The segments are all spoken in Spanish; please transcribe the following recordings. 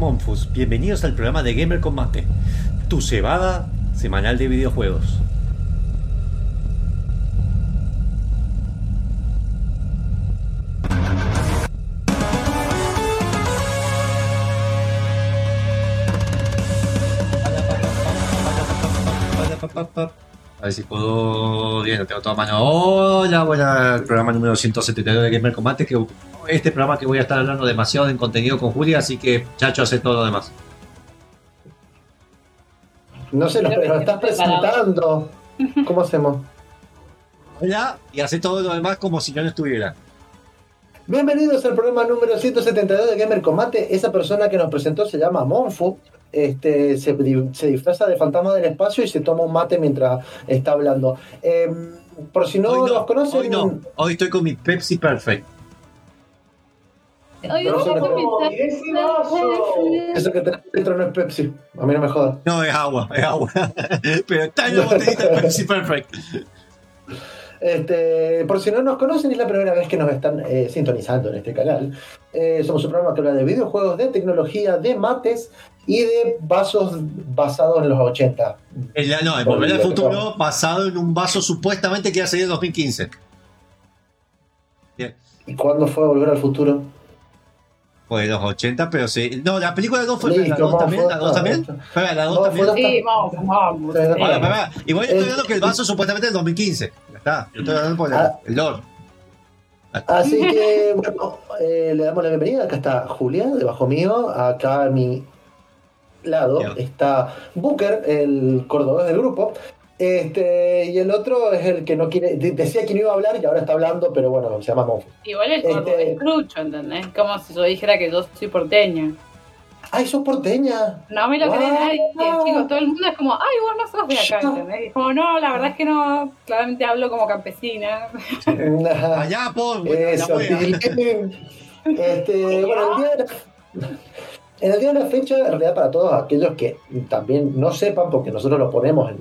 Monfus. Bienvenidos al programa de Gamer Combate, tu cebada semanal de videojuegos. A ver si puedo. Bien, lo tengo todo a mano. Hola, buena. El programa número 172 de Gamer Combate. Que este programa que voy a estar hablando demasiado en contenido con Julia, así que Chacho hace todo lo demás. No sé, lo, lo estás presentando. ¿Cómo hacemos? Hola, y hace todo lo demás como si yo no estuviera. Bienvenidos al programa número 172 de Gamer Combate. Esa persona que nos presentó se llama Monfu. Este, se, se disfraza de fantasma del espacio y se toma un mate mientras está hablando. Em, por si no, hoy no, los conocen, hoy no. Hoy estoy con mi Pepsi Perfect. Hoy No, a eso que tenés dentro no es Pepsi. A mí no me jodas. No, es agua, es agua. Pero está en la botellita de Pepsi Perfect. Este, por si no nos conocen, es la primera vez que nos están eh, sintonizando en este canal. Eh, somos un programa que habla de videojuegos, de tecnología, de mates y de vasos basados en los 80. El, no, el Volver al Futuro basado en un vaso supuestamente que iba a salir en 2015. Bien. ¿Y cuándo fue Volver al Futuro? Fue de los 80, pero sí. No, la película 2 fue Listo, la 2 vamos, también. La 2 fue- también. Espera, la 2 No, también. fue- Sí, vamos, vamos. Sí, sí. Para, para, para. Igual yo estoy Eh, hablando que el vaso supuestamente es del 2015. Ya está. Yo estoy hablando por el, Ah. el lore. Así que, bueno, eh, le damos la bienvenida. Acá está Julia, debajo mío. Acá a mi lado está Booker, el cordobés del grupo. Este, y el otro es el que no quiere, de- decía que no iba a hablar y ahora está hablando, pero bueno, se llama Monfo. Igual el gordo Este- es crucho, ¿entendés? Como si yo dijera que yo soy porteña. ¡Ay, sos porteña! No me lo Wow. cree nadie, chicos. Todo el mundo es como, ay, vos no sos de acá, ¿entendés? Y como, no, la verdad es que no. Claramente hablo como campesina. Allá, por. Eso. Este, bueno, el día, de la, en el día de la fecha, en realidad para todos aquellos que también no sepan, porque nosotros lo ponemos en,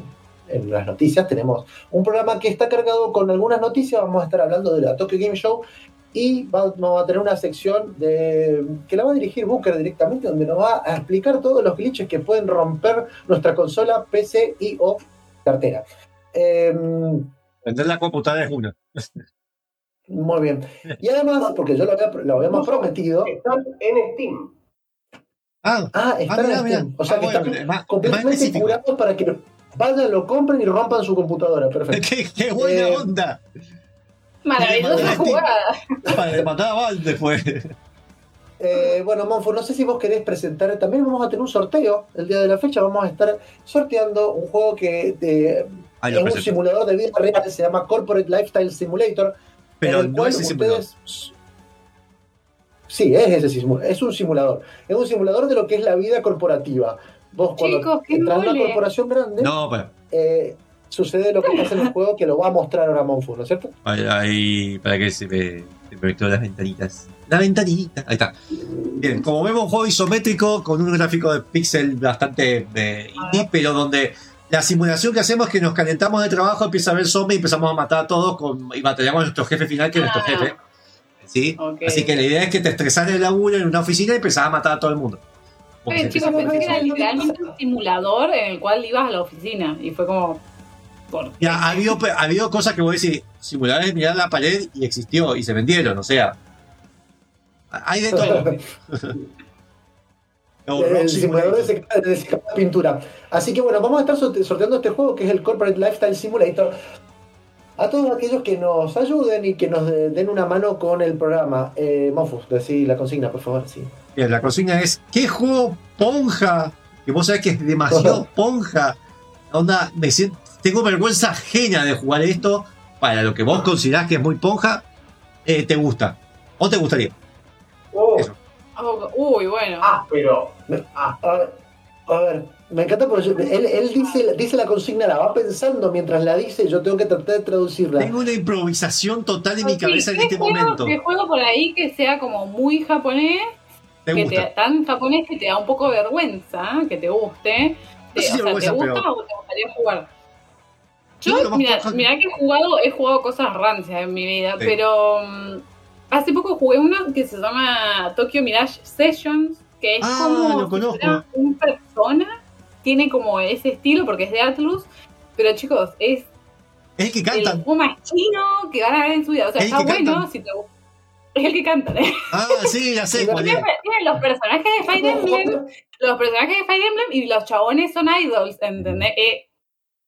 en las noticias, tenemos un programa que está cargado con algunas noticias, vamos a estar hablando de la Tokyo Game Show y vamos a tener una sección de que la va a dirigir Booker directamente, donde nos va a explicar todos los glitches que pueden romper nuestra consola, PC y o cartera. Em, Vender la computadora es una. muy bien. Y además, porque yo lo, había- lo habíamos prometido, Están en Steam. Ah, Ah, ah, están mira, en mira. Steam. O sea Ah, que bueno, están completamente curados para que vayan, lo compren y rompan su computadora. Perfecto. ¿Qué, qué buena Eh, onda. Maravillosa jugada. Para demandar a Val después. Eh, bueno, Monfo, no sé si vos querés presentar. También vamos a tener un sorteo el día de la fecha. Vamos a estar sorteando un juego que Ahí es un simulador de vida real. Se llama Corporate Lifestyle Simulator. Pero en el no cual es ese simulador. Sí, es ese es un simulador. Es un simulador de lo que es la vida corporativa. Vos cuando Chicos, qué entras en una corporación grande. No, pero. eh, sucede lo que pasa en el juego que lo va a mostrar ahora Monfu, ¿no es cierto? Ahí, ahí, para que se me, se mezcló las ventanitas. La ventanita. Ahí está. Bien, como vemos, un juego isométrico con un gráfico de pixel bastante eh, indie, pero donde la simulación que hacemos es que nos calentamos de trabajo, empieza a haber zombies y empezamos a matar a todos con, y batallamos a nuestro jefe final, que es nuestro jefe. ¿Sí? Ok. Así que la idea es que te estresás en el laburo en una oficina y empezás a matar a todo el mundo. Oye, se chicos, pensé que era literalmente un simulador en el cual ibas a la oficina. Y fue como. Por... Ya, ha habido, ha habido cosas que voy a decir, simular es mirar la pared y existió y se vendieron, o sea. Hay de todo. No, el simulador de, de pintura. Así que bueno, vamos a estar sorte- sorteando este juego que es el Corporate Lifestyle Simulator. A todos aquellos que nos ayuden y que nos de- den una mano con el programa. Eh, Mofus, decí la consigna, por favor. Sí. Bien, la consigna es, ¿qué juego ponja? Que vos sabés que es demasiado ponja. Onda, me siento, tengo vergüenza ajena de jugar esto para lo que vos considerás que es muy ponja, eh, te gusta. ¿O te gustaría? Oh, Eso. Oh, uy, bueno. ah, pero. Ah, A ver, a ver, me encanta porque él, él dice, dice la consigna, la va pensando mientras la dice, yo tengo que tratar de traducirla. Tengo una improvisación total en mi Sí, cabeza en ¿qué este juego- momento. ¿Qué juego por ahí que sea como muy japonés? ¿Te que gusta? te, tan japonés que te da un poco de vergüenza que te guste. No Te- sé si o sea, ¿te gusta o te gustaría jugar? Yo, mira, mira que he jugado, he jugado cosas rancias en mi vida, Sí. pero mm, hace poco jugué uno que se llama Tokyo Mirage Sessions, que es Ah, como lo si conozco. fuera un persona, tiene como ese estilo porque es de Atlus, pero chicos, es Es el que el cantan. juego más chino que van a ver en su vida. O sea, El está bueno cantan. si te gusta. Es el que canta, ¿eh? Ah, sí, ya sé cuál es. Los personajes de Fire Emblem, los personajes de Fire Emblem y los chabones son idols, ¿entendés? Eh,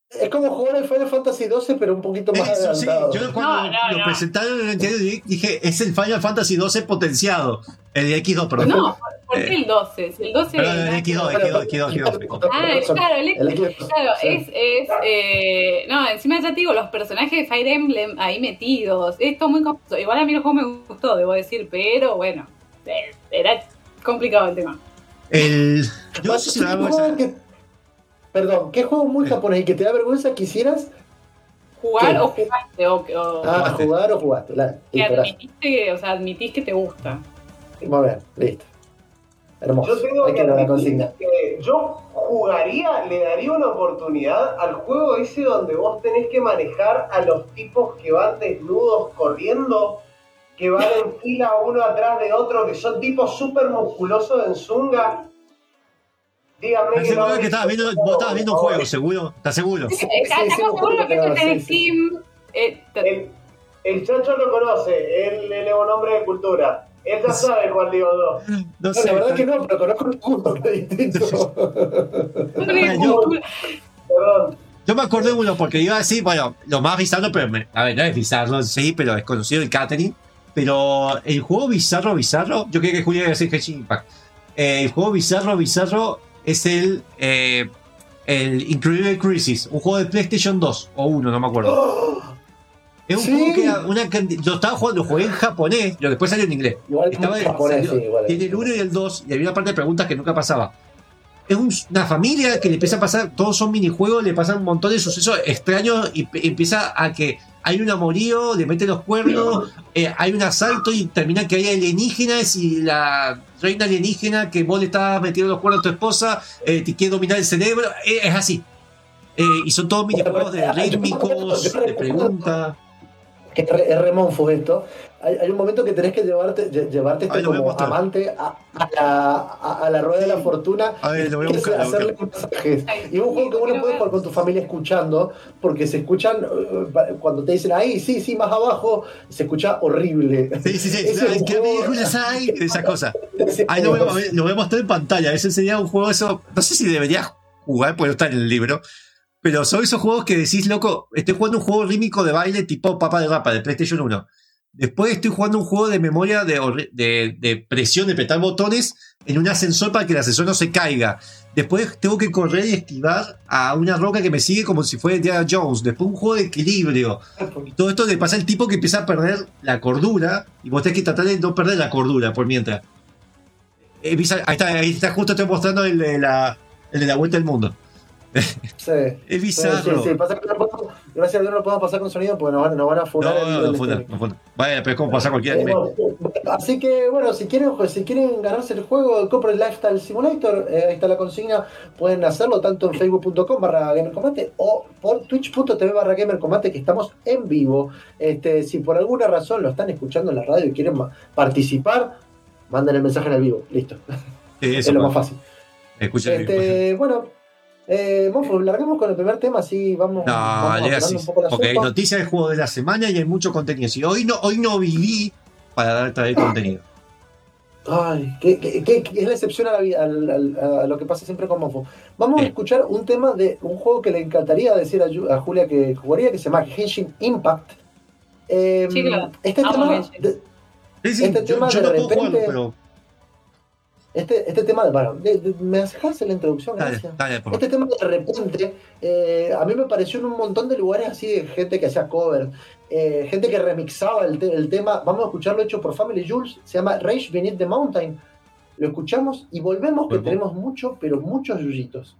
Es como jugar el Final Fantasy XII, pero un poquito más Eso sí, yo cuando No, no, lo no. presentaron en el dije, es el Final Fantasy 12 potenciado. El de X2 Pro. no, ¿por qué el 12? Si el 12 Perdón, el nada que X2, ver. X2, X2, X2. Ah, claro, el El X, X2, claro, es, es eh, no, encima ya te digo, los personajes de Fire Emblem ahí metidos, esto muy complicado. Igual a mí el juego me gustó, debo decir, pero bueno, eh, era complicado el tema. El, yo no sé si ¿Qué me da juego vergüenza. que- Perdón, ¿qué juego muy japonés y que te da vergüenza quisieras ¿Jugar ¿Qué? o jugaste? O, o ah, Jugaste. jugar o jugaste? La, que admitiste, o sea, admitís que te gusta. Muy bien, listo. Hermoso. Yo tengo Hay que que la consigna. que yo jugaría, le daría una oportunidad al juego ese donde vos tenés que manejar a los tipos que van desnudos corriendo, que van en fila uno atrás de otro, que son tipos súper musculosos en zunga. Dígame que no que estabas viendo, vos estabas viendo un juego, seguro. ¿Estás seguro? Sí, Estamos seguros que no, sí. Steam. eh, te- El, el chacho lo conoce, él, él es un hombre de cultura. Él ya sabe cuál digo yo. No No, sé. la verdad está- que no, pero conozco el culo, que es distinto. Perdón. Yo me acordé de uno porque iba a decir, bueno, lo más bizarro, pero me- a ver, no es bizarro sí, pero es conocido el catering. Pero el juego bizarro, bizarro, yo creo que Julia iba a decir Genshin Impact. Eh, el juego bizarro, bizarro es el, eh, el Incredible Crisis, un juego de PlayStation 2 o 1, no me acuerdo. Es un Sí. juego que era una cantidad. Yo estaba jugando, lo jugué en japonés, lo después salió en inglés. Igual es Estaba muy japonés, salió- sí, igual. Tiene el 1 y el 2, y había una parte de preguntas que nunca pasaba. Es un- una familia que le empieza a pasar, todos son minijuegos, le pasan un montón de sucesos extraños y empieza a que hay un amorío, le mete los cuernos, eh, hay un asalto y termina que hay alienígenas y la reina alienígena que vos le estás metiendo los cuernos a tu esposa, eh, te quiere dominar el cerebro, eh, es así. Eh, y son todos minijuegos de rítmicos, de preguntas. Que es re- es remonfo esto. Hay, hay un momento que tenés que llevarte, lle- llevarte este Ay, a como mostrar. amante a, a la, a, a la rueda de la fortuna. A voy a que es buscar, a hacerle mensajes. Y es un juego que vos no puedes jugar con tu familia escuchando, porque se escuchan, eh, cuando te dicen ahí, sí, sí, más abajo, se escucha horrible. Sí, sí, sí. Un ¿Qué películas hay? Esas cosas. Ahí lo voy, a, lo a mostrar en pantalla. Ese sería un juego eso. No sé si debería jugar, porque no está en el libro. Pero son esos juegos que decís, loco, estoy jugando un juego rítmico de baile tipo Papa de Rapa de PlayStation 1. Después estoy jugando un juego de memoria de, presión, de apretar botones en un ascensor para que el ascensor no se caiga. Después tengo que correr y esquivar a una roca que me sigue como si fuera Indiana Jones. Después un juego de equilibrio. Todo esto le pasa al tipo que empieza a perder la cordura y vos tenés que tratar de no perder la cordura por mientras. Eh, ahí, está, ahí está, justo estoy mostrando el de la, el de la vuelta al mundo. Sí. Es bizarro. sí, sí. Pasa que no podemos- gracias a Dios no lo podemos pasar con sonido porque nos van, nos van a No, funar no, no, funda, streaming. no. Vaya, pero es como pasa cualquier Eh, anime. bueno, Así que bueno, si quieren, si quieren ganarse el juego, compren Lifestyle Simulator, eh, ahí está la consigna, pueden hacerlo tanto en facebook.com barra gamercombate o por twitch.tv barra gamercombate que estamos en vivo. Este, si por alguna razón lo están escuchando en la radio y quieren participar, manden el mensaje en el vivo, listo, es lo más fácil. Escucha el- Este, bueno, eh, Monfo, larguemos con el primer tema, así vamos, No, vamos Legacy. un poco hay asunto. noticias del juego de la semana y hay mucho contenido. Si hoy no, hoy no viví para dar traer contenido. Ay, que, que- que- que es la excepción a, la a lo que pasa siempre con Mofo. Vamos a escuchar un tema de un juego que le encantaría decir a, Julia que jugaría, que se llama Genshin Impact. Eh, Sí, claro. este, tema, de- Sí, sí, Este yo, tema yo de no puedo repente- jugarlo, pero. Este, este tema, bueno, de- de- ¿me haces la introducción? Gracias. por. Este tema de repente, eh, a mí me pareció en un montón de lugares así de gente que hacía cover, eh, gente que remixaba el, te- el tema. Vamos a escucharlo hecho por Family Jules, se llama Rage Beneath the Mountain. Lo escuchamos y volvemos que tenemos muchos, pero muchos yuyitos.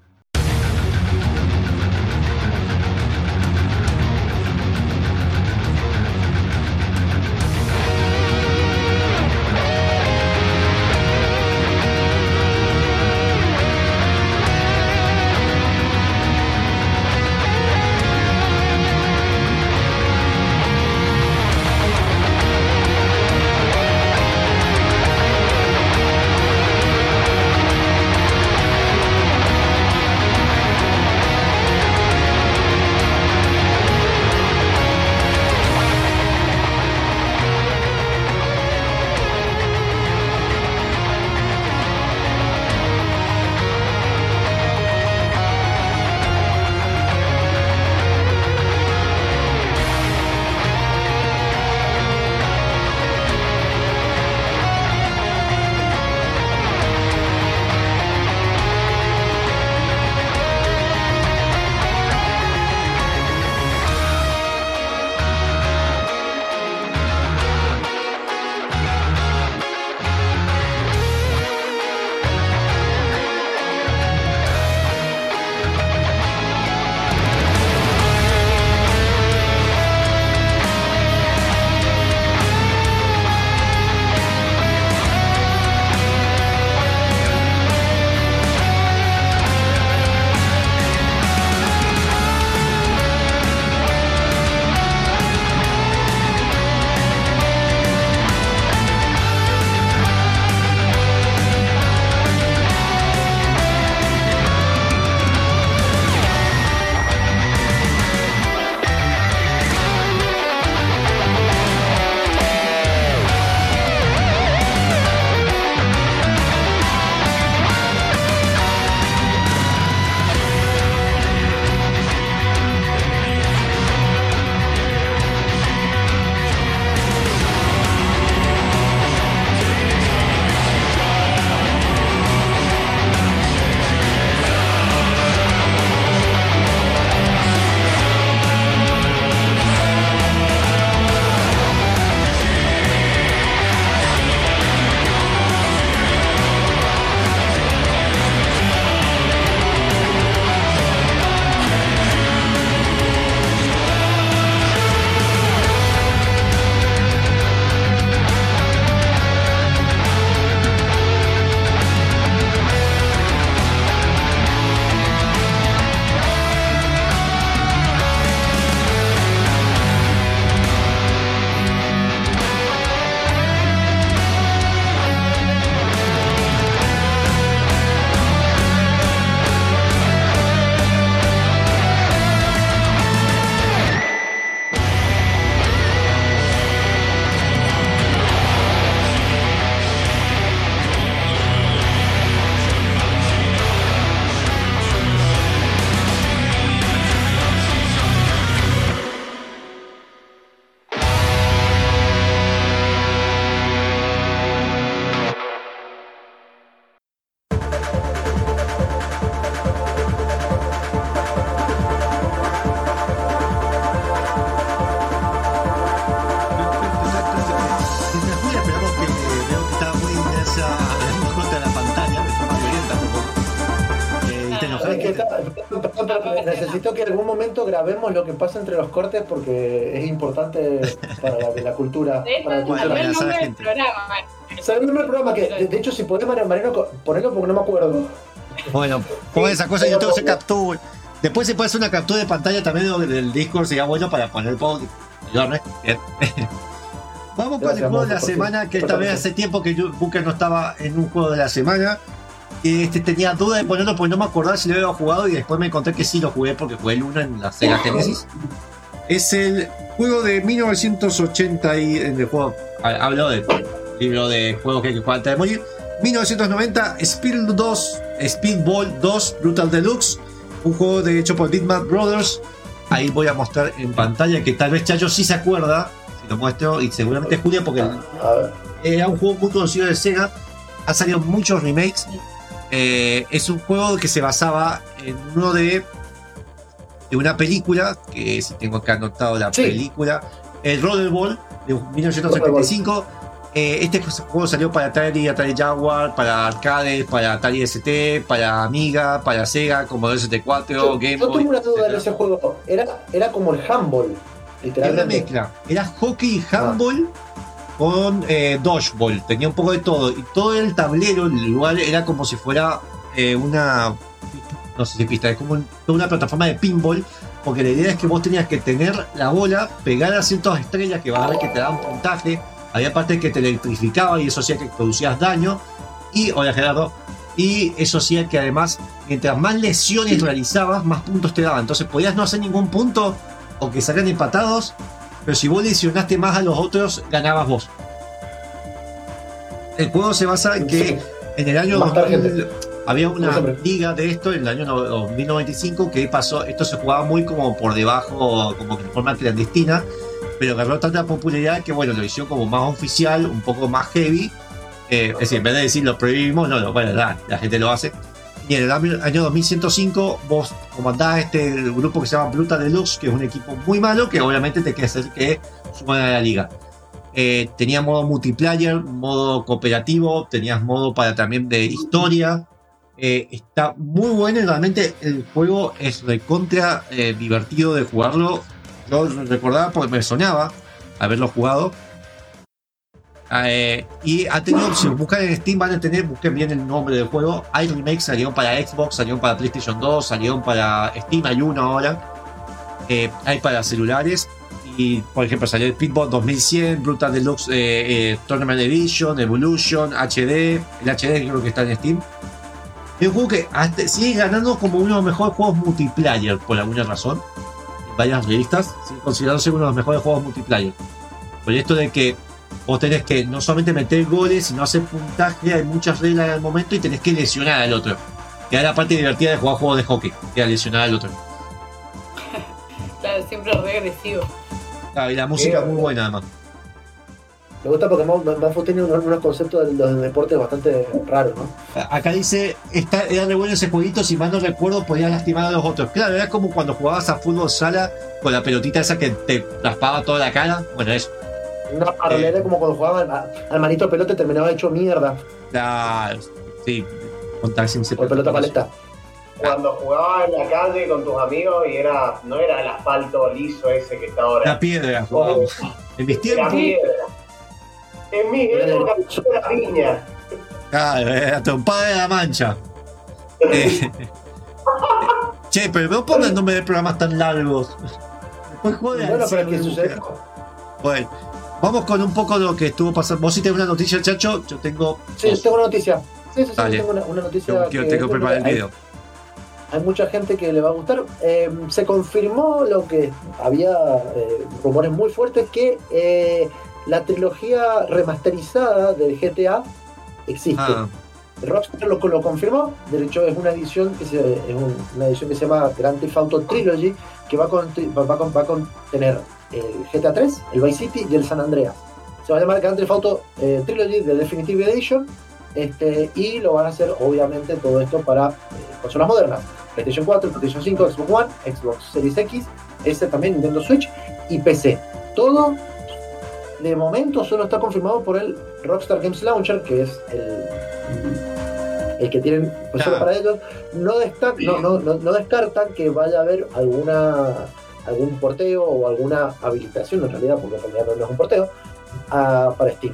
Grabemos lo que pasa entre los cortes porque es importante para la, la cultura. De hecho, Para la cultura. el nombre del programa. ¿Sabes el nombre del programa? Que, de, de hecho, si podés, Mariano, Mariano, ponerlo porque no me acuerdo. Bueno, con esa cosa yo tengo esa captura. Después se puede hacer una captura de pantalla también del, Discord, sería bueno para poner pod- ayudarme. Bien. Vamos con el juego de la semana, que esta vez hace tiempo que yo, Booker no estaba en un juego de la semana. Y este tenía duda de ponerlo porque no me acordaba si lo había jugado y después me encontré que sí lo jugué porque jugué el 1 en la Sega Genesis. Es el juego de 1980 y en el juego ha- hablo del libro de juegos que hay que jugar antes de morir. 1990 Speed 2 Speedball 2 Brutal Deluxe, un juego de hecho por Bitmap Brothers. Ahí voy a mostrar en pantalla que tal vez Chayo sí se acuerda, si lo muestro y seguramente Julia porque era un juego muy conocido de Sega. Han salido muchos remakes. Eh, es un juego que se basaba en uno de, de una película, que si tengo acá anotado la Sí. película, el Rollerball de 1975. Eh, este juego salió para Atari, Atari Jaguar, para arcades, para Atari ST, para Amiga, para Sega, Commodore 64, Yo, Game yo Boy. tengo una duda etcétera. ese juego. Era, era como el handball, Era una literalmente. mezcla. Era hockey y handball con eh, dodgeball. Tenía un poco de todo. Y todo el tablero, el lugar era como si fuera eh, una. No sé si pista, es como una plataforma de pinball. Porque la idea es que vos tenías que tener la bola, pegar a ciertas estrellas que van a ver que te daban puntaje. Había partes que te electrificaba y eso hacía que producías daño. Y, hola Gerardo, y eso hacía que además, mientras más lesiones realizabas, más puntos te daban. Entonces podías no hacer ningún punto o que salgan empatados, pero si vos lesionaste más a los otros, ganabas vos. El juego se basa en que en el año Más 2000 tarjetas. había una liga de esto en el año no- 2095 que pasó, esto se jugaba muy como por debajo, como de forma clandestina, pero agarró tanta popularidad que bueno, lo hicieron como más oficial, un poco más heavy. Eh, es decir, en vez de decir lo prohibimos, no, no, bueno, la, la gente lo hace. Y en el año año 2105 vos comandás este grupo que se llama Bruta Deluxe, que es un equipo muy malo, que obviamente te quiere hacer que suman a la liga. Eh, tenía modo multiplayer, modo cooperativo, tenías modo para también de historia. Eh, está muy bueno y realmente el juego es recontra eh, divertido de jugarlo. Yo recordaba porque me sonaba haberlo jugado. Eh, y ha tenido, si buscan en Steam van a tener, busquen bien el nombre del juego. Hay remakes, salieron para Xbox, salieron para PlayStation 2, salieron para Steam, hay uno ahora. Eh, hay para celulares. Y por ejemplo salió el Speedball 2100, Brutal Deluxe eh, eh, Tournament Edition, Evolution, HD. El HD creo que está en Steam. Es un juego que hasta sigue ganando como uno de los mejores juegos multiplayer por alguna razón. En varias revistas sigue considerándose uno de los mejores juegos multiplayer. Por esto de que vos tenés que no solamente meter goles, sino hacer puntaje, hay muchas reglas al momento y tenés que lesionar al otro. Que era la parte divertida de jugar juegos de hockey, que era lesionar al otro. Claro, siempre regresivo. Claro, y la música es Eh, muy buena además. Me gusta porque Manfo tiene unos, unos conceptos de los deportes bastante raros, ¿no? Acá dice, está, era re bueno ese jueguito, si mal no recuerdo, podía lastimar a los otros. Claro, era como cuando jugabas a fútbol sala con la pelotita esa que te raspaba toda la cara. Bueno, eso. Una paralela Eh. como cuando jugaban a- al manito pelota y terminaba hecho mierda Claro, sí, contarse un por pelota paleta. Cuando jugabas en la calle con tus amigos y era no era el asfalto liso ese que está ahora. La piedra, jugábamos. En mis tiempos, piedra. En mi época era piña. claro, era trompada de la mancha. Eh, che, pero no pongan nombre de programas tan largos. Después jodan, Bueno, pero sí, ¿qué no sucede? Bueno, vamos con un poco de lo que estuvo pasando. Vos sí tenés una noticia, Chacho, yo tengo. Sí, dos. tengo una noticia. Sí, sí, sí, Dale. tengo una, una noticia. Quiero, que tengo el hay- video. hay mucha gente que le va a gustar. Eh, se confirmó lo que había eh, rumores muy fuertes que eh, la trilogía remasterizada del GTA existe. Ah, Rockstar lo, lo confirmó. De hecho, es una edición que se, es un- una edición que se llama Grand Theft Auto Trilogy que va a, va, va con- va a contener el GTA 3, el Vice City y el San Andreas. Se va a llamar Grand Theft Auto eh, Trilogy de Definitive Edition este, y lo van a hacer obviamente todo esto para eh, consolas modernas. PlayStation 4, PlayStation 5, Xbox One, Xbox Series X, este también Nintendo Switch y PC. Todo de momento solo está confirmado por el Rockstar Games Launcher, que es el, el que tienen pues, solo para ellos, no, desta- no, no, no, no descartan que vaya a haber alguna algún porteo o alguna habilitación en realidad, porque en realidad no, es un porteo, a- para Steam.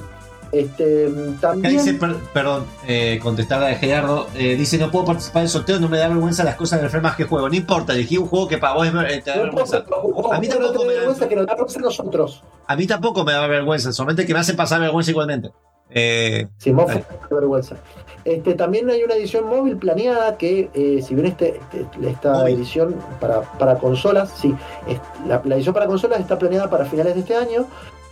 Este, también, dice, per- perdón, eh, contestar a Gerardo, eh, dice no puedo participar del sorteo, no me da vergüenza las cosas del más que juego. No importa, elegí un juego que para vos eh, te da no vergüenza. A mí tampoco me da vergüenza que nos da vergüenza nosotros. A mí tampoco me da vergüenza, solamente que me hace pasar vergüenza igualmente. Eh, Sí, fuerte que vergüenza. Este, también hay una edición móvil planeada que, eh, si bien este, este- esta Móvil. edición para, para consolas, sí, es- la, la edición para consolas está planeada para finales de este año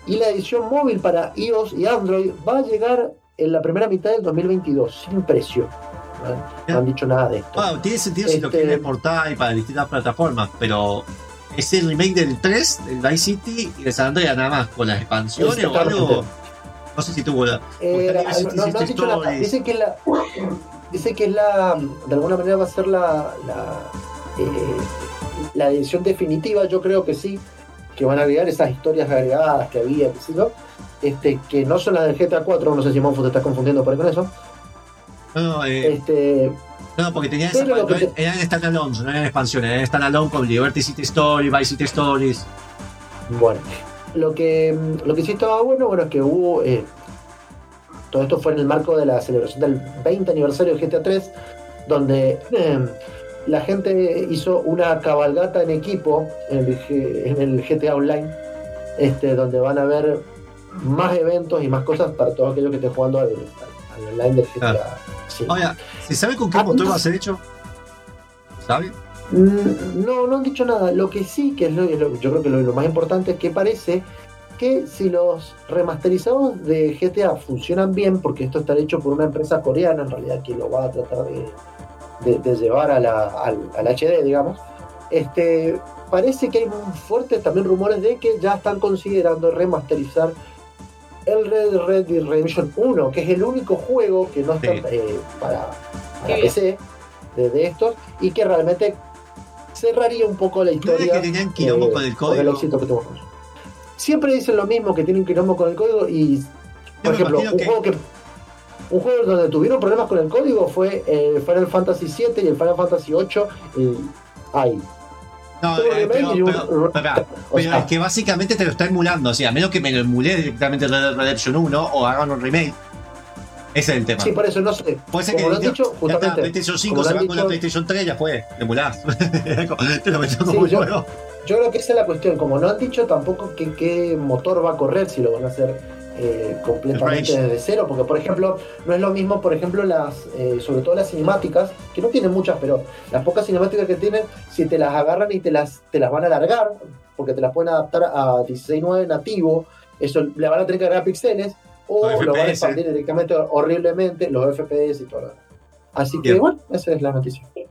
y la edición móvil para iOS y Android va a llegar en la primera mitad del 2022, sin precio. ¿no? Han dicho nada de esto. bueno, tiene sentido si lo Este- quieren exportar y para distintas plataformas, pero es el remake del 3, del Vice City y de San Andreas nada más, con las expansiones o algo. No sé si tuvo la. Eh, Porque no, dicho stories. Dice que es la. Dice que es la. De alguna manera va a ser la. La, eh, la edición definitiva, yo creo que sí. Que van a agregar esas historias agregadas que había, que sí, ¿no? Este, que no son las del GTA 4, no sé si Monfo te estás confundiendo por ahí con eso. No, no, eh, Este, no, porque tenía esa. no, Eran standalones, no eran expansiones, eran standalone con Liberty City Story, Vice City Stories. Bueno, lo que, lo que sí estaba bueno, bueno, es que hubo. eh, todo esto fue en el marco de la celebración del 20 aniversario de GTA 3, donde eh, la gente hizo una cabalgata en equipo en el, G- en el GTA Online, este, donde van a haber más eventos y más cosas para todos aquellos que estén jugando al, al online del GTA. sí. Ahora, ¿se sabe con qué Ah, motor va a ser hecho? ¿Sabe? Mm, No, no han dicho nada. Lo que sí, que es lo, lo- yo creo que lo, lo más importante es que parece que si los remasterizados de GTA funcionan bien, porque esto está hecho por una empresa coreana en realidad que lo va a tratar de, de- de llevar a la- al, al HD, digamos, este, parece que hay fuertes también rumores de que ya están considerando remasterizar el Red Red Dead Redemption 1, que es el único juego que no está Sí. eh, para, para. PC de, de estos y que realmente cerraría un poco la ¿Crees historia que tenían quilombo eh, con el código? éxito que tuvimos. Siempre dicen lo mismo, que tienen quilombo con el código y, por ejemplo, un que- juego que un juego donde tuvieron problemas con el código fue el Final Fantasy VII y el Final Fantasy VIII. Y, ay, No, Tuvo eh, pero, y un- pero- pero- o pero sea, es que básicamente te lo está emulando. O sea, a menos que me lo emulé directamente Red Dead Redemption 1 o hagan un remake. Ese es el tema. sí, por eso no sé. Puede ser que Como lo han dicho, ya está, justamente. PlayStation 5 como se va con la PlayStation 3, ya fue. Emulás. te lo meto como Sí, un yo- juego. Yo creo que esa es la cuestión. Como no han dicho tampoco que qué motor va a correr, si lo van a hacer eh, completamente desde cero. Porque, por ejemplo, no es lo mismo, por ejemplo, las, eh, sobre todo las cinemáticas, que no tienen muchas, pero las pocas cinemáticas que tienen, si te las agarran y te las, te las van a alargar, porque te las pueden adaptar a 16.9 nativo, eso le van a tener que agregar pixeles, o Los lo van a expandir directamente horriblemente, los FPS y todo. lo demás. Así que, Bien. bueno, esa es la noticia. Sí,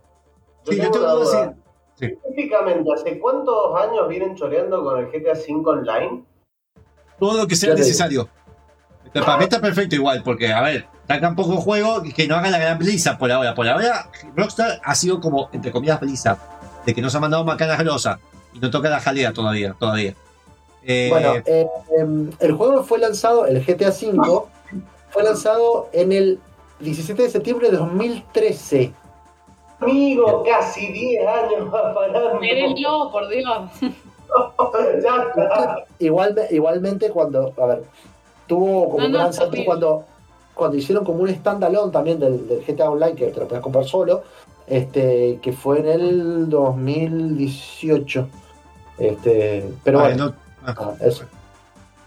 yo tengo tengo una que duda. decir. Sí. Específicamente, ¿hace cuántos años vienen choreando con el GTA V Online? Todo lo que sea necesario. Pero Para mí está perfecto igual, porque, a ver, sacan poco juego y que no hagan la gran Blizzard por ahora. Por ahora, Rockstar ha sido como, entre comillas, Blizzard. De que nos ha mandado macanas grosas y no toca la jalea todavía. todavía. Eh, Bueno, eh, em, el juego fue lanzado, el GTA V, fue lanzado en el 17 de septiembre de 2013. Amigo, casi 10 años parando. Mírenlo, por Dios. ya está. Igual, igualmente cuando, a ver, tuvo como No, un no, gran está salto bien. cuando, cuando hicieron como un standalone también del, del GTA Online, que te lo puedes comprar solo, este, que fue en el 2018. Este, pero vale, bueno, no- ah.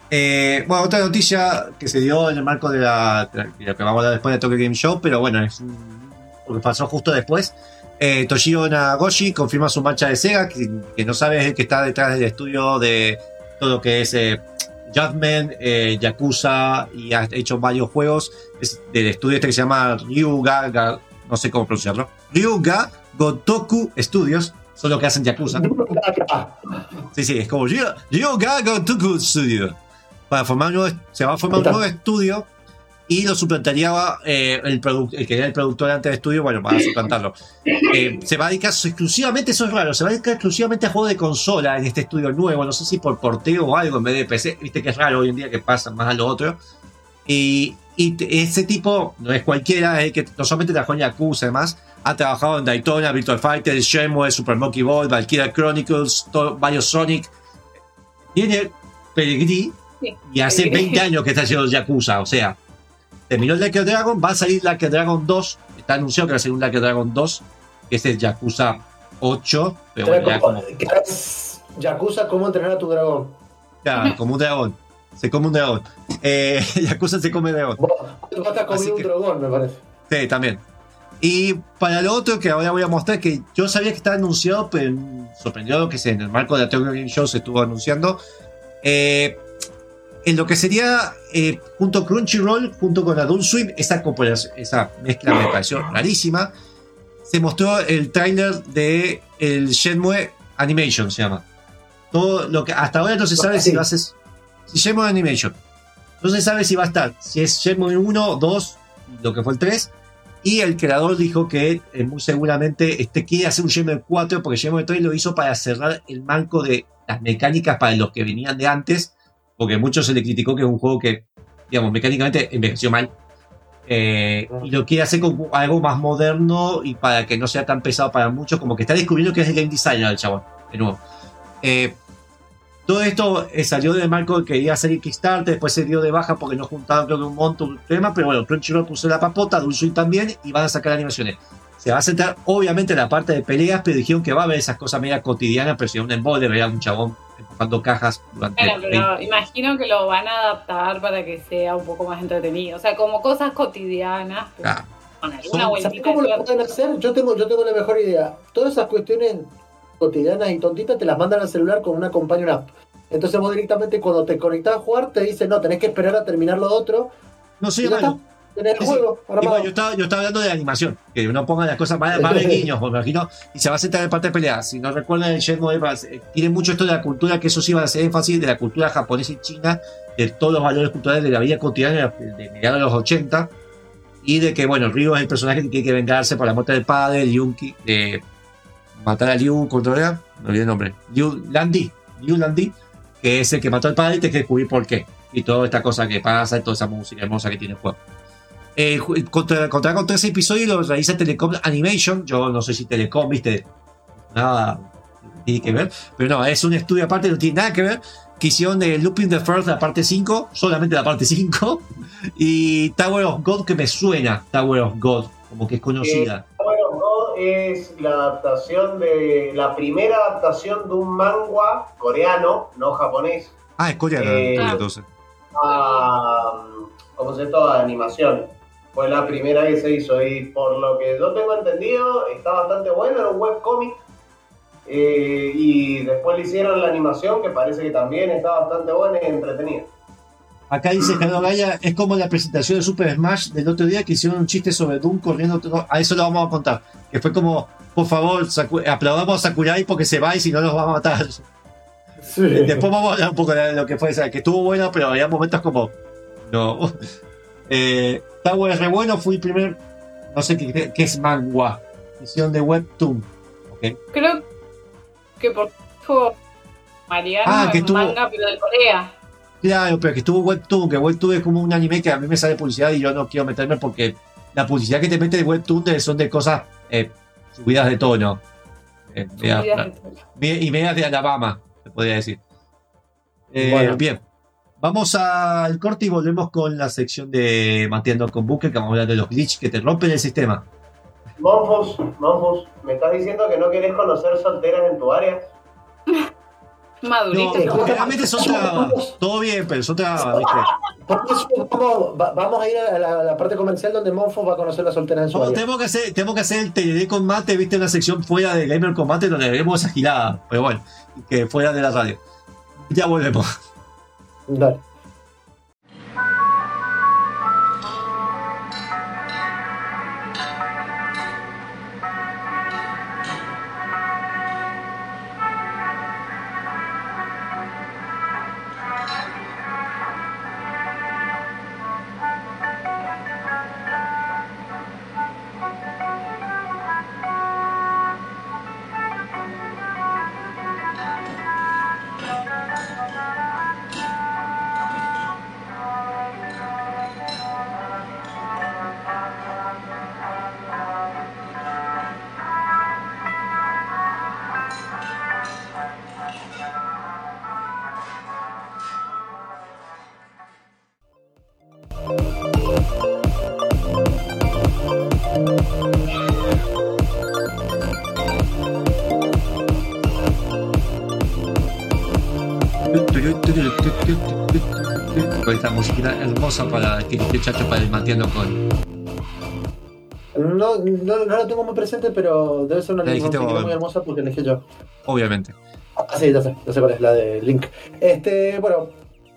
Eh, bueno, otra noticia que se dio en el marco de la, de la que vamos a hablar después de Tokyo Game Show, pero bueno, es un- porque pasó justo después. Eh, Toshiro Nagoshi confirma su marcha de Sega, que, que no sabe el que está detrás del estudio de todo lo que es eh, Judgment, eh, Yakuza y ha hecho varios juegos. Es del estudio este que se llama Ryuga, Ga- no sé cómo pronunciarlo, Ryuga Gotoku Studios, son los que hacen Yakuza. Sí, sí, es como Ryo- Ryoga Gotoku Studio. Para formar un nuevo- se va a formar un nuevo estudio y lo suplantaría eh, el, el que era el productor antes del estudio, bueno, para suplantarlo. Eh, se va a dedicar exclusivamente, eso es raro, se va a dedicar exclusivamente a juegos de consola en este estudio nuevo, no sé si por porteo o algo en vez de PC, viste que es raro hoy en día que pasa más a lo otro. Y, y ese tipo no es cualquiera, es el que no solamente trabajó en Yakuza, además, ha trabajado en Daytona, Virtual Fighter, Shenmue, Super Monkey Ball, Valkyria Chronicles, varios Sonic. Tiene Peregrí Sí, y hace Peregrí. 20 años que está haciendo Yakuza, o sea, terminó el Like a Dragon, va a salir Like a Dragon 2, está anunciado que va a salir un Like a Dragon 2, que es el Yakuza 8, pero bueno, ya como, Yakuza, ¿cómo entrenar a tu dragón? ya, como un dragón, se come un dragón. Eh, Yakuza se come dragón. Vos, vos estás comiendo Así que- un dragón, me parece. Sí, también. Y para lo otro que ahora voy a mostrar, que yo sabía que estaba anunciado, pero sorprendió lo que se, en el marco de la Tokyo Game Show se estuvo anunciando. Eh, en lo que sería, eh, junto Crunchyroll, junto con Adult Swim, esa, esa mezcla me pareció rarísima. Se mostró el tráiler de el Shenmue Animation, se llama. Todo lo que hasta ahora no se sabe si va a ser si Shenmue Animation. No se sabe si va a estar, si es Shenmue 1, 2, lo que fue el 3, y el creador dijo que eh, muy seguramente este quiere hacer un Shenmue 4 porque Shenmue 3 lo hizo para cerrar el marco de las mecánicas para los que venían de antes, porque mucho se le criticó que es un juego que, digamos, mecánicamente envejeció mal. Eh, y lo quiere hacer con algo más moderno y para que no sea tan pesado para muchos, como que está descubriendo que es el game designer el chabón, de nuevo. Eh, todo esto eh, salió del marco de que iba a salir Kickstarter, después se dio de baja porque no juntaban creo que un monto, un tema, pero bueno, Crunchyroll puso la papota, Dulce también, y van a sacar animaciones. Se va a centrar obviamente en la parte de peleas, pero dijeron que va a haber esas cosas media cotidianas, pero si un embole, veía un chabón empujando cajas durante 20 pero imagino que lo van a adaptar para que sea un poco más entretenido. O sea, como cosas cotidianas. pero Ah, con alguna Son- ¿Sabes cómo de lo pueden hacer? Yo tengo, yo tengo la mejor idea. Todas esas cuestiones cotidianas y tontitas te las mandan al celular con una companion app. Entonces vos directamente cuando te conectás a jugar te dice, no, tenés que esperar a terminar lo otro. No bueno, está. Tenés el Sí, sí. juego. Igual, yo estaba, yo estaba hablando de animación, que uno ponga las cosas más, más de niños, me imagino, y se va a centrar en parte de pelea. Si no recuerdan, el Shenmue ser- tiene mucho esto de la cultura, que eso sí va a hacer énfasis de la cultura japonesa y china, de todos los valores culturales de la vida cotidiana de, de mediados de los 80, y de que, bueno, Ryo es el personaje que tiene que vengarse por la muerte del padre, Liu, Ki- de matar a Liu, ¿cuánto era? Me olvidé el nombre. Liu Landi, Liu Landi, que es el que mató al padre y te que descubrir por qué. Y toda esta cosa que pasa, y toda esa música hermosa que tiene el juego. Eh, contra, contra con tres episodios lo realiza Telecom Animation. Yo no sé si Telecom, viste, nada tiene que ver, pero no, es un estudio aparte, no tiene nada que ver. Que hicieron de Looping the First, la parte 5, solamente la parte 5, y Tower of God, que me suena Tower of God, como que es conocida. Es la adaptación de la primera adaptación de un manga coreano, no japonés, Ah, es coreana, Eh, entonces. a ¿cómo se llama? Animación. Fue la primera que se hizo y por lo que yo tengo entendido está bastante bueno, era un webcomic. Eh, y después le hicieron la animación que parece que también está bastante buena y entretenida. Acá dice Gerardo Gaya, es como la presentación de Super Smash del otro día que hicieron un chiste sobre Doom corriendo. no, A eso lo vamos a contar. Que fue como, por favor, aplaudamos a Sakurai porque se va y si no nos va a matar. Sí. Después vamos a hablar un poco de lo que fue, o sea, que estuvo bueno, pero había momentos como. No. Eh, Tower es re bueno, fui el primer. No sé qué, qué es manga. Edición de Webtoon. Creo que por Mariano Ah, que es tuvo- manga, pero de Corea. Claro, pero que estuvo Webtoon, que Webtoon es como un anime que a mí me sale publicidad y yo no quiero meterme porque la publicidad que te mete de Webtoon son de cosas eh, subidas de tono. Eh, media- Subidas de tono. me- y medias de Alabama, se podría decir. Eh, Bueno. Bien, vamos al corte y volvemos con la sección de Mateando con Buque, que vamos a hablar de los glitches que te rompen el sistema. Monfus, Monfus, ¿me estás diciendo que no querés conocer solteras en tu área? Madurito. No, generalmente son trabas. Todo bien, pero son trabas, vamos, va- vamos a ir a la, a la parte comercial donde Monfo va a conocer las solteras en su área. tenemos, que hacer, tenemos que hacer el TLD con mate, viste, una sección fuera de Gamer Combate donde veremos esa gilada. Pero bueno, que fuera de la radio. Ya volvemos. Dale. Para que esté chacho para el Matiano con. No, no, no la tengo muy presente, pero debe ser una vos. muy hermosa porque elegí yo. Obviamente. Ah, sí, ya sé, ya sé cuál es, la de Link. Este, bueno,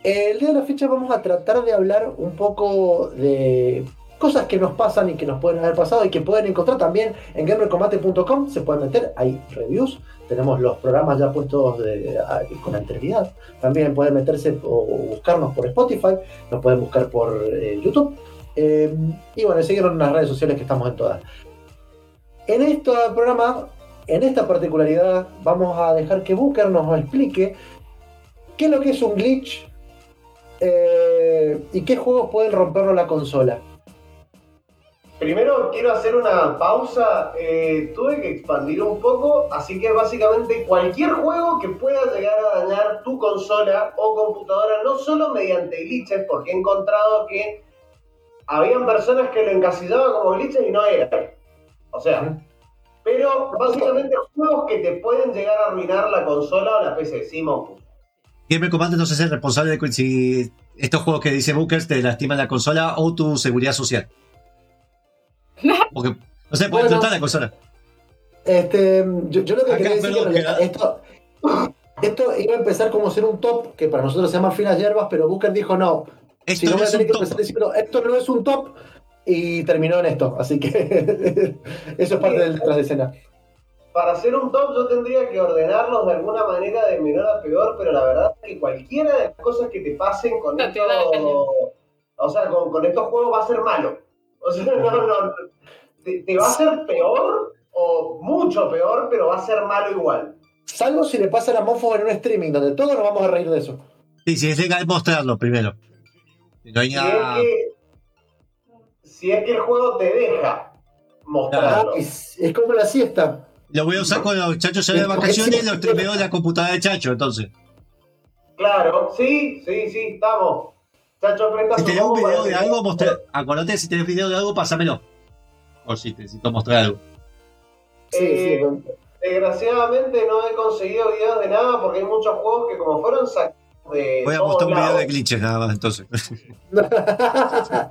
el día de la fecha vamos a tratar de hablar un poco de cosas que nos pasan y que nos pueden haber pasado y que pueden encontrar también en gamercombate.com. Se pueden meter, hay reviews, tenemos los programas ya puestos de- a- con anterioridad. También pueden meterse o buscarnos por Spotify, nos pueden buscar por eh, YouTube. Eh, y bueno, seguirnos en las redes sociales que estamos en todas. En este programa en esta particularidad vamos a dejar que Booker nos explique qué es lo que es un glitch eh, y qué juegos pueden romperlo la consola. Primero quiero hacer una pausa. Eh, tuve que expandir un poco, así que básicamente cualquier juego que pueda llegar a dañar tu consola o computadora, no solo mediante glitches, porque he encontrado que habían personas que lo encasillaban como glitches y no eran. O sea, pero básicamente juegos que te pueden llegar a arruinar la consola o la PC. Sí, Monku. Gamer Command no se hace responsable de si estos juegos que dice Bookers te lastiman la consola o tu seguridad social. Porque no se puede Bueno. tratar la consola. Este, yo, yo lo que Acá, quería decir perdón, que realidad esto, esto iba a empezar como ser un top, que para nosotros se llama finas hierbas, pero Booker dijo no, Esto si no no es un top. diciendo esto no es un top y terminó en esto, así que eso es parte del detrás de escena. Para hacer un top yo tendría que ordenarlos de alguna manera de menor a peor, pero la verdad es que cualquiera de las cosas que te pasen con No esto, o sea, con, con estos juegos va a ser malo. O sea, no, no, te, te va a ser peor o mucho peor, pero va a ser malo igual. Salvo si le pasa a Mofo en un streaming, donde todos nos vamos a reír de eso. Sí, sí, es legal mostrarlo primero. Si no hay Si es nada. que, si es que el juego te deja mostrarlo. Ah, es, es como la siesta. Lo voy a usar con los chachos ya de vacaciones y lo streameo en la computadora de Chacho, entonces. Claro, sí, sí, sí, estamos. Chacho, Si tenés un video de algo, mostrar. Acordate, si tenés video de algo, pásamelo. O si te necesito mostrar algo. Sí, Eh, sí, con- Desgraciadamente no he conseguido videos de nada porque hay muchos juegos que como fueron sacados de Voy a mostrar un video de glitches nada más, entonces.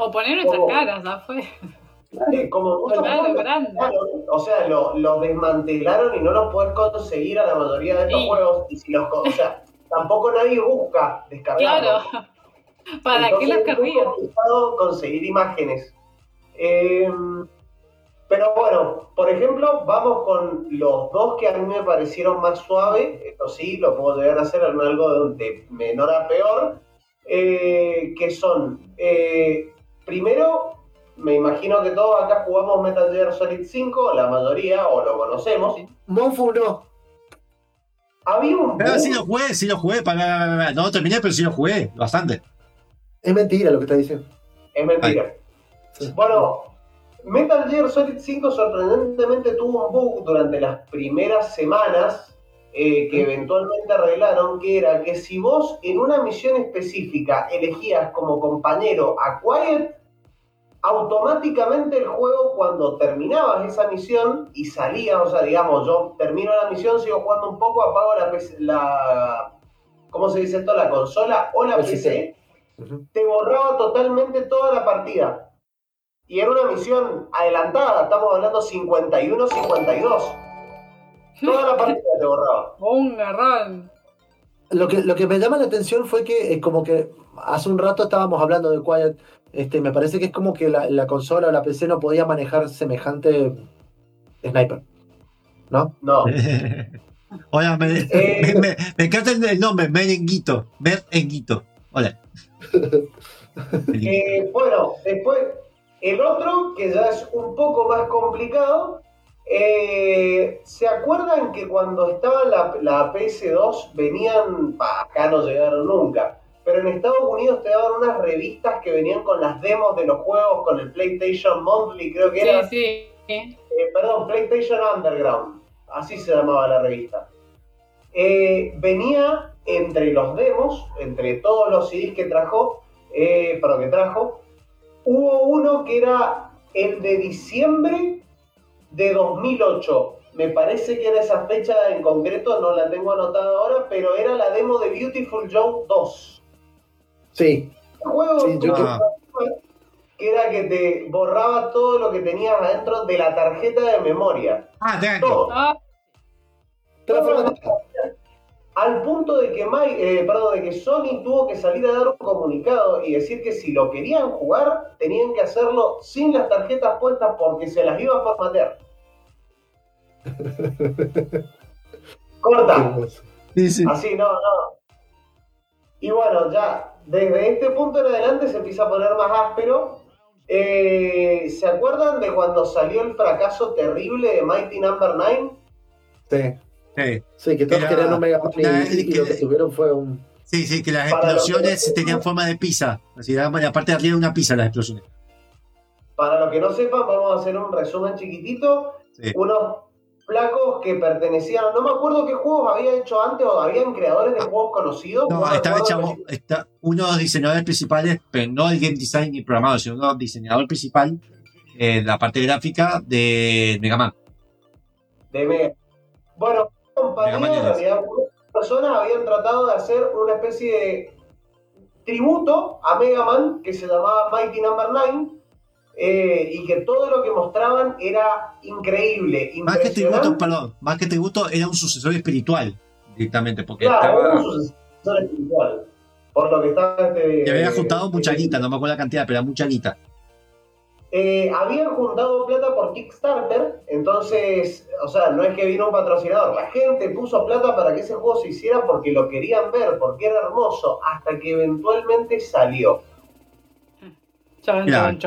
O poner nuestras caras, ya fue. como muchos Claro, juegos, grande. claro, o sea, lo, lo desmantelaron y no los puedes conseguir a la mayoría de estos Sí. juegos y si los, o sea, tampoco nadie busca descargarlos. Claro. ¿Para qué las es complicado conseguir imágenes. Eh, pero bueno, por ejemplo, vamos con los dos que a mí me parecieron más suaves. Esto sí, lo puedo llegar a hacer en algo de, menor a peor. eh, que son, eh, primero, me imagino que todos acá jugamos Metal Gear Solid 5, la mayoría, o lo conocemos. Monfu no. Había un Pero bug- sí lo jugué, sí lo jugué. Para... No terminé, pero sí lo jugué. Bastante. Es mentira lo que está diciendo. Es mentira. Sí. Bueno, Metal Gear Solid 5 sorprendentemente tuvo un bug durante las primeras semanas eh, que eventualmente arreglaron, que era que si vos en una misión específica elegías como compañero a Quiet, automáticamente el juego cuando terminabas esa misión y salías, o sea, digamos, yo termino la misión, sigo jugando un poco, apago la, PC la ¿cómo se dice esto? La consola o la El PC sistema. Te borraba totalmente toda la partida. Y era una misión adelantada, estamos hablando 51-52. Toda la partida te borraba. Un garrón. Lo que, lo que me llama la atención fue que, eh, como que hace un rato estábamos hablando de Quiet, este, me parece que es como que la, la consola o la PC no podía manejar semejante sniper. ¿No? No. Hola, me, Eh. me, me- me encanta el, el nombre, Merenguito. Merenguito. Hola. Eh, bueno, después, el otro, que ya es un poco más complicado, eh, ¿se acuerdan que cuando estaba la, la PS2 venían, bah, acá no llegaron nunca, pero en Estados Unidos te daban unas revistas que venían con las demos de los juegos, con el PlayStation Monthly, creo que era, Sí, sí. Eh, perdón, PlayStation Underground, así se llamaba la revista. Eh, venía entre los demos, entre todos los CDs que trajo, eh, pero que trajo. Hubo uno que era el de diciembre de 2008. Me parece que era esa fecha en concreto, no la tengo anotada ahora, pero era la demo de Beautiful Joe 2. Sí, Un juego Sí, yo- que era que te borraba todo lo que tenías adentro de la tarjeta de memoria. Ah, te Todo. Ah, Todo. Al punto de que, Mike- eh, perdón, de que Sony tuvo que salir a dar un comunicado y decir que si lo querían jugar, tenían que hacerlo sin las tarjetas puestas porque se las iba a formatear. Corta. Sí, sí. Así, no, no. Y bueno, ya desde este punto en adelante se empieza a poner más áspero. Eh, ¿Se acuerdan de cuando salió el fracaso terrible de Mighty Number 9? Sí, Sí, sí, que todos querían un Mega Man y, era- y lo que tuvieron fue un. sí, sí, que las explosiones que- tenían forma de pizza. Así, la parte de arriba de una pizza las explosiones. Para los que no sepan, vamos a hacer un resumen chiquitito. Sí. Unos flacos que pertenecían, no me acuerdo qué juegos había hecho antes o habían creadores de juegos conocidos. No, estaba acuerdo chavo, está uno de los diseñadores principales, pero no el game design ni programador, sino el diseñador principal, eh, la parte gráfica de Mega Man. de Mega. Bueno, compañía, en realidad, muchas personas habían tratado de hacer una especie de tributo a Mega Man que se llamaba Mighty Number 9 eh, y que todo lo que mostraban era increíble, Más que tributo, perdón, más que tributo era un sucesor espiritual directamente, porque Claro, estaba, un sucesor espiritual. Por lo que estaba este. que había juntado eh, mucha guita, no me acuerdo la cantidad, pero era mucha guita. Eh, habían juntado plata por Kickstarter, entonces, o sea, no es que vino un patrocinador, la gente puso plata para que ese juego se hiciera porque lo querían ver, porque era hermoso, hasta que eventualmente salió. chan.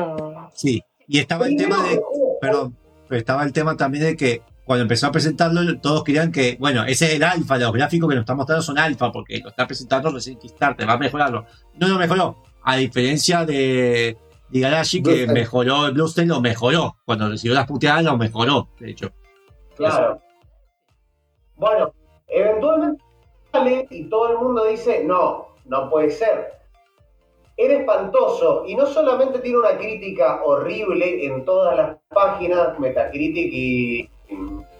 Sí, y estaba el tema de, perdón, pero estaba el tema también de que cuando empezó a presentarlo, todos querían que, bueno, ese es el alfa, los gráficos que nos está mostrando son alfa, porque lo está presentando recién Kickstarter, va a mejorarlo. No lo mejoró, a diferencia de, de Igarashi, que Bluestain. mejoró, el Bluestain lo mejoró, cuando recibió las puteadas lo mejoró, de hecho. Claro. Bueno, eventualmente sale y todo el mundo dice, no, no puede ser. Era espantoso y no solamente tiene una crítica horrible en todas las páginas, Metacritic y,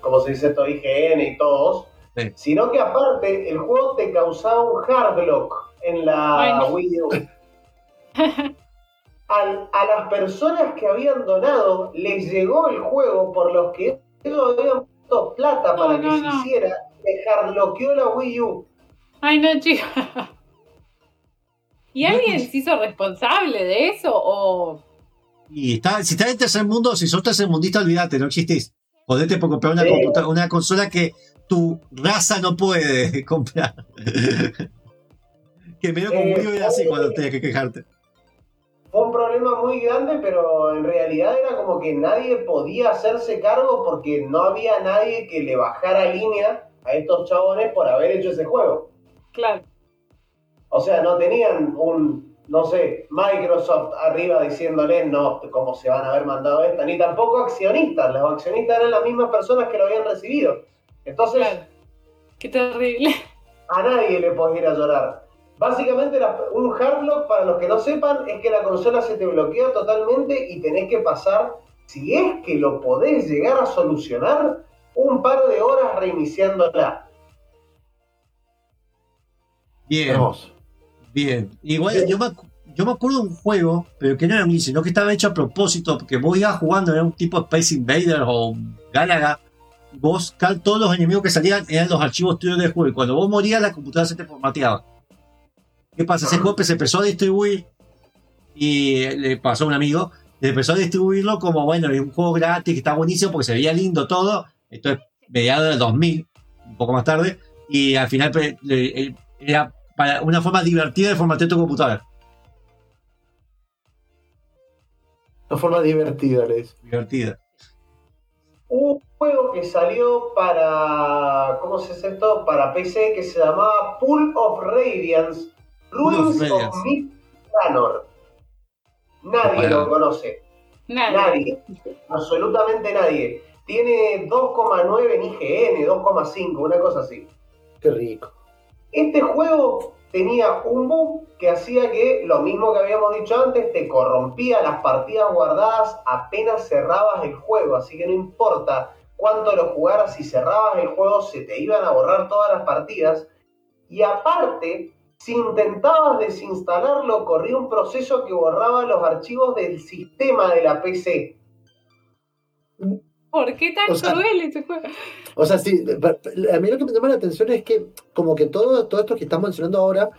como se dice esto, IGN y todos, Sí. sino que aparte el juego te causaba un hardlock en la Ay, no. Wii U. Al- a las personas que habían donado les llegó el juego por los que ellos habían puesto plata No, para que no, se no. hiciera, le hardloqueó la Wii U. Ay, no, chicos. ¿Y alguien se hizo responsable de eso? ¿O Y está, si estás en tercer mundo, si sos tercer mundista, olvídate, no existís. Jodete por comprar una, Sí. computa- una consola que tu raza no puede comprar. que medio con Eh, Wii U era así oye. cuando tenías que quejarte. Fue un problema muy grande, pero en realidad era como que nadie podía hacerse cargo porque no había nadie que le bajara línea a estos chabones por haber hecho ese juego. claro? O sea, no tenían un, no sé, Microsoft arriba diciéndole no, cómo se van a haber mandado esta, ni tampoco accionistas. Los accionistas eran las mismas personas que lo habían recibido. Entonces, Claro. Qué terrible. a nadie le podía ir a llorar. Básicamente, la- un hardlock, para los que no sepan, es que la consola se te bloquea totalmente y tenés que pasar, si es que lo podés llegar a solucionar, un par de horas reiniciándola. Bien, Hermoso. bien. Igual yo me, yo me acuerdo de un juego, pero que no era un sino que estaba hecho a propósito, porque vos ibas jugando, era un tipo Space Invaders o Galaga. Vos, todos los enemigos que salían eran los archivos tuyos del juego. Y cuando vos morías, la computadora se te formateaba. ¿Qué pasa? Ese juego se empezó a distribuir y le pasó a un amigo. Le empezó a distribuirlo como, bueno, es un juego gratis que está buenísimo porque se veía lindo todo. Esto es mediados del 2000, un poco más tarde. Y al final le- eh, era para una forma divertida de formatear tu computadora. Una forma divertida, le dice. Divertida. Hubo un juego que salió para, ¿cómo se dice esto? Para PC que se llamaba Pool of Radiance, Ruins of. Midranor. Nadie Bueno. lo conoce. Nadie, absolutamente nadie. Tiene 2,9 en IGN, 2,5, una cosa así. Qué rico. Este juego tenía un bug que hacía que, lo mismo que habíamos dicho antes, te corrompía las partidas guardadas apenas cerrabas el juego. Así que no importa cuánto lo jugaras, si cerrabas el juego se te iban a borrar todas las partidas. Y aparte, si intentabas desinstalarlo, corría un proceso que borraba los archivos del sistema de la PC. ¿Por qué tan O sea- cruel ese juego? O sea, sí, a mí lo que me llama la atención es que como que todo, todo esto que estamos mencionando ahora,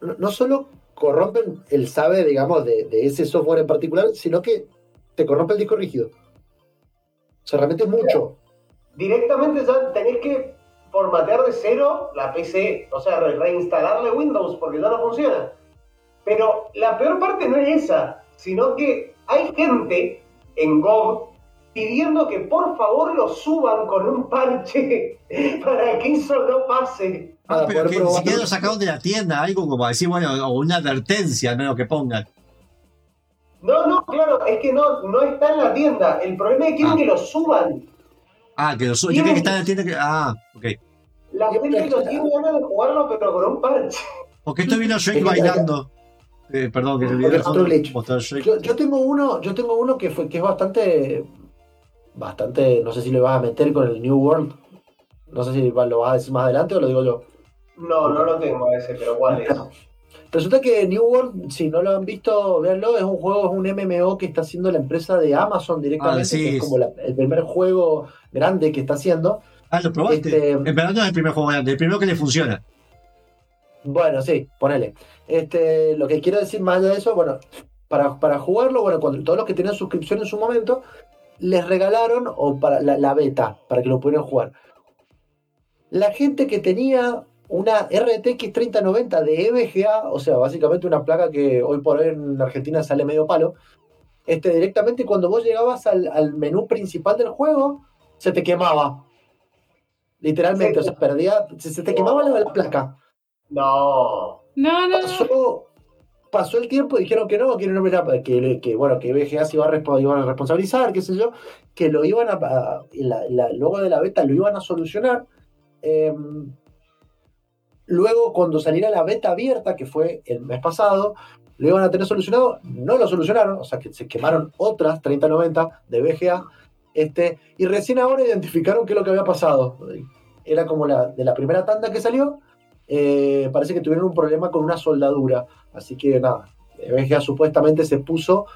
no, no solo corrompen el sabe, digamos, de, de ese software en particular, sino que te corrompe el disco rígido. O sea, realmente es mucho. Directamente ya tenés que formatear de cero la PC, o sea, re- reinstalarle Windows porque ya no funciona. Pero la peor parte no es esa, sino que hay gente en GOG pidiendo que por favor lo suban con un parche para que eso no pase. Ah, Para pero que ni probar. siquiera lo sacaron de la tienda, algo como decir, bueno, o una advertencia, al menos que pongan. No, no, claro, es que no, no está en la tienda. El problema es que quieren Ah. que lo suban. Ah, que lo su- Yo creo que está en la tienda que. Ah, ok. La gente lo tiene ganas de jugarlo, pero con un parche. Porque estoy viendo a Shrek bailando. Eh, perdón, que te otro. Yo, yo tengo uno, yo tengo uno que fue, que es bastante, bastante, no sé si lo vas a meter con el New World. No sé si lo vas a decir más adelante o lo digo yo. No, no lo tengo ese, pero ¿cuál es? Resulta que New World, si no lo han visto, véanlo, es un juego, es un MMO que está haciendo la empresa de Amazon directamente, Ah, sí, que es es- como la- el primer juego grande que está haciendo. Ah, lo probaste. Este- En verdad no es el primer juego grande, el primero que le funciona. Bueno, sí, ponele. Este, lo que quiero decir más allá de eso, bueno, para, para jugarlo, bueno, cuando todos los que tenían suscripción en su momento, les regalaron o para la, la beta, para que lo pudieran jugar. La gente que tenía una RTX 3090 de EVGA, o sea, básicamente una placa que hoy por hoy en Argentina sale medio palo, este, directamente cuando vos llegabas al, al menú principal del juego, se te quemaba. Literalmente, Sí. o sea, perdía, se, se te quemaba la- la placa. No. No, no, pasó, pasó el tiempo y dijeron que no, que no era- que, que, bueno, que VGA se iba a, iban a responsabilizar, qué sé yo, que lo iban a, a- la- la- luego de la beta lo iban a solucionar. Eh, luego, cuando saliera la beta abierta, que fue el mes pasado, lo iban a tener solucionado, no lo solucionaron, o sea que se quemaron otras 3090 de VGA, este, y recién ahora identificaron qué es lo que había pasado. Era como la de la primera tanda que salió, eh, parece que tuvieron un problema con una soldadura. Así que nada, VGA supuestamente se puso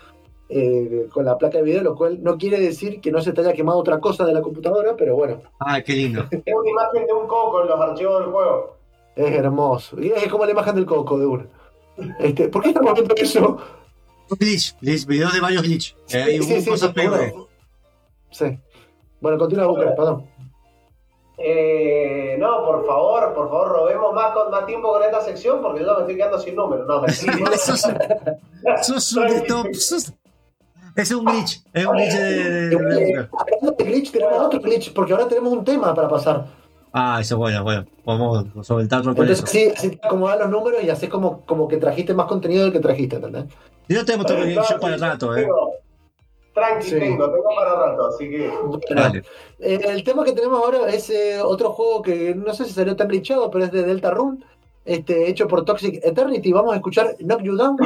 eh, con la placa de video, lo cual no quiere decir que no se te haya quemado otra cosa de la computadora, pero bueno, Ah, qué lindo. Es una imagen de un coco en los archivos del juego. Es hermoso. Y es como la imagen del coco de uno. Este, ¿Por qué estamos viendo eso? glitch, glitch, videos de varios glitch. Eh, hay Sí, sí, cosas sí, peores. bueno. Sí. Bueno, continúa, Bucar, perdón. Eh, no, por favor, por favor, robemos más, con, más tiempo con esta sección porque yo me estoy quedando sin números. No, me sos, sos un sos- Es un glitch, es un glitch de, de- de- de- Hablando de glitch, tenemos otro glitch, porque ahora tenemos un tema para pasar. Ah, eso bueno, bueno. Podemos soltar otro con eso. Entonces, sí, así te acomodas los números y haces como, como que trajiste más contenido del que trajiste, ¿entendés? Y no tenemos todo yo para el rato, eh. Tengo- Tranqui, Sí. tengo, tengo para rato, así que. Bueno, Dale. eh, el tema que tenemos ahora es eh, otro juego que no sé si salió tan glitchado, pero es de Delta Rune, este, hecho por Toxic Eternity. Vamos a escuchar Knock You Down.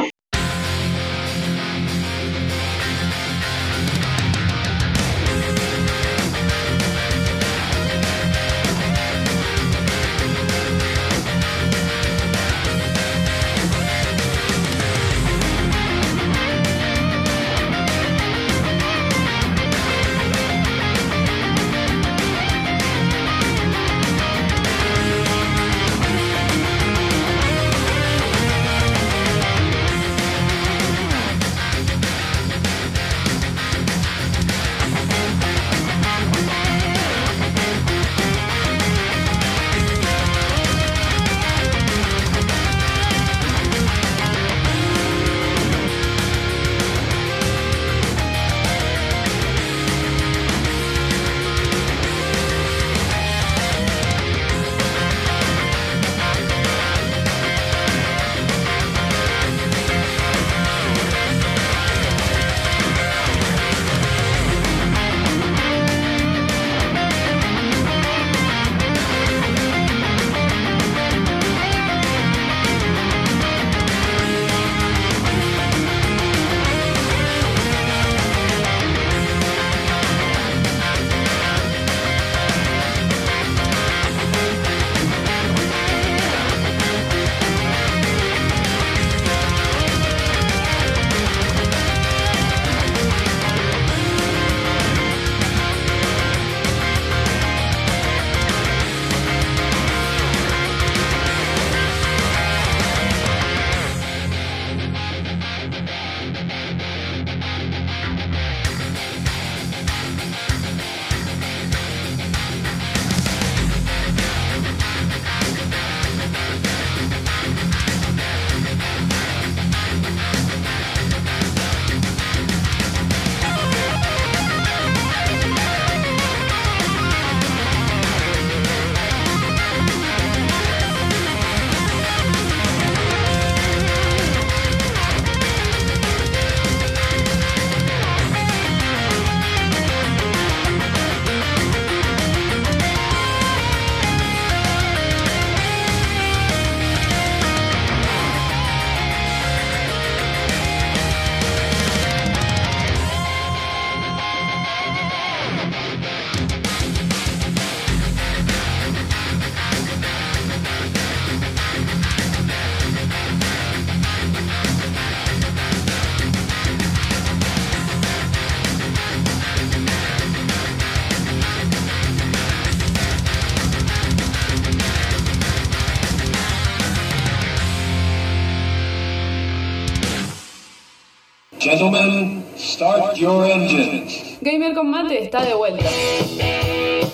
Con mate está de vuelta.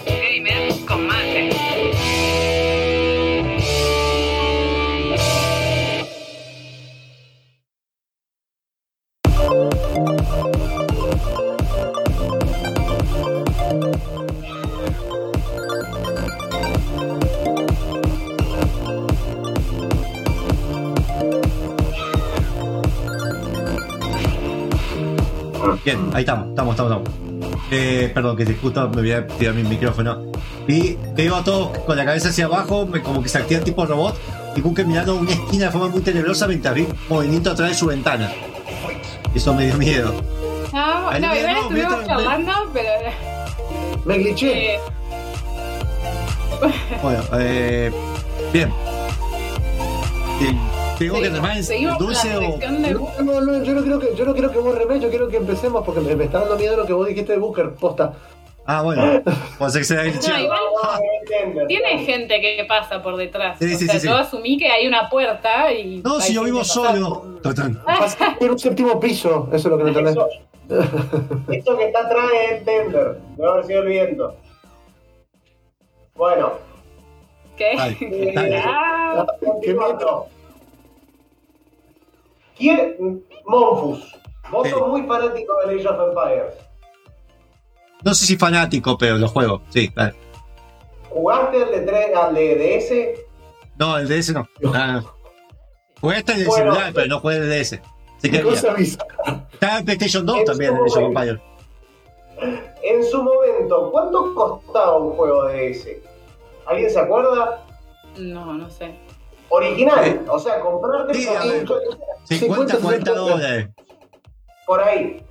Gamer con mate. Bien, ahí estamos, estamos, estamos. Eh, perdón, que justo me voy a tirar mi micrófono. Y veo a todos con la cabeza hacia abajo, me- como que se activa tipo robot, y Bunker mirando una esquina de forma muy tenebrosa mientras vi movimiento atrás de su ventana. Eso me dio miedo. No, Ahí no, igual no, estuvimos me- charlando, pero. Me glitché. eh, Bueno, eh, bien. Eh, ¿Tengo que el con dulce o.? No, no, no, yo no creo que yo no quiero que vos remes, yo quiero que empecemos porque me, me está dando miedo lo que vos dijiste de Booker, posta. Ah, bueno, puede ser que sea No, glitcheado. igual Vamos a entender. tiene gente que pasa por detrás. Sí, o sí, sea, sí, sí. yo asumí que hay una puerta y. No, si yo vivo solo. Tatán. Pasa por un séptimo piso, eso es lo que no entendés. Esto que está atrás es el tender. Debe haber sido el viento. Bueno, ¿Qué? Dale, dale. Ah, continuando. ¿Quién? Monfus. Vos Sí. sos muy fanático de Age of Empires. No sé si fanático, pero lo juego. Sí, dale. ¿Jugaste al de, 3, al de DS? No, el DS no. Ah, no. Jugué hasta en el Bueno. celular, pero no jugué el DS. Así que ¿Qué cosa? Estaba en PlayStation 2 En también, el Age of. Empires. En su momento, ¿cuánto costaba un juego de DS? ¿Alguien se acuerda? no, no sé. Original, o sea, comprarte Sí, el a ver. cartucho 50, 40 50 dólares. por ahí.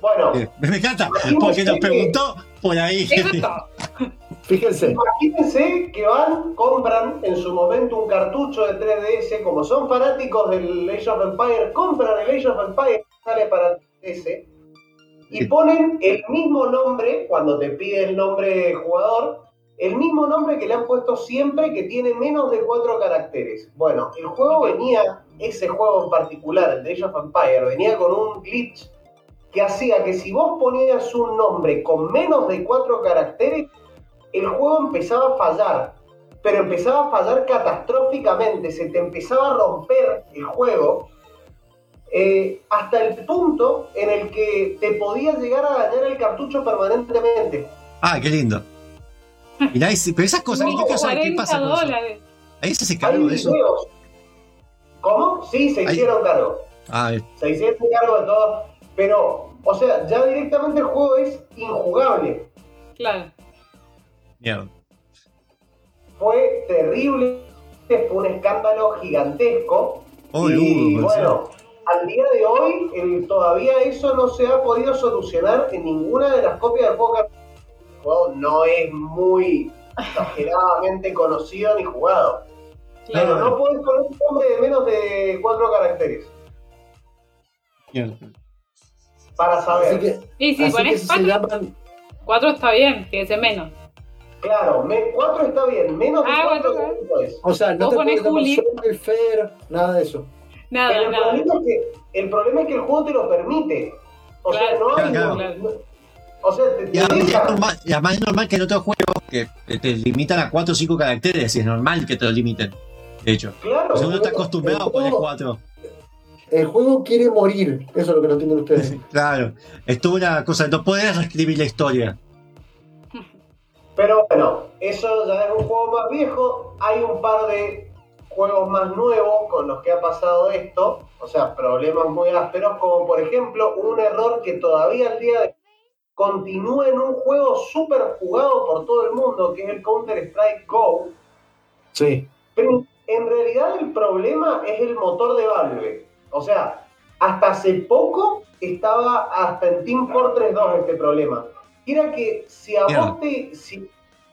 Bueno, Eh, Me encanta, porque nos que- preguntó por ahí. Fíjense, Imagínense que van, compran en su momento un cartucho de 3DS, como son fanáticos del Age of Empires, compran el Age of Empires que sale para 3DS y ponen el mismo nombre, cuando te pide el nombre de jugador, el mismo nombre que le han puesto siempre que tiene menos de cuatro caracteres. Bueno, el juego venía, ese juego en particular, el de Age of Empires, venía con un glitch que hacía que si vos ponías un nombre con menos de cuatro caracteres, el juego empezaba a fallar, pero empezaba a fallar catastróficamente, se te empezaba a romper el juego, eh, hasta el punto en el que te podía llegar a dañar el cartucho permanentemente. Ah, qué lindo. Mirá, pero esas cosas, No, ¿qué quiero saber qué 40 pasa con eso? dólares. Ahí se hace cargo de eso. ¿Cómo? Sí, se hicieron cargo. Ah, eh, Se hicieron cargo de todo, pero, o sea, ya directamente el juego es injugable. Claro. mierda. Fue terrible, fue un escándalo gigantesco. Oh, y bueno, al día de hoy el- todavía eso no se ha podido solucionar en ninguna de las copias del juego. que- juego no es muy exageradamente conocido ni jugado. Pero Claro. no puedes poner un nombre de menos de cuatro caracteres para saber. así que, Y si así pones 4, llaman 4 está bien, que menos. Claro, me- cuatro está bien, menos de Ah, cuatro bueno, puedes. O sea, no te llamar Juli. el Fair, nada de eso. Nada, Pero el nada. problema, es que, el problema es que el juego te lo permite. O sea, no hay. claro, claro. no- o sea, te, Y además, es normal, y además es normal que en otros juegos que te limitan a 4 o 5 caracteres, y es normal que te lo limiten. De hecho, Claro. o sea, uno está acostumbrado a poner 4. El juego quiere morir, eso es lo que no entienden ustedes. Claro, estuvo una cosa, no puedes reescribir la historia. Pero bueno, eso ya es un juego más viejo. Hay un par de juegos más nuevos con los que ha pasado esto. O sea, problemas muy ásperos, como por ejemplo un error que todavía al día de continúa en un juego súper jugado por todo el mundo, que es el Counter-Strike Go. Sí. Pero en realidad el problema es el motor de Valve. O sea, hasta hace poco estaba hasta en Team Fortress 2 este problema. Era que si a vos te, si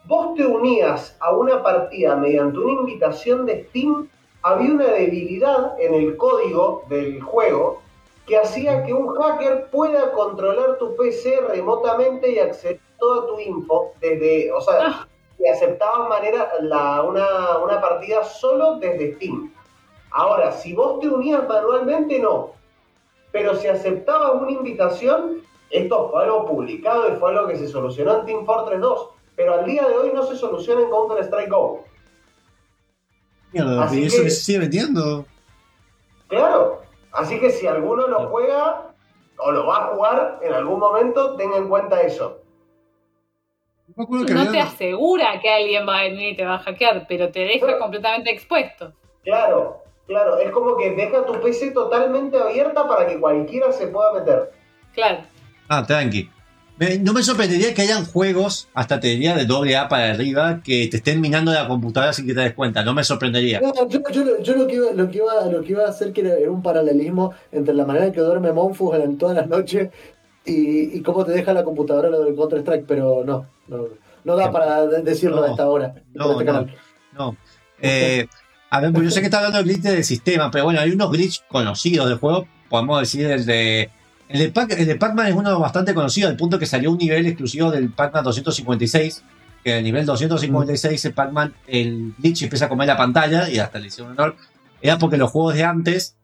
vos te unías a una partida mediante una invitación de Steam, había una debilidad en el código del juego que hacía que un hacker pueda controlar tu PC remotamente y acceder a toda tu info desde, o sea, Ah. y aceptabas manera la, una, una partida solo desde Steam. Ahora, si vos te unías manualmente, no. pero si aceptabas una invitación, esto fue algo publicado y fue algo que se solucionó en Team Fortress 2, pero al día de hoy no se soluciona en Counter-Strike Go. Mierda, Así ¿y eso que- que se sigue vendiendo? Claro, así que si alguno lo juega o lo va a jugar en algún momento, tenga en cuenta eso. No había- te asegura que alguien va a venir y te va a hackear, pero te deja Pero- completamente expuesto. Claro, claro, es como que deja tu PC totalmente abierta para que cualquiera se pueda meter. Claro. Ah, tranqui. Me- no me sorprendería que hayan juegos, hasta te diría de doble A para arriba, que te estén minando la computadora sin que te des cuenta. No me sorprendería. No, yo, yo lo- yo lo, que iba, lo, que iba, lo que iba a hacer que era, un paralelismo entre la manera en que duerme Monfus en todas las noches y, y cómo te deja la computadora lo del Counter-Strike, pero no, no, no da para de- decirlo No, a esta hora. no, este canal. No. Eh, a ver, pues yo sé que está hablando de glitch del sistema, pero bueno, hay unos glitch conocidos del juego. Podemos decir el de. El de, Pac- el de Pac-Man es uno bastante conocido, al punto que salió un nivel exclusivo del Pac-Man 256. Que en el nivel 256, el Pac-Man, el glitch empieza a comer la pantalla, y hasta le hicieron honor. Era porque los juegos de antes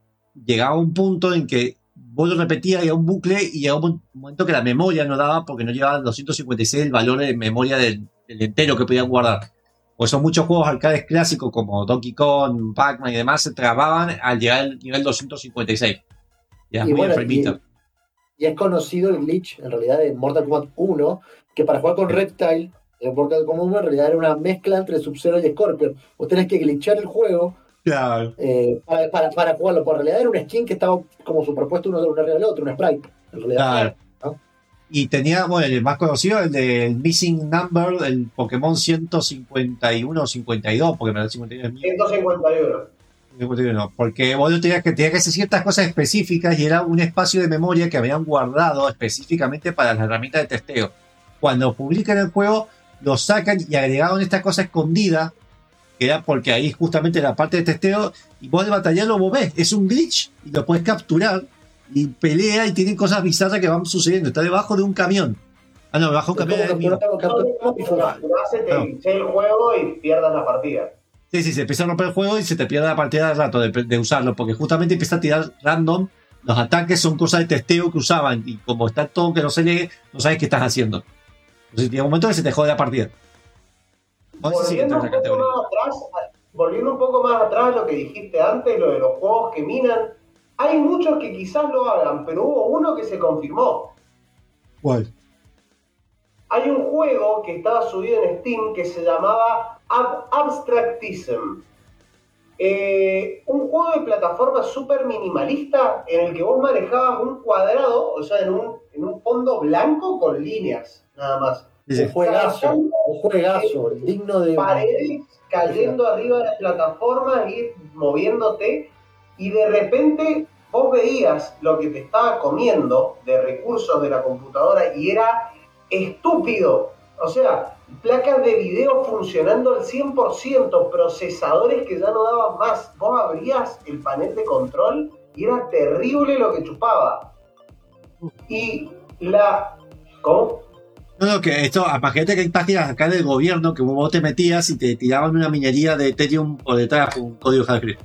llegaba a un punto en que vos lo repetías y era un bucle, y llegaba un momento que la memoria no daba porque no llevaba al 256 el valor de memoria del, del entero que podían guardar. Pues son muchos juegos arcades clásicos como Donkey Kong, Pac-Man y demás se trababan al llegar al nivel 256. Ya, Y muy bueno, enfermito. Y es conocido el glitch, en realidad, de Mortal Kombat 1, que para jugar con Reptile, en Mortal Kombat 1 en realidad era una mezcla entre Sub-Zero y Scorpion. Vos tenés que glitchar el juego Claro. eh, para, para, para jugarlo. Por realidad era un skin que estaba como superpuesto uno, uno arriba del otro, un sprite. En realidad. Claro. ¿no? Y tenía, bueno, el más conocido, el del Missing Number, el Pokémon 151 o 52, porque me da el 51 es mío. 151. 51, porque vos tenías que, tenías que hacer ciertas cosas específicas y era un espacio de memoria que habían guardado específicamente para las herramientas de testeo. Cuando publican el juego, lo sacan y agregaron esta cosa escondida, que era porque ahí justamente la parte de testeo, y vos de batallarlo vos ves, es un glitch y lo puedes capturar y pelea y tienen cosas bizarras que van sucediendo. Está debajo de un camión. Ah, no, debajo de un camión. juego Sí, sí, se empieza a romper el juego y se te pierde la partida de rato de, de usarlo, porque justamente empieza a tirar random. Los ataques son cosas de testeo que usaban, y como está todo que no se lee, no sabes qué estás haciendo. Entonces llega un momento que se te jode la partida. Volviendo un, poco más atrás, volviendo un poco más atrás a lo que dijiste antes, lo de los juegos que minan, hay muchos que quizás lo hagan, pero hubo uno que se confirmó. ¿Cuál? Hay un juego que estaba subido en Steam que se llamaba Ab- Abstractism. Eh, un juego de plataforma súper minimalista en el que vos manejabas un cuadrado, o sea, en un, en un fondo blanco con líneas, nada más. Sí, sí. Un juegazo, un juegazo, digno de. paredes cayendo arriba de las plataformas, ir moviéndote, y de repente vos veías lo que te estaba comiendo de recursos de la computadora y era estúpido. O sea, placas de video funcionando al 100%, procesadores que ya no daban más. Vos abrías el panel de control y era terrible lo que chupaba. Y la... ¿Cómo? No, no, que esto, imagínate que hay páginas acá del gobierno que vos te metías y te tiraban una minería de Ethereum por detrás con un código JavaScript.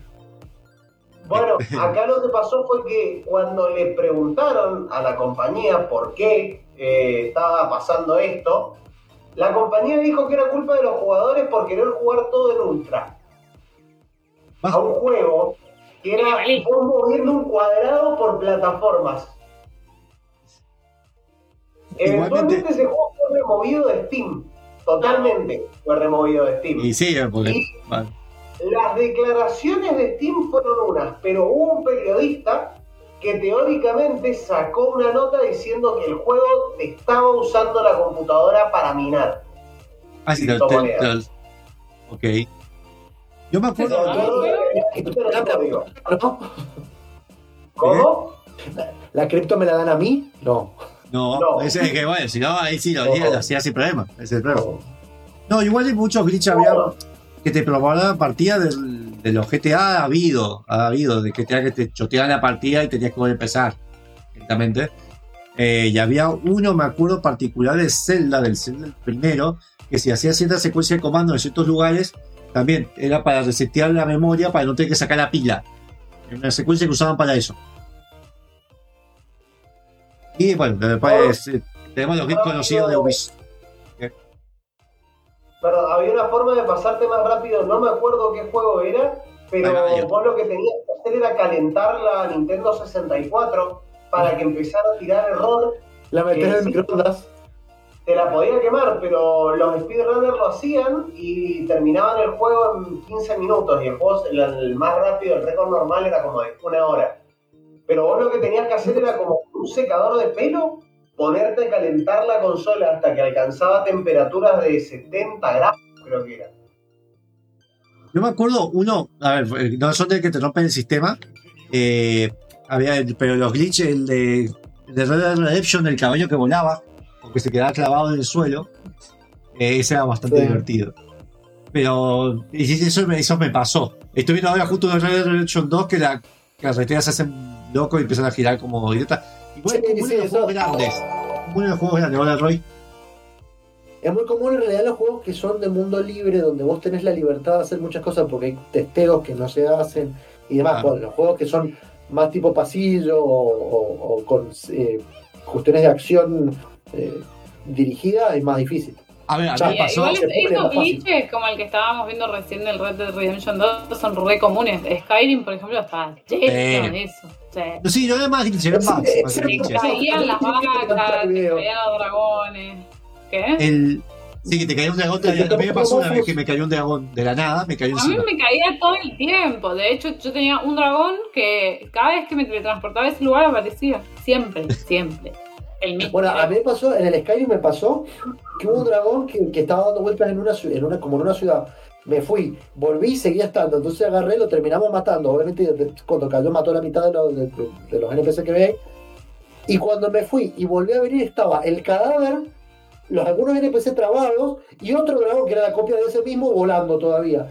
Bueno, acá lo que pasó fue que cuando le preguntaron a la compañía por qué eh, estaba pasando esto, la compañía dijo que era culpa de los jugadores por querer jugar todo en ultra. A un juego que era moviendo un cuadrado por plataformas. Eventualmente ese juego fue removido de Steam. Totalmente fue removido de Steam. Y sí, porque. Y- vale. Las declaraciones de Steam fueron unas, pero hubo un periodista que teóricamente sacó una nota diciendo que el juego estaba usando la computadora para minar. Ah, sí, te- te- te- ok. Yo me acuerdo. ¿Cómo? ¿La cripto me la dan a mí? No. No, No. ese es que bueno, si no, ahí sí lo No. hacía, lo hacía sin problema. Ese es el problema. No, igual hay muchos glitches había que te probaban la partida del- de los GTA ha habido, ha habido, de GTA que te choteaban la partida y tenías que volver a empezar directamente. Eh, y había uno, me acuerdo, particular de Zelda, del Zelda el primero, que si hacía cierta secuencia de comandos en ciertos lugares, también era para resetear la memoria para no tener que sacar la pila. Era una secuencia que usaban para eso. Y bueno, después eh, tenemos los bien conocidos de Ubisoft. Perdón, había una forma de pasarte más rápido, no me acuerdo qué juego era, pero yo. vos lo que tenías que hacer era calentar la Nintendo 64 para que empezara a tirar error. La metés en el Sí. microondas. Te la podía quemar, pero los speedrunners lo hacían y terminaban el juego en 15 minutos. Y el juego, el, el más rápido, el récord normal era como de una hora. Pero vos lo que tenías que hacer era como un secador de pelo, ponerte a calentar la consola hasta que alcanzaba temperaturas de 70 grados, creo que era. Yo me acuerdo uno, a ver, eh, no son de que te rompen el sistema, eh, había, pero los glitches, el de, de Red Dead Redemption, del caballo que volaba, o que se quedaba clavado en el suelo, eh, ese era bastante Sí. divertido. Pero eso, me- eso me pasó. Estoy viendo ahora justo de Red Dead Redemption 2 que la carretera se hacen loco y empiezan a girar como idiota. Igual Sí, sí, de los juegos grandes. De los juegos grandes, Roy. Es muy común en realidad los juegos que son de mundo libre, donde vos tenés la libertad de hacer muchas cosas porque hay testeos que no se hacen y demás. Ah. Bueno, los juegos que son más tipo pasillo o, o- o con eh, cuestiones de acción eh, dirigida es más difícil. A ver, Ya, pasó. igual pone estos glitches como el que estábamos viendo recién del Red Dead Redemption 2 son re comunes. Skyrim, por ejemplo, está lleno de eso. Sí, más Sí, más. sí, más sí. caían las vacas, caían los dragones. ¿Qué? El, sí, que te cayó un dragón. A mí me pasó una vez que me cayó un dragón de la nada, me cayó A mí me caía todo el tiempo. De hecho, yo tenía un dragón que cada vez que me teletransportaba a ese lugar aparecía. Siempre, siempre. El mismo. Bueno, a mí me pasó, en el Skyrim me pasó que hubo un dragón que, que estaba dando vueltas en una, en una, como en una ciudad. Me fui, volví y seguía estando. Entonces agarré, lo terminamos matando. Obviamente, cuando cayó, mató la mitad de los, de, de los NPC que veis. Y cuando me fui y volví a venir, estaba el cadáver, los algunos NPC trabados y otro dragón que era la copia de ese mismo volando todavía.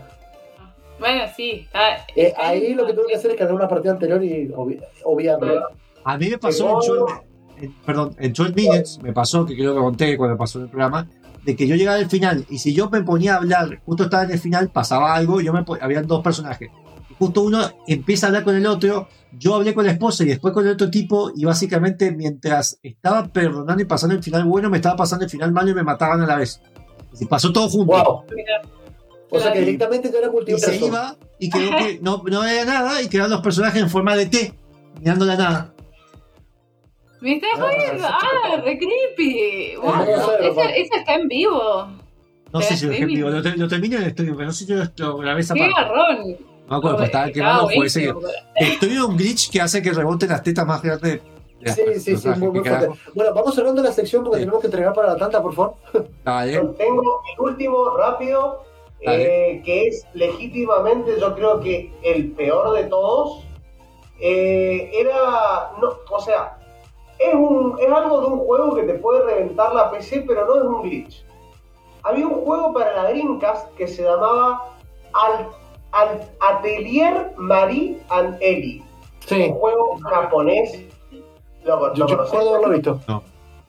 Bueno, sí. está- Eh, ahí lo que tuve que hacer es cargar una partida anterior y obvi- obviarlo. A mí me pasó en 12, en- perdón, en 12 Minutes, me pasó, que creo que conté cuando pasó el programa, de que yo llegaba al final y si yo me ponía a hablar, justo estaba en el final, pasaba algo, yo me habían dos personajes. Justo uno empieza a hablar con el otro, yo hablé con la esposa y después con el otro tipo, y básicamente mientras estaba perdonando y pasando el final bueno, me estaba pasando el final malo y me mataban a la vez. Y pasó todo junto. O sea que directamente yo era Y se iba y quedó que no, no era nada y quedaban los personajes en forma de T, mirando la nada. Me estás Ah, jodiendo. Ah, re creepy. Wow, ese está en vivo. No sé si lo, streaming. digo, lo, te- lo termino en el estudio, pero no sé si yo lo grabé esa Qué garrón. No me acuerdo, pero estaba quemando fue ese. en un glitch que hace que reboten las tetas más grandes. de las Sí, sí, sí, muy, fuerte. Bueno, vamos cerrando la sección porque Sí. tenemos que entregar para la tanda, por favor. Dale. Tengo el último rápido, eh, que es legítimamente, yo creo que el peor de todos. Eh, era, no, o sea, es, un, es algo de un juego que te puede reventar la PC, pero no es un glitch. Había un juego para la Dreamcast que se llamaba Al, Al- Atelier Marie and Ellie. Sí. Un juego japonés. ¿Lo, lo Yo, recuerdo haberlo visto.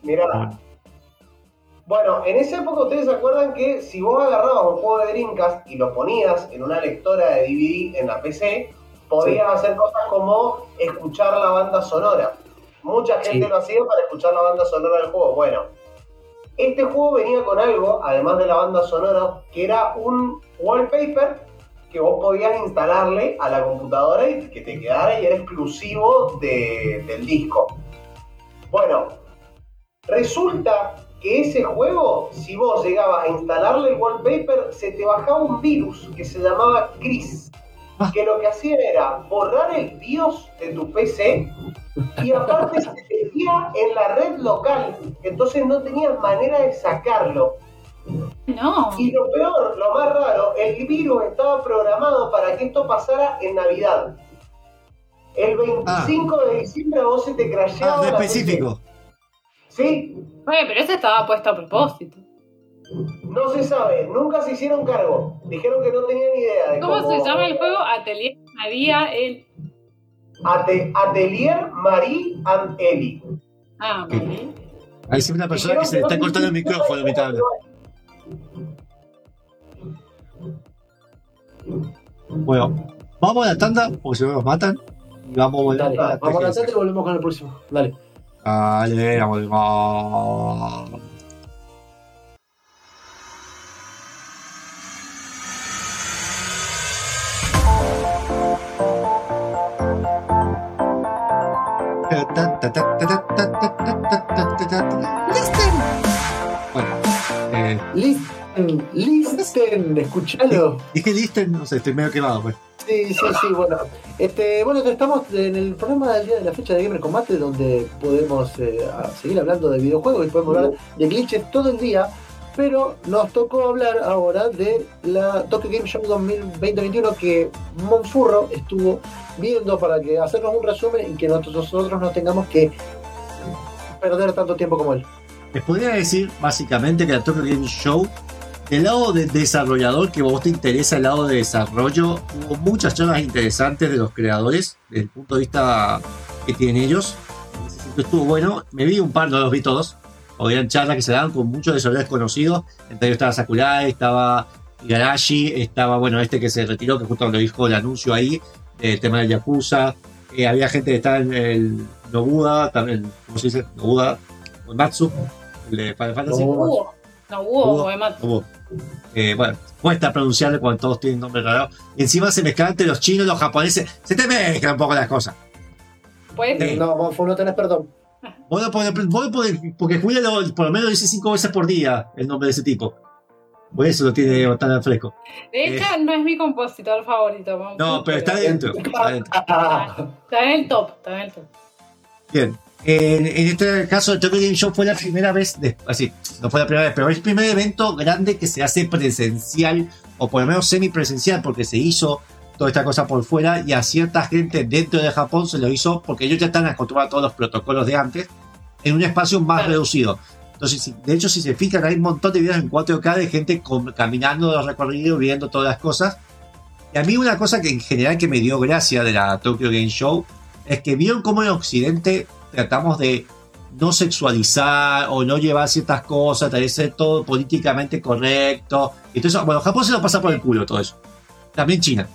Mirá. Bueno. Bueno, en esa época ustedes se acuerdan que si vos agarrabas un juego de Dreamcast y lo ponías en una lectora de DVD en la PC, podías hacer cosas como escuchar la banda sonora. Mucha gente Sí. lo hacía para escuchar la banda sonora del juego. Bueno, este juego venía con algo, además de la banda sonora, que era un wallpaper que vos podías instalarle a la computadora y que te quedara y era exclusivo de- del disco. Bueno, Resulta que ese juego, si vos llegabas a instalarle el wallpaper, se te bajaba un virus que se llamaba Chris, que lo que hacía era borrar el BIOS de tu PC y aparte se metía en la red local, entonces no tenías manera de sacarlo. No. Y lo peor, lo más raro, el virus estaba programado para que esto pasara en Navidad. El 25 de diciembre a vos se te crasheaba Ah, específico. Sí, Oye, pero ese estaba puesto a propósito. No se sabe, nunca se hicieron cargo. Dijeron que no tenían idea de ¿Cómo se llama el juego? Atelier María el. Ate- Atelier Marie and Ellie. Ah, María. Hay siempre una persona que se le está cortando el micrófono mientras habla. Bueno, vamos a la tanda, porque si no nos matan. Y vamos a volver Dale, a la vamos a la tanda y volvemos con el próximo. Dale. Dale, volvemos. Listen. Bueno, eh, Listen, listen, escuchalo. dije listen, no sé, estoy medio quemado, pues. Sí, sí, sí, bueno. Este, bueno, estamos en el programa del día de la fecha de Gamer Combate, donde podemos eh, seguir hablando de videojuegos y podemos hablar de glitches todo el día, pero nos tocó hablar ahora de la Tokyo Game Show 2021 que Monfurro estuvo viendo para que hacernos un resumen y que nosotros, nosotros no tengamos que perder tanto tiempo como él. Les podría decir básicamente que la Tokyo Game Show, del lado del desarrollador, que vos te interesa el lado de desarrollo, hubo muchas charlas interesantes de los creadores, desde el punto de vista que tienen ellos. Estuvo bueno. Me vi un par, no los vi todos. Habían charlas que se daban con muchos desarrolladores conocidos. Entre ellos estaba Sakurai, estaba Igarashi, estaba, bueno, este que se retiró, que justo cuando dijo el anuncio ahí, el tema del Yakuza. Eh, había gente que estaba en el Nobuda, también, ¿cómo se dice? Nobuda, o Matsu, el de Final Fantasy. No. Hubo. No hubo, Hubo. Uematsu. Nobuo. Eh, bueno, cuesta pronunciarle cuando todos tienen nombre raro. Y encima se mezclan entre los chinos y los japoneses. Se te mezclan un poco las cosas. Pues, Sí. No, Monfurro, no tenés perdón. Vos no podés- vos no podés- porque Julia lo- por lo menos dice cinco veces por día el nombre de ese tipo. Por eso lo tiene tan fresco. de hecho, no es mi compositor favorito. Eh. No, pero está dentro. Está dentro. Está en el top, está en el top. Bien. En, en este caso, el Tokyo Game Show fue la primera vez, de- así, no fue la primera vez, pero es el primer evento grande que se hace presencial, o por lo menos semipresencial, porque se hizo toda esta cosa por fuera y a cierta gente dentro de Japón se lo hizo porque ellos ya están acostumbrados a todos los protocolos de antes en un espacio más Claro. reducido. Entonces, de hecho, si se fijan, hay un montón de videos en 4K de gente caminando los recorridos, viendo todas las cosas. Y a mí una cosa que en general que me dio gracia de la Tokyo Game Show es que vieron cómo en Occidente tratamos de no sexualizar o no llevar ciertas cosas, tal vez ser todo políticamente correcto. Eso, bueno, Japón se lo pasa por el culo todo eso. También China.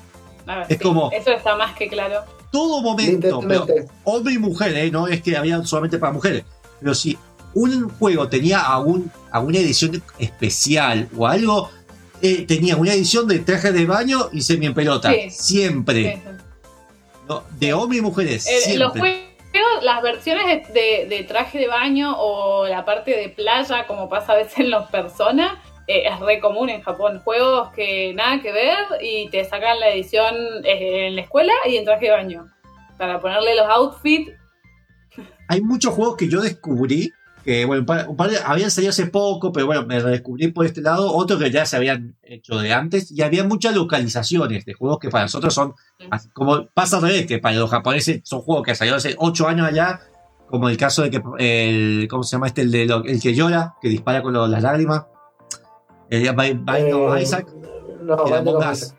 A ver, Es sí, como- Eso está más que claro. Todo momento, pero hombre y mujer, ¿eh? no es que había solamente para mujeres, pero si un juego tenía algún, alguna edición especial o algo, eh, tenía una edición de traje de baño y semi en pelota, Sí. siempre, Sí. ¿no? de hombre y mujeres, El- los siempre. juegos, las versiones de, de- de traje de baño o la parte de playa, como pasa a veces en los personas, eh, es re común en Japón. Juegos que nada que ver y te sacan la edición eh, en la escuela y en traje de baño. Para ponerle los outfits. Hay muchos juegos que yo descubrí, que bueno, un par, un par de- habían salido hace poco, pero bueno, me redescubrí por este lado, otros que ya se habían hecho de antes, y había muchas localizaciones de juegos que para nosotros son, así como pasa al revés, que para los japoneses son juegos que salieron hace 8 años allá, como el caso de que, el, ¿cómo se llama este? El, de lo- el que llora, que dispara con lo- las lágrimas, el Bind Bind of Eh, Isaac, No, y Binding Among Us,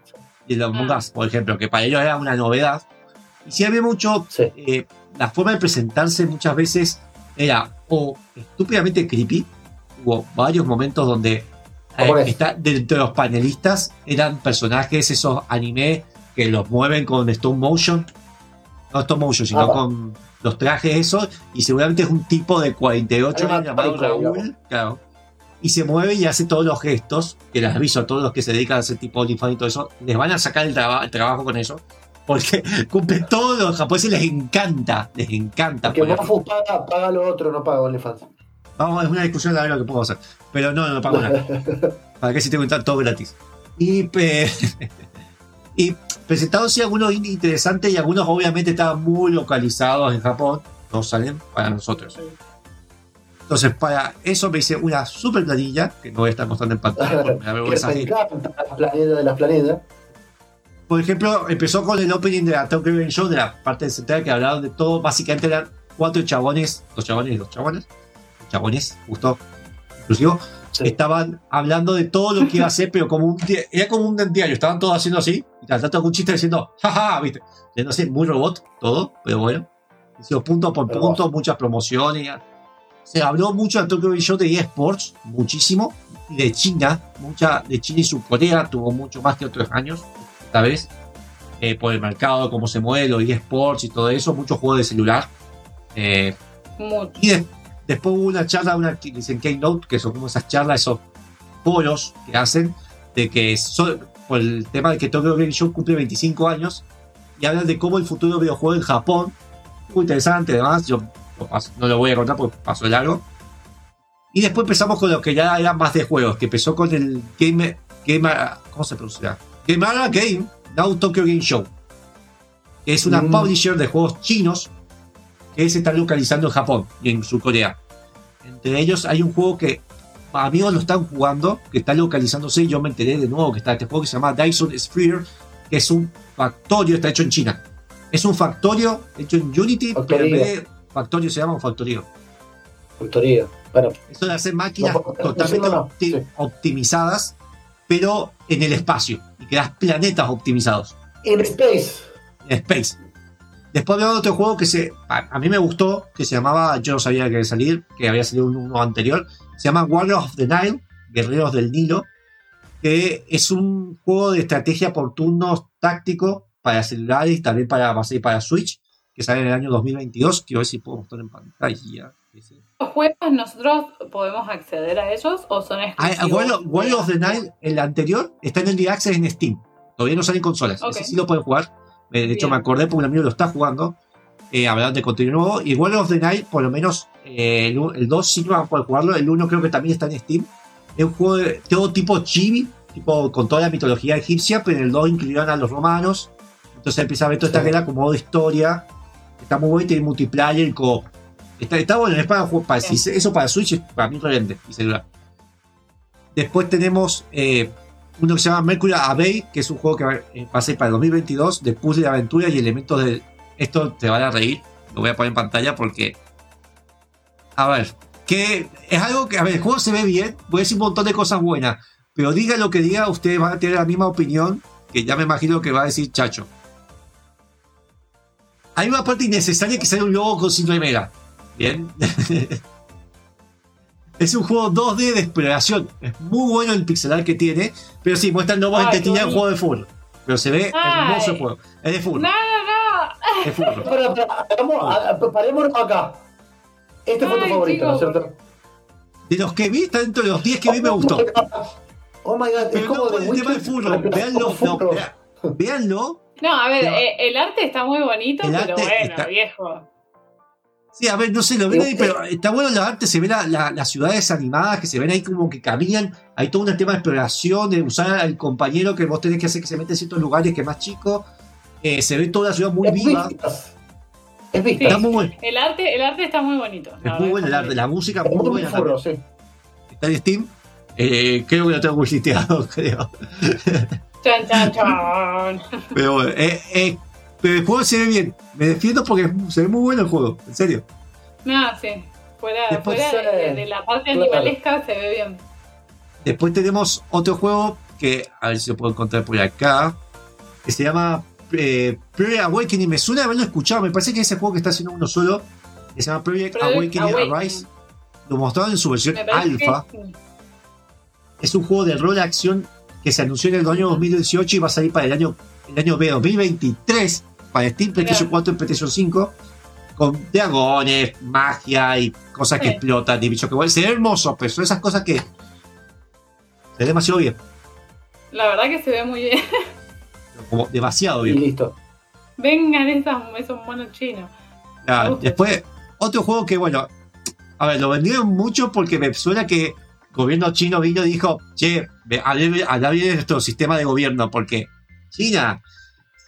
y el Among Ah. Us, por ejemplo, que para ellos era una novedad. Y sí había mucho Sí. eh, la forma de presentarse muchas veces era o estúpidamente creepy. Hubo varios momentos donde eh, está, dentro de los panelistas eran personajes, esos anime que los mueven con stop motion. No stop motion, sino Apa. con los trajes esos. Y seguramente es un tipo de 48 años llamado Raúl. Claro. Y se mueve y hace todos los gestos, que les aviso a todos los que se dedican a ese tipo de OnlyFans y todo eso, les van a sacar el, traba- el trabajo con eso. Porque cumple todo, los japoneses les encanta, les encanta. Que Mofu paga, paga lo otro, no paga OnlyFans. Vamos, es una discusión de ver lo que puedo hacer. Pero no, no pago nada. ¿Para qué si tengo que entrar todo gratis? Y, pe- y presentaron sí algunos interesantes y algunos obviamente estaban muy localizados en Japón. No salen para nosotros. Entonces, para eso me hice una super planilla, que no voy a estar mostrando en pantalla porque me la de las planetas. Por ejemplo, empezó con el opening de la Tokyo Game Show, de la parte central que hablaban de todo. Básicamente eran cuatro chabones, dos chabones y dos chabones. Chabones, justo, inclusivo. Sí. Estaban hablando de todo lo que iba a hacer, pero como un era como un diario. Estaban todos haciendo así, y tratando algún chiste diciendo, jaja, viste. No sé, muy robot todo, pero bueno. Hicieron punto por punto, muchas promociones. Se habló mucho de Tokyo Game Show de eSports, muchísimo. Y de China, mucha de China y Subcorea, tuvo mucho más que otros años, esta vez. eh, por el mercado, cómo se mueve, los eSports y todo eso, muchos juegos de celular. Eh. Y de- después hubo una charla, una que dicen Keynote, que son como esas charlas, esos foros que hacen, de que so- por el tema de que Tokyo Game Show cumple 25 años, y hablan de cómo el futuro videojuego en Japón, muy interesante además, yo no lo voy a contar porque pasó largo. Y después empezamos con lo que ya era más de juegos, que empezó con el Game, Game ¿cómo se pronuncia? Game Game, Now Tokyo Game Show. Que es una Mm. publisher de juegos chinos que se está localizando en Japón y en Surcorea. Entre ellos hay un juego que amigos lo están jugando, que está localizándose yo me enteré de nuevo que está este juego que se llama Dyson Sphere, que es un factorio, está hecho en China. Es un factorio hecho en Unity, pero en vez de factorio se llama un factorio. Factoría. Bueno, Eso de hacer máquinas No, totalmente no, no, opti- sí. optimizadas, pero en el espacio, y que das planetas optimizados. in space. en Space. Después había otro juego que se, a, a mí me gustó, que se llamaba, yo no sabía que iba a salir, que había salido un- uno anterior, se llama Warriors of the Nile, Guerreros del Nilo, que es un juego de estrategia por turnos táctico para celulares también para, para Switch, que sale en el año 2022, quiero ver si puedo mostrar en pantalla. ¿Los juegos nosotros podemos acceder a ellos o son Ah, exclusivos? De- Warriors of the Nile, el anterior, está en el Access en Steam. Todavía no salen consolas. Ok. Ese sí lo pueden jugar. Eh, De hecho, Bien. me acordé porque un amigo lo está jugando. Eh, hablando de contenido nuevo. Y Warriors of the Night, por lo menos eh, el, u- el 2 sí no van a poder jugarlo. El 1 creo que también está en Steam. Es un juego de todo tipo chibi, tipo con toda la mitología egipcia, pero en el 2 incluyeron a los romanos. Entonces empieza a ver toda esta Sí. guerra como modo historia. Está muy bueno y tiene multiplayer y co Está, está bueno, es para, para Sí. eso para Switch es para mí realmente y celular. Después tenemos eh, uno que se llama Mercury Abbey, que es un juego que va, eh, va a ser para el 2022 de puzzle de aventura y elementos de. Esto te van a reír, lo voy a poner en pantalla porque. A ver, que es algo que. A ver, el juego se ve bien, voy a decir un montón de cosas buenas, pero diga lo que diga, ustedes van a tener la misma opinión que ya me imagino que va a decir Chacho. Hay una parte innecesaria que sale un lobo con sin remera. Bien. es un juego 2D de exploración. Es muy bueno el pixel art que tiene. Pero sí, muestra el lobo Ay, entretenido qué en juego de fútbol. Pero se ve Ay. hermoso el juego. Es de fútbol. No, no, Es fútbol. Ha- parémonos acá. Este fue tu favorito, ¿no es cierto? De los que vi, está dentro de los 10 que vi me gustó. Oh my god, es Pero como no de el tema del pero Veanlo. no, fútbol. No. A ver, Pero- eh, el arte está muy bonito, El pero bueno, está- viejo. Sí, a ver, no sé, lo ven ahí, Eh, pero está bueno la arte, se ven la- la- las ciudades animadas que se ven ahí como que caminan, hay todo un tema de exploración, de usar al compañero que vos tenés que hacer que se mete en ciertos lugares que es más chico, Eh, se ve toda la ciudad muy Es viva. Es Sí. vista. está muy bueno, El arte, el arte está muy bonito. es muy bueno el está arte, la música Es muy muy buena furro, también. sí. está en Steam, Eh, creo que lo tengo listeado, creo, Chan, chan, chan. pero eh, eh, pero el juego se ve bien, me defiendo porque se ve muy bueno el juego, en serio. No, sí. Fuera, Después, fuera de, de la parte claro. animalesca se ve bien. Después tenemos otro juego que, a ver si lo puedo encontrar por acá, que se llama eh, Project Awakening. Me suena haberlo escuchado, me parece que es ese juego que está haciendo uno solo, que se llama Project, Project Awakening, Awakening. Arise. Lo mostraron en su versión alfa. que sí. Es un juego de rol de acción que se anunció en el año 2018 y va a salir para el año, el año B 2023 para Steam, PlayStation Mira. 4 y PlayStation 5. Con dragones, magia y cosas que Sí. explotan y bichos que vuelan. Se ve hermoso, pero son esas cosas que se ve demasiado bien. La verdad que se ve muy bien. Como demasiado Y bien. listo. Vengan esas, esos monos chinos. Después, otro juego que, bueno, a ver, lo vendieron mucho porque me suena que el gobierno chino vino y dijo, che, habla bien de nuestro sistema de gobierno, porque China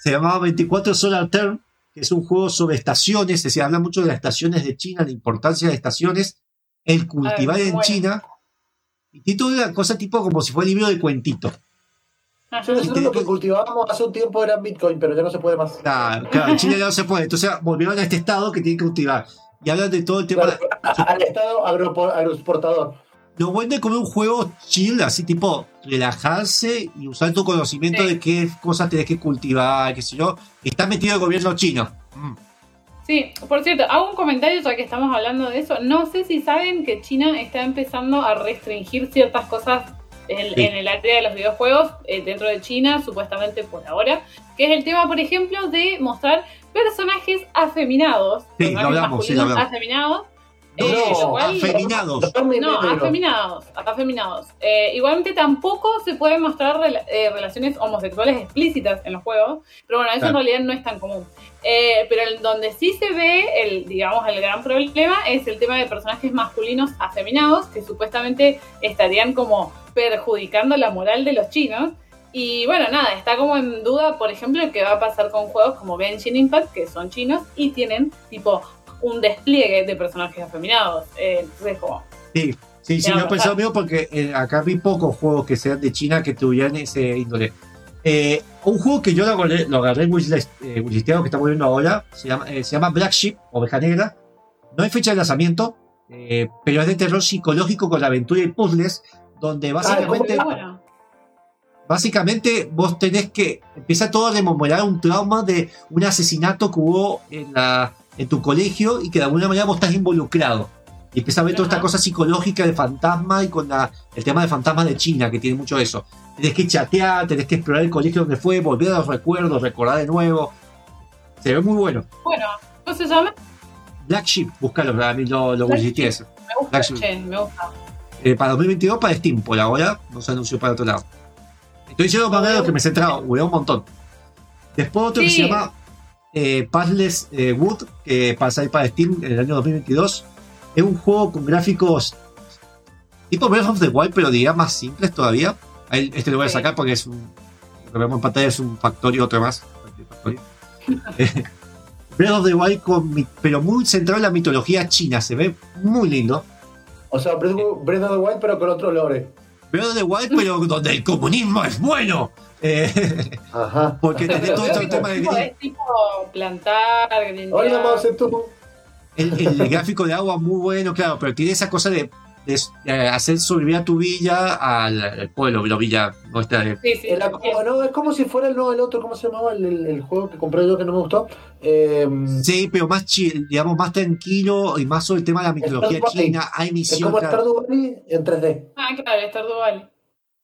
se llamaba 24 Solar Term, que es un juego sobre estaciones, es decir, habla mucho de las estaciones de China, la importancia de estaciones, el cultivar en bueno. China, y tiene toda una cosa tipo como si fuera libro de cuentito. Sí, nosotros lo que cultivábamos hace un tiempo era Bitcoin, pero ya no se puede más. Claro, claro, en China ya no se puede, entonces volvieron a este estado que tiene que cultivar. Y hablan de todo el tema... Claro, a- al estado agroexportador. Lo vende como un juego chill, así tipo relajarse y usar tu conocimiento Sí. de qué cosas tenés que cultivar, qué sé yo. Está metido el gobierno chino. Mm. Sí, por cierto, hago un comentario ya que estamos hablando de eso. No sé si saben que China está empezando a restringir ciertas cosas en, Sí. en el área de los videojuegos eh, dentro de China, supuestamente por ahora, que es el tema, por ejemplo, de mostrar personajes afeminados, Sí, personajes lo hablamos, sí, lo hablamos. afeminados Eh, Dos, lo cual- afeminados. No, afeminados, afeminados. Eh, igualmente tampoco se pueden mostrar rela- eh, relaciones homosexuales explícitas en los juegos, pero bueno, eso Claro. en realidad no es tan común. Eh, pero el- donde sí se ve, el, digamos, el gran problema es el tema de personajes masculinos afeminados que supuestamente estarían como perjudicando la moral de los chinos. Y bueno, nada, está como en duda, por ejemplo, qué va a pasar con juegos como Genshin Impact, que son chinos y tienen tipo un despliegue de personajes afeminados. Eh, entonces, como, Sí, sí, sí, he pensado ajá. mío porque eh, acá vi pocos juegos que sean de China que tuvieran ese índole. Eh, un juego que yo lo agarré, lo agarré eh, wishlisteado que estamos viendo ahora, se llama, eh, se llama Black Sheep, Oveja Negra. No hay fecha de lanzamiento, pero es de terror psicológico con aventura y puzzles, donde básicamente, está bueno. básicamente vos tenés que, empieza todo a rememorar un trauma de un asesinato que hubo en, la, en tu colegio y que de alguna manera vos estás involucrado. Y empieza a ver toda esta cosa psicológica de fantasma y con la- el tema de fantasmas de China, que tiene mucho eso. Tenés que chatear, tenés que explorar el colegio donde fue, volver a los recuerdos, recordar de nuevo. Se ve muy bueno. Bueno, ¿cómo se llama? Black Sheep, búscalo, a mí lo, lo Black eso. Me gusta, Black Sheep. che, me gusta. Eh, para 2022 para Steam, por ahora no se anunció para otro lado. Estoy diciendo más de lo que me he centrado, jugué un montón. Después otro que se llama eh, Pathless eh, Wood, que pasa ahí para Steam en el año 2022. Es un juego con gráficos tipo Breath of the Wild, pero diría más simples todavía. Este lo voy a sacar porque es un. Lo que vemos en pantalla es un Factorio, otro más. Breath of the Wild, con pero muy centrado en la mitología china. Se ve muy lindo. O sea, Breath Breath of the Wild, pero con otro lore. Breath of the Wild, pero donde el comunismo es bueno. Eh, Ajá. porque tenés todo este tema de gris. es tipo plantar. El, el gráfico de agua muy bueno, claro, pero tiene esa cosa de, de, hacer sobrevivir a tu villa al, al pueblo, la villa nuestra de Sí, sí, como, no, es como si fuera el, no, el otro, ¿cómo se llamaba? El, el- el juego que compré yo que no me gustó. Eh, Sí, pero más chill, digamos, más tranquilo y más sobre el tema de la mitología china. Hay es misiones. como claro. Stardew Valley en 3D. Ah, claro, Stardew Valley.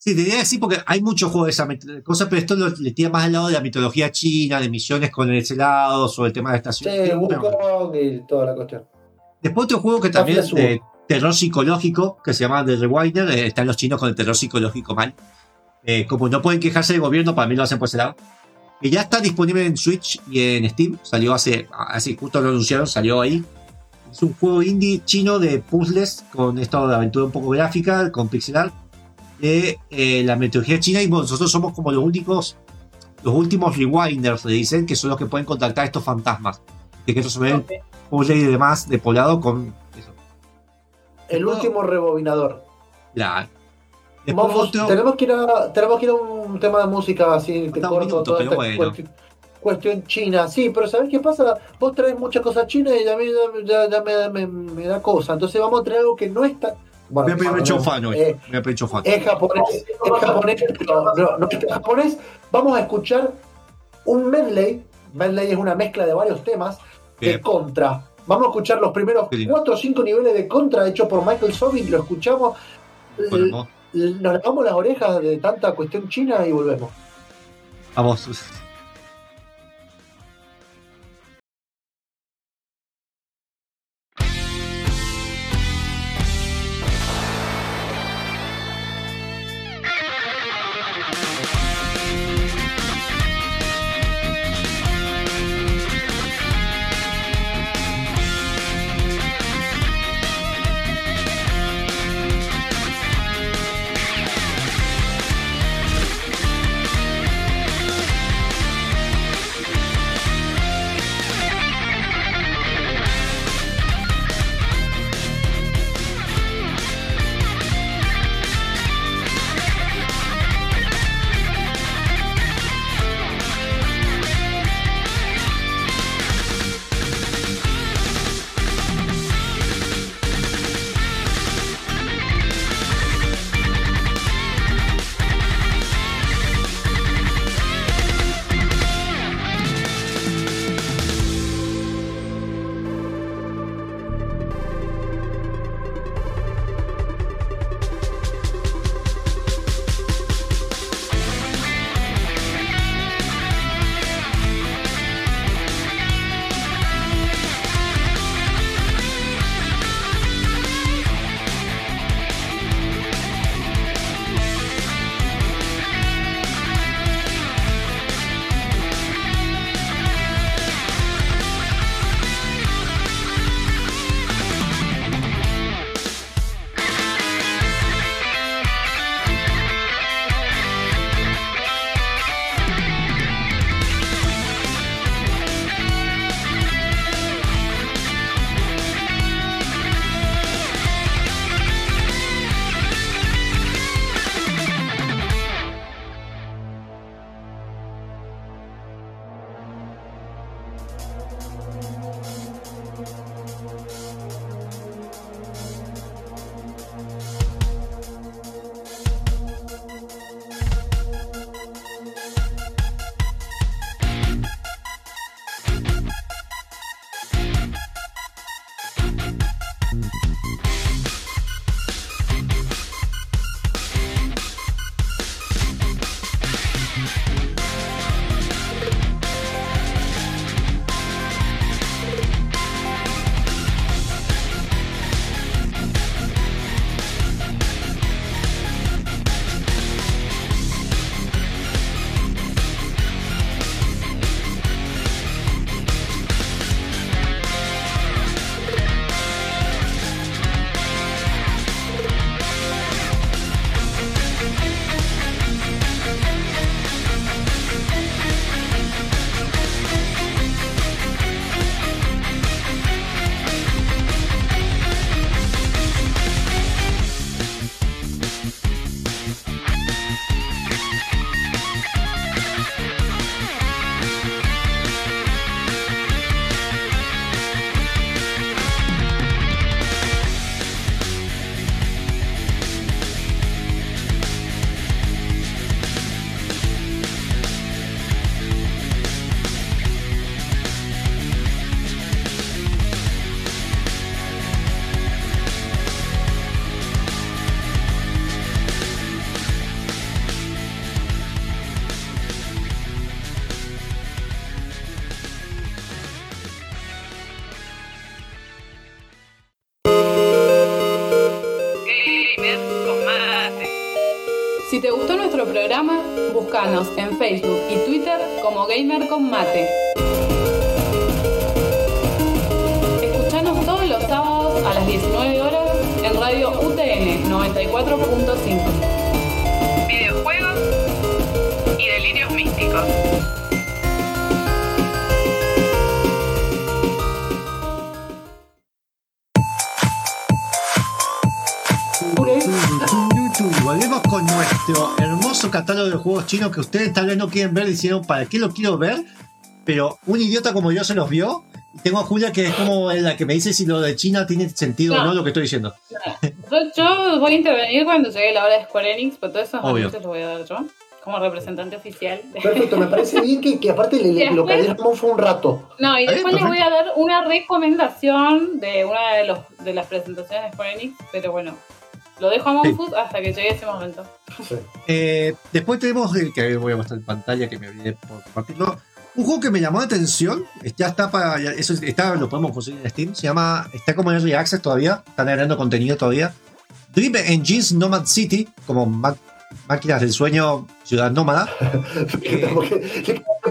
Sí, te diría que sí, porque hay muchos juegos de esa cosa, pero esto lo- le tira más al lado de la mitología china, de misiones con ese lado, sobre el tema de Sí, estación. Bueno. Wukong y toda la cuestión. Después otro juego que también es de terror psicológico, que se llama The Rewinder, eh, están los chinos con el terror psicológico mal. Eh, como no pueden quejarse del gobierno, para mí lo hacen por ese lado. Que ya está disponible en Switch y en Steam, salió hace, hace justo lo anunciaron, salió ahí. Es un juego indie chino de puzzles con estado de aventura un poco gráfica, con pixel art, de eh, la mitología china y bueno, nosotros somos como los únicos, los últimos rewinders, le dicen, que son los que pueden contactar a estos fantasmas. De que estos se ven y demás de poblado con eso. El último rebobinador. Otro, tenemos, que ir a, tenemos que ir a un tema de música así un corto minuto, toda pero esta bueno. cuestión, cuestión china. Sí, pero ¿sabes qué pasa? Vos traes muchas cosas chinas y a mí ya, ya- ya me, da- me- me da cosa. Entonces vamos a traer algo que no está. Voy Bueno, a pedirme no, chofán hoy. eh, Voy a pedir es japonés, es japonés, pero no, no es japonés. Vamos a escuchar un medley. Medley es una mezcla de varios temas de contra. Vamos a escuchar los primeros. 4 o 5 niveles de contra hechos por Michael Sobin. Lo escuchamos. Bueno, Nos lavamos las orejas de tanta cuestión china y volvemos. vamos. Facebook y Twitter como Gamer con Mate. Catálogo de juegos chinos que ustedes tal vez no quieren ver diciendo para qué lo quiero ver, pero un idiota como yo se los vio. Y tengo a Julia que es como la que me dice si lo de China tiene sentido o No. no lo que estoy diciendo. Yo, yo voy a intervenir cuando llegue la hora de Square Enix, pero todos esos Obvio. anuncios los voy a dar yo, como representante oficial. de- Perfecto, me parece bien que, que aparte le, le- lo Después- callamos fue un rato. No, y después les voy a dar una recomendación de una de, los, de las presentaciones de Square Enix, pero bueno, lo dejo a Monfus hasta que llegue ese momento. Sí. Eh, después tenemos el que voy a mostrar en pantalla que me olvidé por compartirlo. Un juego que me llamó la atención, ya está para, ya- eso está, lo podemos conseguir en Steam, se llama, está como en Early Access todavía, están agregando contenido todavía. Dream Engines Nomad City, como máquinas del sueño, ciudad nómada.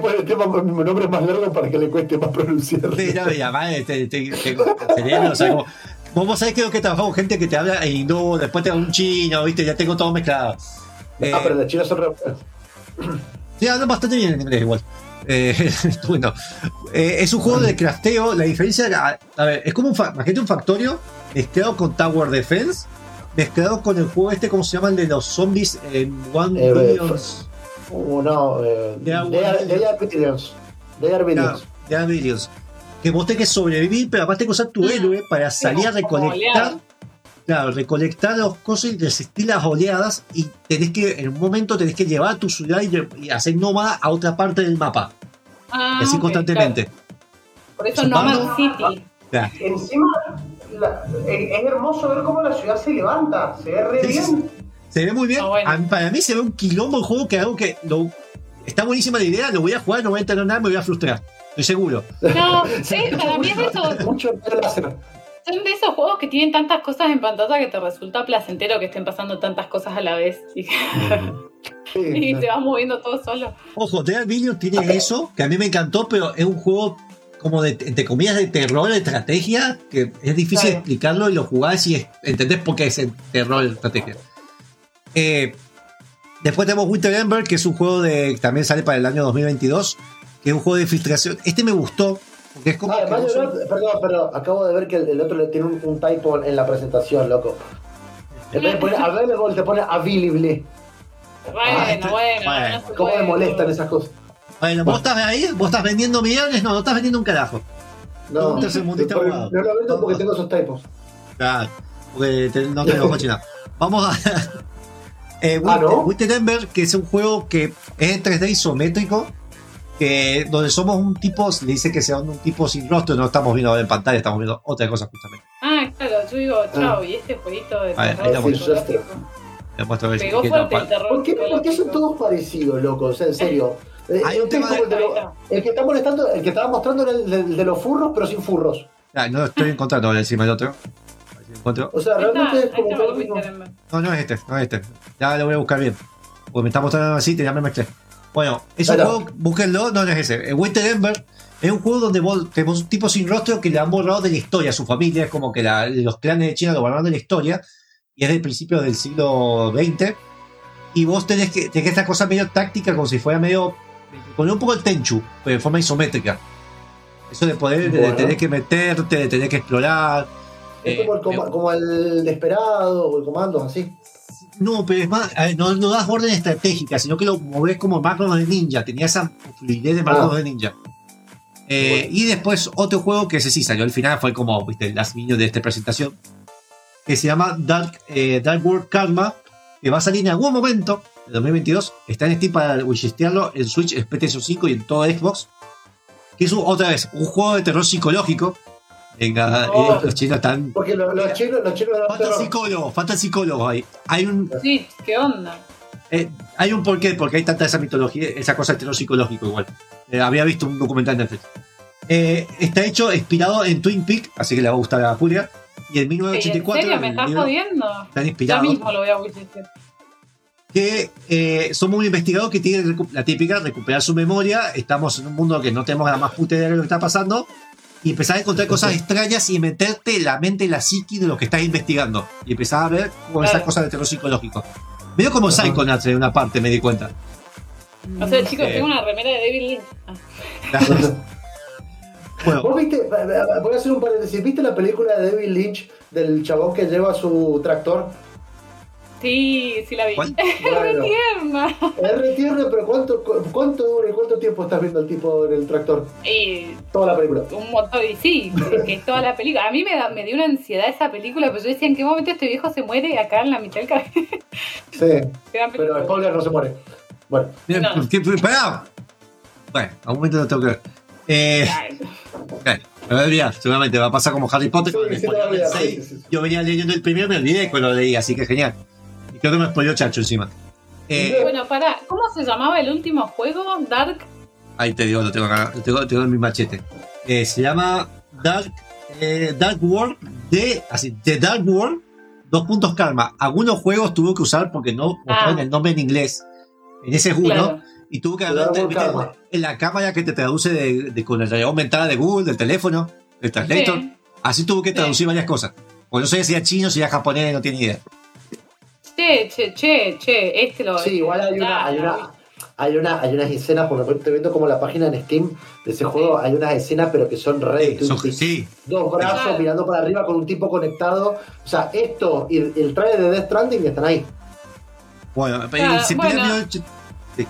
Poner el tema nombre más largo para que le cueste más pronunciar. Sí, no, y además, este, te- tengo el cerebro, o sea, como, vos, vos sabés que lo que he trabajado con gente que te habla y no, después te da un chino, viste, ya tengo todo mezclado. Eh, Ah, pero las chinas son re- Sí, hablan bastante bien en inglés igual. Eh, bueno, eh, es un juego de crafteo. La diferencia, a, a ver, es como un, imagínate un factorio mezclado con Tower Defense, mezclado con el juego este, ¿cómo se llama? El de los zombies en One Eh, Billions. Uh, no, eh, They are they are- one- they are billions. They are billions. de One Billions. Que vos tenés que sobrevivir, pero aparte tenés que usar tu héroe para salir a recolectar. Claro, recolectar los cosas y resistir las oleadas y tenés que, en un momento tenés que llevar tu ciudad y, y hacer nómada a otra parte del mapa. Ah, y así constantemente. claro. Por eso Nomad City. Claro. Encima, la- es es hermoso ver cómo la ciudad se levanta, se ve re Sí, sí, bien. Se ve muy bien. Ah, bueno. A mí- para mí se ve un quilombo el juego que algo que lo- está buenísima la idea, lo voy a jugar, no voy a entender nada, me voy a frustrar. Estoy seguro. No, Sí, para mí es Mucho láser. son de esos juegos que tienen tantas cosas en pantalla que te resulta placentero que estén pasando tantas cosas a la vez y, te vas moviendo todo solo. Ojo, Dead Video tiene eso, que a mí me encantó, pero es un juego como de, entre comillas, de terror, de estrategia, que es difícil Claro. explicarlo y lo jugás y es- entendés por qué es el terror, de estrategia. Eh, después tenemos Winter Ember, que es un juego de también sale para el año 2022, que es un juego de filtración. Este me gustó, porque es como... Ah, además, no- perdón, pero acabo de ver que el, el otro le tiene un, un typo en la presentación, loco. En vez de poner available, te pone available. Bueno, este- bueno, bueno. no se ¿Cómo me molestan esas cosas? Bueno, vos estás ahí, vos estás vendiendo millones, no, no estás vendiendo un carajo. No, tercermundista Porque- abogado. no lo vendo porque tengo esos typos. Claro, porque te- no tenemos coche nada. Vamos a. eh, Ah, Winter, ¿no? Winter Ember, que es un juego que es en 3D isométrico, que donde somos un tipo, le dice que sea un tipo sin rostro, no estamos viendo ahora en pantalla, estamos viendo otra cosa justamente. Ah, claro, yo digo, chao, y este jueguito de A ver, ahí terror la muestro. psicológico. Les muestro a ver si Pegó fuerte el tapar. terror ¿Por qué, por qué son todos parecidos, loco? O sea, en serio. Eh, Hay un es tema el, de Ahí lo- el que está molestando, el que estaba mostrando era el de, el de los furros, pero sin furros. Ah, no lo estoy encontrando ahora encima del otro. O sea, Ahí está, realmente es ahí como todo. No, no es este, no es este. Ya lo voy a buscar bien. Porque me está mostrando así, ya me mezclé. Bueno, es un juego, búsquenlo, no, no es ese. El Winter Ember es un juego donde vos tenemos un tipo sin rostro que le han borrado de la historia. Su familia es como que la- los clanes de China lo borraron de la historia. Y es del principio del siglo XX. Y vos tenés que, tenés esta cosa medio táctica, como si fuera medio. Con un poco el Tenchu, pero de forma isométrica. Eso de poder, de tener que meterte, de tener que explorar. Es eh, como el, eh, como el desesperado o el comando, así. No, pero es más, ver, no, no das orden estratégica, sino que lo movés como macros de ninja. Tenía esa fluidez de macros Ah. de ninja. Eh, Bueno. Y después otro juego que ese sí salió al final, fue como, viste, el last de esta presentación, que se llama Dark, eh, Dark World Karma, que va a salir en algún momento, en 2022. Está en Steam para wishlistearlo, en Switch, en PlayStation 5 y en todo Xbox. Que es un- otra vez un juego de terror psicológico. Venga, Oh. eh, los chinos están. Porque los, los chinos, los chinos perros. psicólogos, faltan psicólogos ahí. Hay un, Sí, ¿qué onda? eh, hay un porqué, porque hay tanta esa mitología, esa cosa de terror psicológico igual. Eh, había visto un documental en Netflix. Eh, está hecho inspirado en Twin Peaks, así que le va a gustar a Julia. Y en ¿En 1984 serio? ¿Me estás libro jodiendo? están Ya inspirados. mismo lo voy a que eh, somos un investigador que tiene la típica recuperar su memoria. Estamos en un mundo que no tenemos la más puta idea de lo que está pasando. Y empezar a encontrar cosas extrañas y meterte en la mente, en la psiqui de lo que estás investigando. Y empezar a ver como esas cosas de terror psicológico. Medio como. Psychonauts en una parte, me di cuenta. O sea, chicos, Eh. tengo una remera de David Lynch. Ah. bueno, ¿Vos viste? Voy a hacer un paréntesis. ¿Viste la película de David Lynch del chabón que lleva su tractor? Sí, sí la vi. Es re Bueno. tierna. Es re tierno, pero ¿cuánto, cu- ¿cuánto dura y cuánto tiempo estás viendo al tipo en el tractor? Y Toda la película. un montón, y sí, que es toda la película. A mí me, da- me dio una ansiedad esa película, pero yo decía, ¿en qué momento este viejo se muere acá en la mitad del cabello? Sí, pero spoiler no se muere. Bueno, mira, No. ¿qué- pará. Bueno, a un momento lo tengo que ver. Eh, a olvidar, seguramente va a pasar como Harry Potter. Sí, sí, sí. Yo venía leyendo el primero y me olvidé cuando lo leí, así que genial. Creo que me spoileó Chacho encima. Eh, Bueno, para, ¿cómo se llamaba el último juego? Dark. Ahí te digo, lo tengo acá, lo tengo, tengo en mi machete. Eh, se llama Dark, eh, Dark World de, así, The Dark World, dos puntos karma. Algunos juegos tuvo que usar porque no mostraron Ah. el nombre en inglés. En ese es uno. Claro. Y tuvo que The hablar en la cámara que te traduce de, de- con la realidad aumentada de Google, del teléfono, del translator. Sí. Así tuvo que Sí. traducir varias cosas. Porque no sé si era chino, si era japonés, no tiene idea. Che, che, che, che, este lo sí, igual hay una, hay una, hay una, hay unas escenas, por ejemplo, estoy viendo como la página en Steam de ese juego, hay unas escenas pero que son re Sí, son- Dos brazos Claro. mirando para arriba con un tipo conectado. O sea, esto y el, el trailer de Death Stranding están ahí. bueno, Claro, si bueno. sí.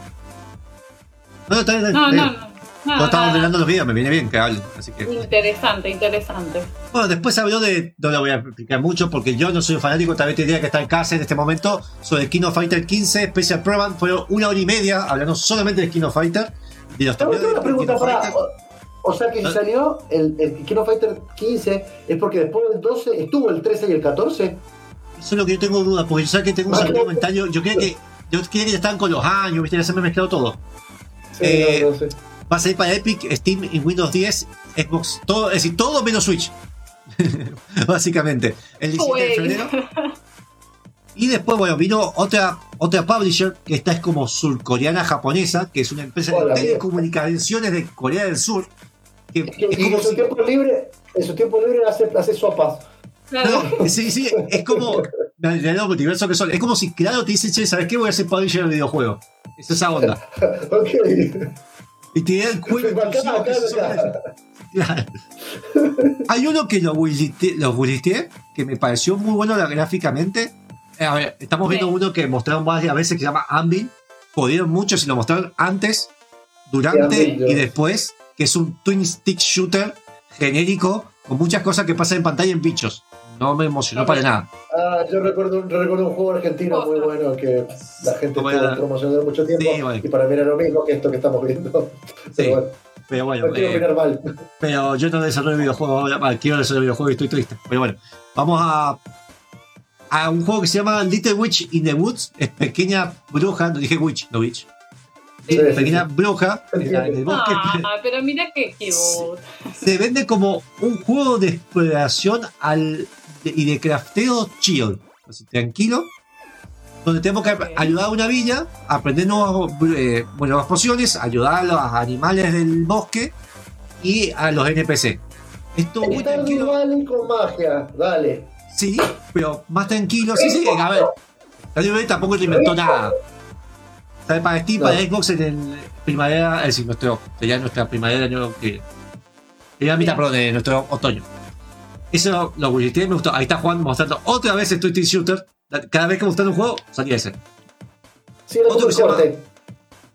No, no, No, está no. No. No no, estamos los videos, me viene bien que hablen. Así que. Interesante, interesante. Bueno, después habló de. No la voy a explicar mucho porque yo no soy un fanático, tal vez tendría que estar en casa en este momento. Sobre King of Fighter 15, Special Program. Fueron una hora y media hablando solamente de King of Fighter. De los Tengo una pregunta para. O, o sea que si Ah. salió el, el Kino Fighter 15 es porque después del 12 estuvo el 13 y el 14. Eso es lo que yo tengo dudas, porque yo sé que tengo un Ah, claro. comentario. Yo creo que. Yo creía que ya estaban con los años, viste, ya se me ha mezclado todo. Sí, Eh, no, no sé. Va a salir para Epic, Steam y Windows 10, Xbox, todo, es decir, todo menos Switch. Básicamente. El 17 de febrero. Y después, bueno, vino otra, otra publisher, que esta es como surcoreana japonesa, que es una empresa Hola, de telecomunicaciones de Corea del Sur. Que Que- es y como en su si- tiempo libre, en su tiempo libre hace, hace sopas. Claro. No, sí, sí, es como. multiverso que son. Es como si, claro, te dice, che, ¿sabes qué? Voy a ser publisher de videojuegos. Es esa onda. ok. Y te dan juegos Acá, exclusivos que acá, son acá. esos. Claro. Hay uno que lo bulliste- lo que me pareció muy bueno gráficamente. Eh, A ver, estamos viendo uno que mostraron varias veces que se llama Anvil. Jodieron mucho si lo mostraron antes, durante Sí, y después, que es un twin stick shooter genérico con muchas cosas que pasan en pantalla en bichos. No me emocionó para nada. Ah, yo recuerdo, un- recuerdo un juego argentino muy bueno que la gente estuvo promocionando mucho tiempo Sí, bueno. y para mí era lo mismo que esto que estamos viendo. Sí, Pero bueno, pero bueno, no quiero eh, mal. pero yo no desarrollo videojuegos ahora. Bueno, quiero desarrollar videojuegos y estoy triste. Pero bueno, vamos a, a un juego que se llama Little Witch in the Woods. Es pequeña bruja, no dije witch, no witch. Sí, pequeña sí. bruja en Entiendo. el bosque. Ah, pero mira qué cute. Se vende como un juego de exploración al, de- y de crafteo chill. Así, tranquilo. Donde tenemos que ayudar a una villa, aprender nuevas, eh, bueno, nuevas pociones, ayudar a los animales del bosque y a los NPC. Esto muy Está tranquilo. Valley con magia, dale. Sí, pero más tranquilo. Sí, sí, a ver. Stardew Valley tampoco le inventó nada. Sale para Steam, No. para Xbox en el primavera, es decir, nuestro, sería nuestra primavera del año que. Primera mitad, perdón, de nuestro otoño. Eso lo publicité, me gustó. Ahí está Juan mostrando otra vez el Twisted Shooter. Cada vez que mostraba un juego, salía ese. Sí, Otro que se llama-.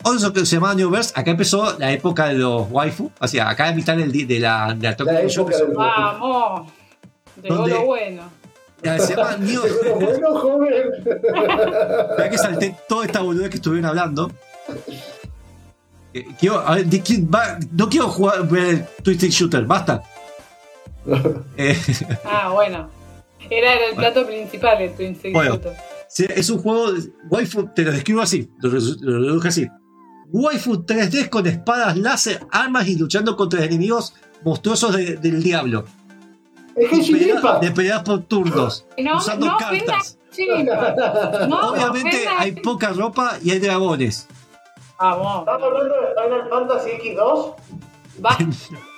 Otro que se llamaba Newverse, acá empezó la época de los waifu. O sea, acá en mitad del, de la, de la La época del- Vamos. Llegó lo bueno. Ya, Se llama New bueno, joven. Ya que salté toda esta boludez que estuvieron hablando. eh, Quiero, a ver, ¿de quién va? No quiero jugar ver el Twisted Shooter, basta. Eh, Ah, bueno. Era el plato principal el Twin Stick Bueno. Es un juego. de- Waifu, te lo describo así, lo, resu- lo reduje así. Waifu 3D con espadas láser, armas y luchando contra enemigos monstruosos de- del diablo. Es que De pelea- de peleas por turnos, No, usando no cartas. No, Obviamente hay poca ropa y hay dragones. Vamos. ¿Estás hablando de Final Fantasy X2? Va.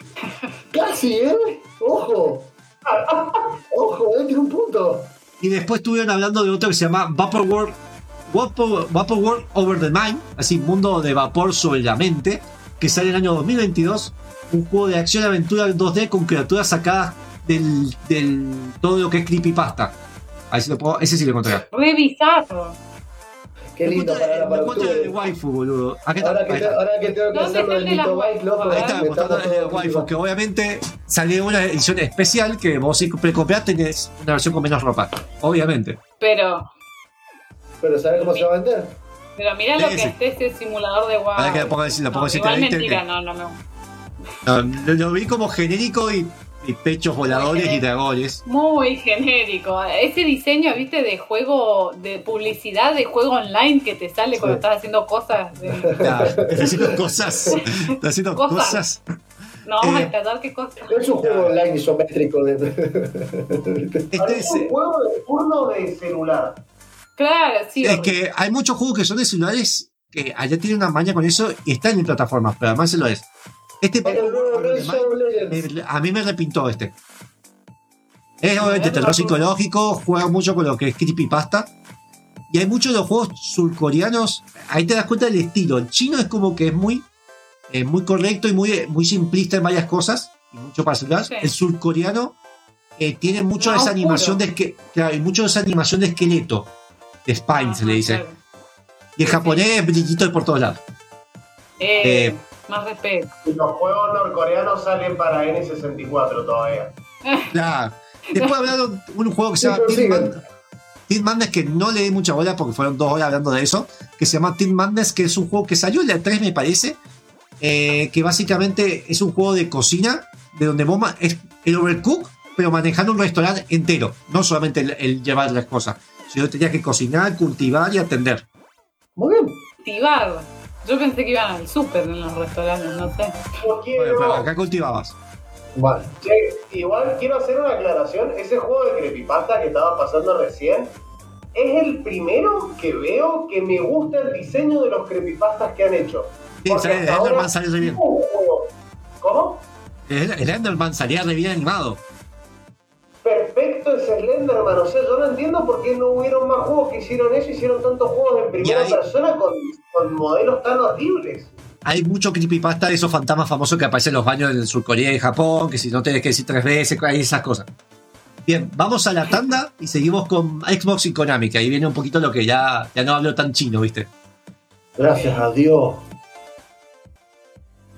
Casi, ¿eh? Ojo. Ojo, eh, tiene un punto. Y después estuvieron hablando de otro que se llama Vaporware, Vapor, Vaporware Over the Mind, así, mundo de vapor sobre la mente, que sale en el año 2022. Un juego de acción y aventura en 2D con criaturas sacadas del, del todo lo que es creepypasta. A ver si lo puedo, ese sí lo encontré. Re bizarro. Qué lindo para la para encuentro el de waifu, boludo. Acá está, Ahora que, te- está. ahora que tengo que ¿Dónde hacerlo está del Mito Bike, loco? Ahí está, me mostrando el de waifu, que obviamente salió una edición especial que vos si precomprás tenés una versión con menos ropa. Obviamente. Pero, Pero ¿sabes cómo se va a vender? pero mirá lo que esté ese simulador de wow. Ahora que lo pongo, lo pongo No, igual mentira, no, no me no, lo vi como genérico y, y pechos voladores y dragones. Muy genérico. Ese diseño, viste, de juego, de publicidad de juego online que te sale cuando Sí. estás haciendo cosas. de- Está, está haciendo cosas. Está haciendo Cosas. cosas. No vamos Eh. a tratar qué cosas. Es un juego online isométrico de. Este es, un juego de turno de celular. Claro, sí. es que hay muchos juegos que son de celulares que allá tienen una maña con eso y están en plataformas, pero además se lo es. Este me- a mí me repintó este. Es obviamente terror psicológico, juega mucho con lo que es creepypasta. Y hay muchos de los juegos surcoreanos, ahí te das cuenta del estilo. El chino es como que es muy, eh, muy correcto y muy, muy simplista en varias cosas, y mucho para celular. Sí. El surcoreano eh, tiene mucho Más esa oscuro. animación de esque- claro, y mucho de esa animación de esqueleto, de spine se le dice. Claro. Y el japonés es brillito por todos lados. Eh, Eh. Más respeto. Y los juegos norcoreanos salen para N64 todavía. Claro. Después hablaron un juego que se llama Teen. Man- Teen Madness, que no le di mucha bola porque fueron dos horas hablando de eso, que se llama Teen Madness, que es un juego que salió en la 3 me parece, eh, que básicamente es un juego de cocina, de donde vos es el overcook, pero manejando un restaurante entero, no solamente el, el llevar las cosas, sino tenías que cocinar, cultivar y atender. Muy bien. Activar. Yo pensé que iban al súper en los restaurantes, no sé. Yo Bueno, quiero, pero acá cultivabas. Vale. Che, igual quiero hacer una aclaración. Ese juego de creepypasta que estaba pasando recién es el primero que veo que me gusta el diseño de los creepypastas que han hecho. Sí, Porque sale- hasta el ahora Enderman sale re bien. ¿Cómo? El, el Enderman salía re bien animado. Perfecto es Slenderman. O sea, yo no entiendo por qué no hubieron más juegos que hicieron eso. Hicieron tantos juegos en primera hay- persona con, con modelos tan horribles. hay mucho creepypasta de esos fantasmas famosos que aparecen en los baños del Surcorea y Japón, que si no tenés que decir tres veces, hay esas cosas. Bien, vamos a la tanda y seguimos con Xbox y Konami, que ahí viene un poquito lo que ya, ya no hablo tan chino, ¿viste? Gracias a Dios.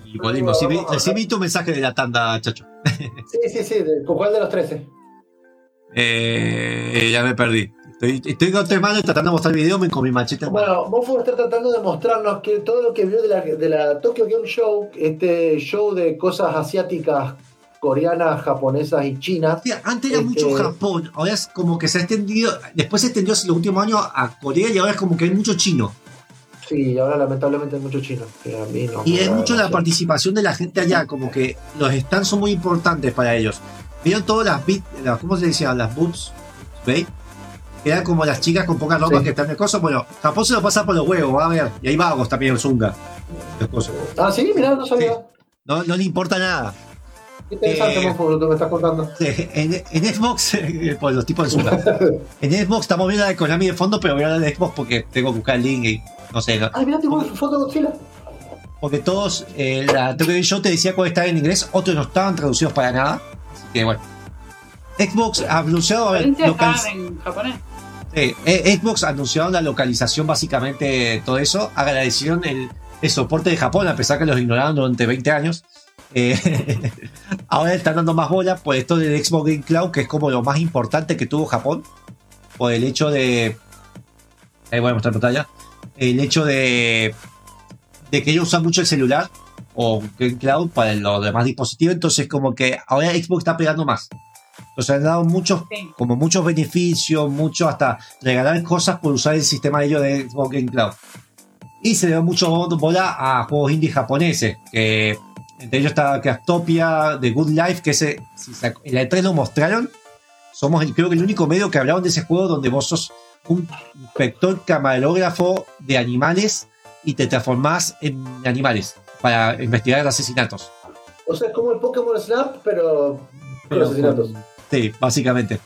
Y volvimos. Recibí, recibí tu mensaje de la tanda, chacho. Sí, sí, sí. ¿Con cuál de los 13? Eh, ya me perdí. Estoy, estoy con tres manos tratando de mostrar el video me- con mi machete. Bueno, Mofo está tratando de mostrarnos que todo lo que vio de la, de la Tokyo Game Show, este show de cosas asiáticas, coreanas, japonesas y chinas, antes era Este- mucho Japón, ahora es como que se ha extendido, después se extendió en los últimos años a Corea y ahora es como que hay mucho chino. sí, ahora lamentablemente hay mucho chino. que a mí no Y es mucho la participación de la gente allá, como que los stands son muy importantes para ellos. Vieron todas las bit, las, ¿cómo se decían? Las boobs, ¿veis? Eran como las chicas con poca ropa Sí. que están en el coso. Bueno, Japón se lo pasa por los huevos, va a ver. Y ahí vagos también el Zunga. Los cosos. Ah, sí, mirá, no sabía. No, no le importa nada. Qué interesante, Eh, Mofo, lo que me estás contando. En, en Xbox, por los tipos de Zunga. En Xbox estamos viendo la de Konami de fondo, pero voy a hablar de Xbox porque tengo que buscar el link y no sé. ¿no? Ah, mirá, tengo una foto de Godzilla. Porque todos, eh, la Show te decía cuál estaba en inglés, otros no estaban traducidos para nada. Que bueno. Xbox ha anunciado a ver, en japonés. Sí, eh, Xbox anunciaron la localización básicamente de todo eso. Agradecieron el, el soporte de Japón, a pesar que los ignoraron durante 20 años. Eh, ahora están dando más bola por esto del Xbox Game Cloud, que es como lo más importante que tuvo Japón. Por el hecho de. Ahí voy a mostrar pantalla. El hecho de. de que ellos usan mucho el celular o Cloud para los demás dispositivos. Entonces, como que ahora Xbox está pegando más. Entonces han dado muchos Sí. como muchos beneficios, mucho hasta regalar cosas por usar el sistema de ellos de Xbox Game Cloud. Y se le dio mucho bola a juegos indie japoneses, que entre ellos está Craftopia, The Good Life, que ese, si se en la E3 lo mostraron, somos el- creo que el único medio que hablaron de ese juego donde vos sos un inspector camarógrafo de animales y te transformás en animales para investigar asesinatos. O sea, es como el Pokémon Snap, pero con asesinatos. Sí, básicamente.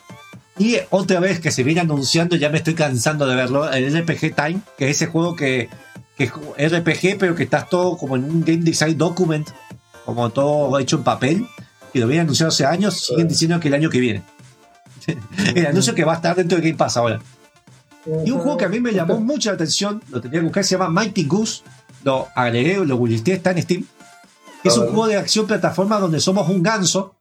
Y otra vez que se viene anunciando, ya me estoy cansando de verlo, el RPG Time, que es ese juego que, que es RPG, pero que estás todo como en un Game Design Document, como todo hecho en papel, que lo vienen anunciado hace años, siguen diciendo que el año que viene. el anuncio que va a estar dentro de Game Pass ahora. Y un juego que a mí me llamó mucho la atención, lo tenía que buscar, se llama Mighty Goose, lo agregué, lo googleé, está en Steam. Es un juego de acción plataforma donde somos un ganso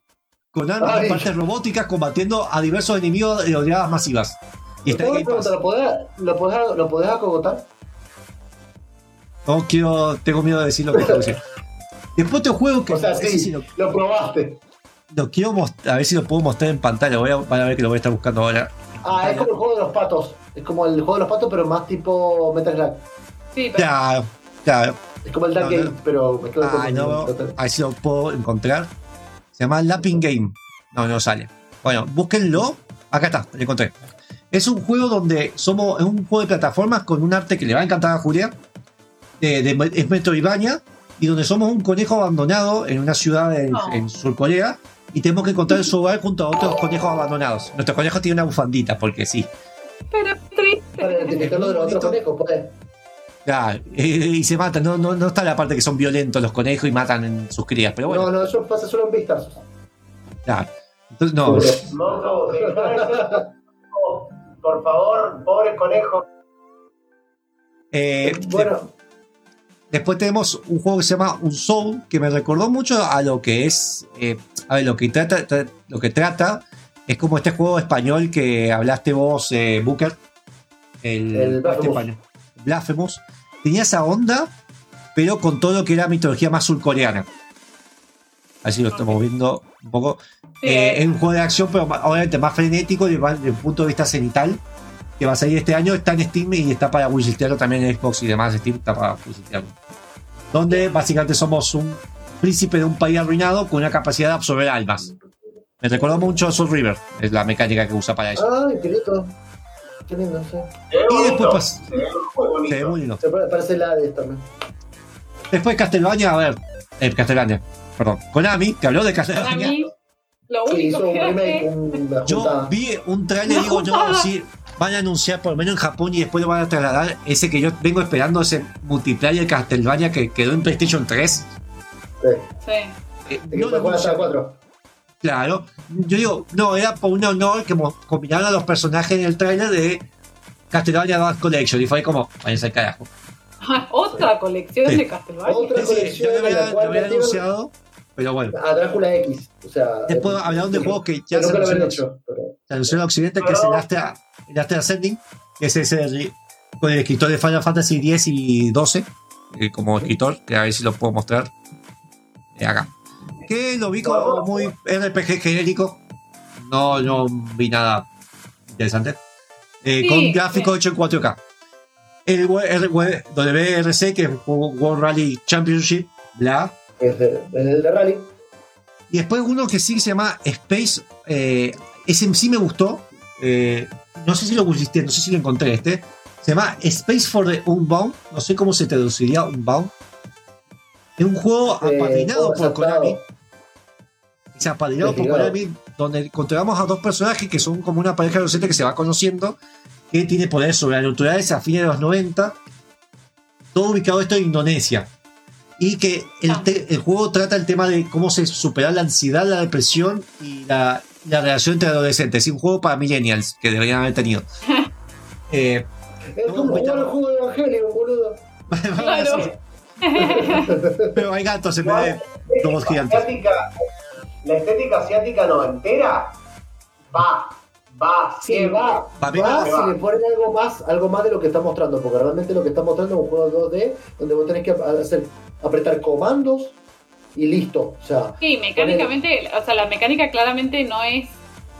con armas y Ay. partes robóticas combatiendo a diversos enemigos de oleadas masivas. Y está en pregunta, ¿lo podés, lo, podés, ¿lo podés acogotar? No quiero, tengo miedo de decir lo que decir. Después otro juego que O sea, sí, sí lo, lo probaste. lo quiero mostrar, a ver si lo puedo mostrar en pantalla. Voy a, van a ver que lo voy a estar buscando ahora. Ah, es como el juego de los patos. Es como el juego de los patos, pero más tipo Metal Slug. Sí, pero Ya, ya. Es como el Dark No, no. Game, pero mezclado con Ah, no, Metal- a ver si lo puedo encontrar. Se llama Lapping Game. No, no sale. Bueno, búsquenlo. Acá está, lo encontré. Es un juego donde somos. Es un juego de plataformas con un arte que le va a encantar a Julia. De, de- es Metroidvania. Y donde somos un conejo abandonado en una ciudad en, Oh. en Surcorea. Y tenemos que encontrar su hogar junto a otros conejos abandonados. Nuestro conejo tiene una bufandita, porque sí. pero triste. Para identificarlo de los otros conejos, pues. Ya, y, y se matan. No, no, no está la parte que son violentos los conejos y matan en sus crías. Pero bueno, No, no, eso pasa solo en vistas. ya. Entonces, no. De ser- por favor, pobre conejo. Eh, Bueno, Después tenemos un juego que se llama Un Soul, que me recordó mucho a lo que es. eh, a ver, lo que trata, tra- lo que trata es como este juego español que hablaste vos, eh, Booker. El, El este Blasphemous. Tenía esa onda, pero con todo lo que era mitología más surcoreana. Así lo estamos viendo un poco. Eh, es un juego de acción, pero obviamente más frenético desde desde un punto de vista cenital. Que va a salir este año, está en Steam y está para wishlitearlo también en Xbox y demás. Steam está para wishlitearlo. Donde básicamente somos un príncipe de un país arruinado con una capacidad de absorber almas. Me recordó mucho a Soul River, es la mecánica que usa para eso. ay, y después pasó. Se ve muy Se ve muy lindo. Parece la de también. Después Castlevania, a ver. Eh, Castlevania, perdón. Konami, que habló de Castlevania. Konami, lo único sí, hizo un remake, Yo vi un trailer y digo, yo sí, van a anunciar por lo menos en Japón y después lo van a trasladar. Ese que yo vengo esperando, ese multiplayer Castlevania que quedó en PlayStation 3. Sí. sí. Eh, no, no, no, Claro, yo digo, no, era por un honor que combinaron a los personajes en el trailer de Castlevania Advance Collection y fue como, váyanse al carajo. Otra colección Sí. de Castlevania. Otra Sí, colección yo lo en la había, había anunciado, pero bueno. a Drácula X. O sea, Después eh, hablaron de juegos que ya se lo habían anunciaron. hecho. pero- se anunció en Occidente que es el Astra, el Astra Ascending, que es ese con el escritor de Final Fantasy X y 12, eh, como escritor, que a ver si lo puedo mostrar eh, acá. Lo vi como muy RPG genérico, no, no vi nada interesante. Eh, Sí, con gráficos sí. hechos en 4K. El W- R- W- WRC, que es World Rally Championship, bla, Es el de Rally. y después uno que sí se llama Space. eh, ese sí me gustó. eh, no sé si lo pusiste, no sé si lo encontré este. Se llama Space for the Unbound. No sé cómo se traduciría Unbound. Es un juego Eh, apadrinado por. Konami. Investigado. Konami, donde controlamos a dos personajes que son como una pareja adolescente que se va conociendo, que tiene poderes sobrenaturales a fines de los 90. Todo ubicado esto en Indonesia. Y que el, Ah. te- el juego trata el tema de cómo se superar la ansiedad, la depresión y la, la relación entre adolescentes. Es un juego para millennials que deberían haber tenido. Eh, Es como jugar el juego de Evangelion, boludo. Claro. Pero hay gatos en vez de gigantes. La estética asiática noventera va, va, Sí, va, mí va va. si le ponen algo más, algo más de lo que está mostrando, porque realmente lo que está mostrando es un juego 2D donde vos tenés que hacer, apretar comandos y listo. O sea, Sí, mecánicamente, o sea, la mecánica claramente no es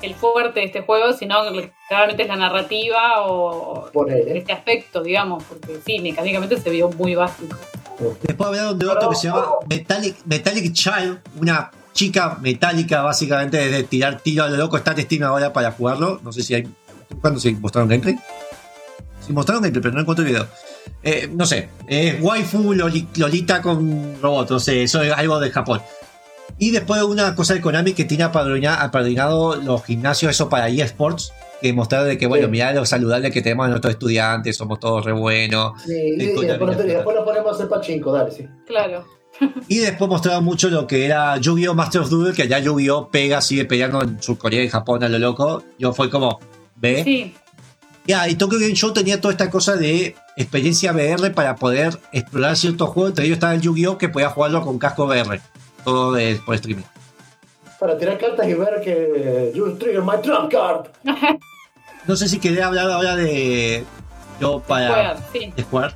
el fuerte de este juego, sino que claramente es la narrativa o este aspecto, digamos, porque sí, mecánicamente se vio muy básico. Después hablaron de otro que se llama Metallic, Metallic Child, una chica metálica básicamente de tirar tiro a lo loco. Está en Steam ahora para jugarlo. No sé si hay. ¿Cuándo se mostraron gameplay? Sí, mostraron gameplay, pero no encuentro el video. Eh, no sé, es waifu loli- Lolita con robot, no sé, eso es algo de Japón. Y después una cosa de Konami que tiene apadrina- apadrinado los gimnasios, eso para eSports, que mostraron de que, bueno, Sí. mirá lo saludable que tenemos a nuestros estudiantes, somos todos re buenos. Sí, Konami, después, nos ponemos a hacer pachinko, dale, sí. Claro. Y después mostraron mucho lo que era Yu-Gi-Oh! Master of Duel, que allá Yu-Gi-Oh! pega, sigue peleando en Surcorea y Japón a lo loco. Yo fue como, ¿ve? Sí, Ya, y Tokyo Game Show tenía toda esta cosa de experiencia VR para poder explorar ciertos juegos. Entre ellos estaba el Yu-Gi-Oh! que podía jugarlo con casco VR. Todo de- por streaming. Para tirar cartas y ver que you trigger my trump card. No sé si quería hablar ahora de. Yo para. Sí. de Square.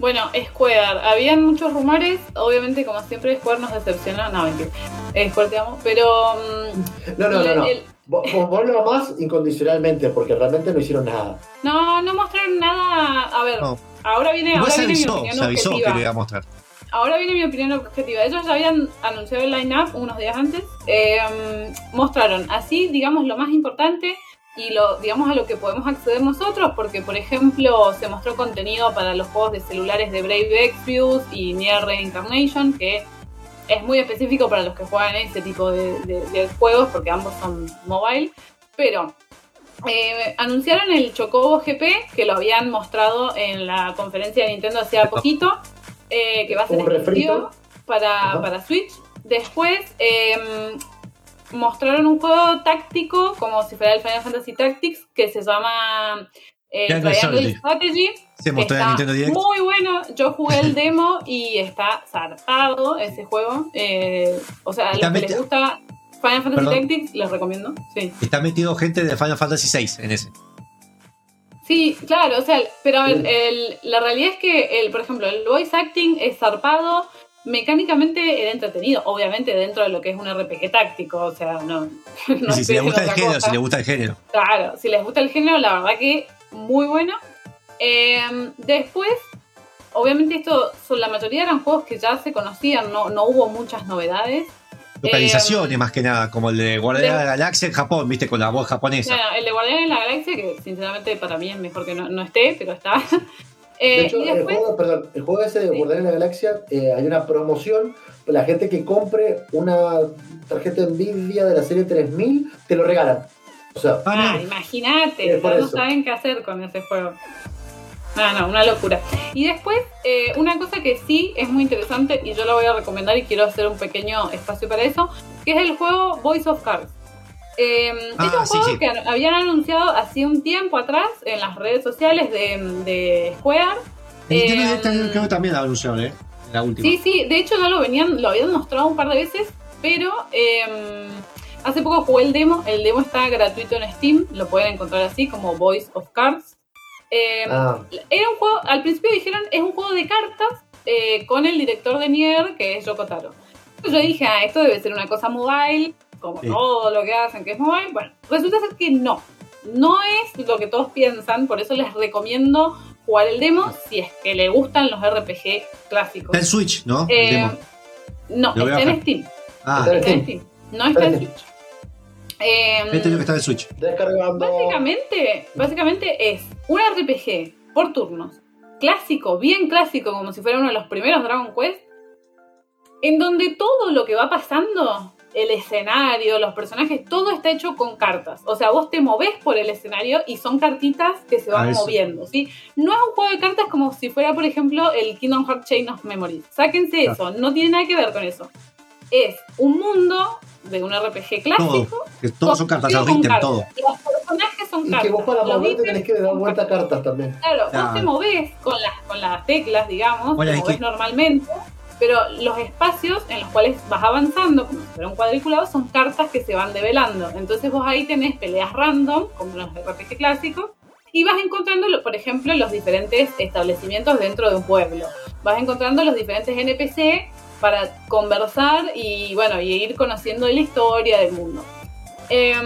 Bueno, Square, habían muchos rumores, obviamente como siempre Square nos decepcionó, no, mentira, Eh, Square te amo, pero mm, No, no, no, no. El- Vos, lo amás incondicionalmente, porque realmente no hicieron nada. no, no mostraron nada, a ver, No. ahora viene, ahora se viene mi avisó, opinión se avisó que lo iba a mostrar. Ahora viene mi opinión objetiva. Ellos ya habían anunciado el line-up unos días antes. Eh, mostraron así, digamos, lo más importante y lo, digamos, a lo que podemos acceder nosotros, porque, por ejemplo, se mostró contenido para los juegos de celulares de Brave Exvius y Nier Reincarnation, que es muy específico para los que juegan ese tipo de, de- de juegos, porque ambos son mobile. Pero eh, anunciaron el Chocobo GP, que lo habían mostrado en la conferencia de Nintendo hacía poquito, eh, que va a ser exclusivo para, para Switch. Después eh, mostraron un juego táctico, como si fuera el Final Fantasy Tactics, que se llama eh, Triangle Strategy. Strategy. Se mostró en Nintendo Direct. Muy bueno, yo jugué el demo y está zarpado ese juego. Eh, o sea, a los que les gusta Final Fantasy Perdón. Tactics, les recomiendo. Sí. Está metido gente de Final Fantasy VI en ese. Sí, claro, o sea, pero a ver, el- la realidad es que, el, por ejemplo, el voice acting es zarpado, mecánicamente era entretenido, obviamente dentro de lo que es un RPG táctico, o sea, no. Si, si le esperen gusta el género, cosa. si le gusta el género. Claro, si les gusta el género, la verdad que muy bueno. Eh, después, obviamente esto, son, la mayoría eran juegos que ya se conocían, no, no hubo muchas novedades. Localizaciones Eh, más que nada, como el de Guardián de la Galaxia en Japón, viste, con la voz japonesa. Bueno, el de Guardianes de la Galaxia, que sinceramente para mí es mejor que no, no esté, pero está. De Eh, hecho, y el juego, perdón, el juego ese de Guardianes de la Galaxia, eh, hay una promoción. La gente que compre una tarjeta Nvidia de la serie 3000, te lo regalan. O sea, Ah, no. imagínate, no eso. saben qué hacer con ese juego. Ah, no, una locura. Y después, eh, una cosa que sí es muy interesante y yo la voy a recomendar y quiero hacer un pequeño espacio para eso, que es el juego Voice of Cards. Eh, Ah, es un sí, juego sí. que an- habían anunciado hace un tiempo atrás en las redes sociales de, de Square. En Nintendo Eh, Direct creo que también la anunciaron, ¿eh? La última. Sí, sí, de hecho ya lo venían, lo habían mostrado un par de veces, pero eh, hace poco jugué el demo, el demo está gratuito en Steam, lo pueden encontrar así como Voice of Cards. Eh, ah, Era un juego, al principio dijeron, es un juego de cartas eh, con el director de Nier, que es Yoko Taro. Yo dije, ah, esto debe ser una cosa mobile, como Sí. todo lo que hacen que es mobile. Bueno, resulta ser que no. No es lo que todos piensan, por eso les recomiendo jugar el demo si es que le gustan los RPG clásicos. Está en Switch, ¿no? El Eh, demo. no, Lo está en. Steam. Ah, está Está en Steam. No está en Está en Switch. Eh, este es lo que está en Switch. descargando. básicamente, básicamente es un RPG por turnos, clásico, bien clásico, como si fuera uno de los primeros Dragon Quest, en donde todo lo que va pasando, el escenario, los personajes, todo está hecho con cartas. O sea, vos te movés por el escenario y son cartitas que se van Ah, moviendo, ¿sí? No es un juego de cartas como si fuera, por ejemplo, el Kingdom Hearts Chain of Memories. Sáquense Ah. eso, no tiene nada que ver con eso. Es un mundo de un RPG clásico. Que todos son cartas, los ítems, cartas. todo. Los personajes son Y cartas. que vos para moverte tenés que dar vuelta a cartas también. Claro, vos Claro. te movés con las, con las teclas, digamos, Bueno, te es movés que- normalmente, pero los espacios en los cuales vas avanzando, como si fuera un cuadriculado, son cartas que se van develando. Entonces vos ahí tenés peleas random, como los RPG clásicos, y vas encontrando, por ejemplo, los diferentes establecimientos dentro de un pueblo. Vas encontrando los diferentes NPC para conversar y, bueno, y ir conociendo la historia del mundo. Em,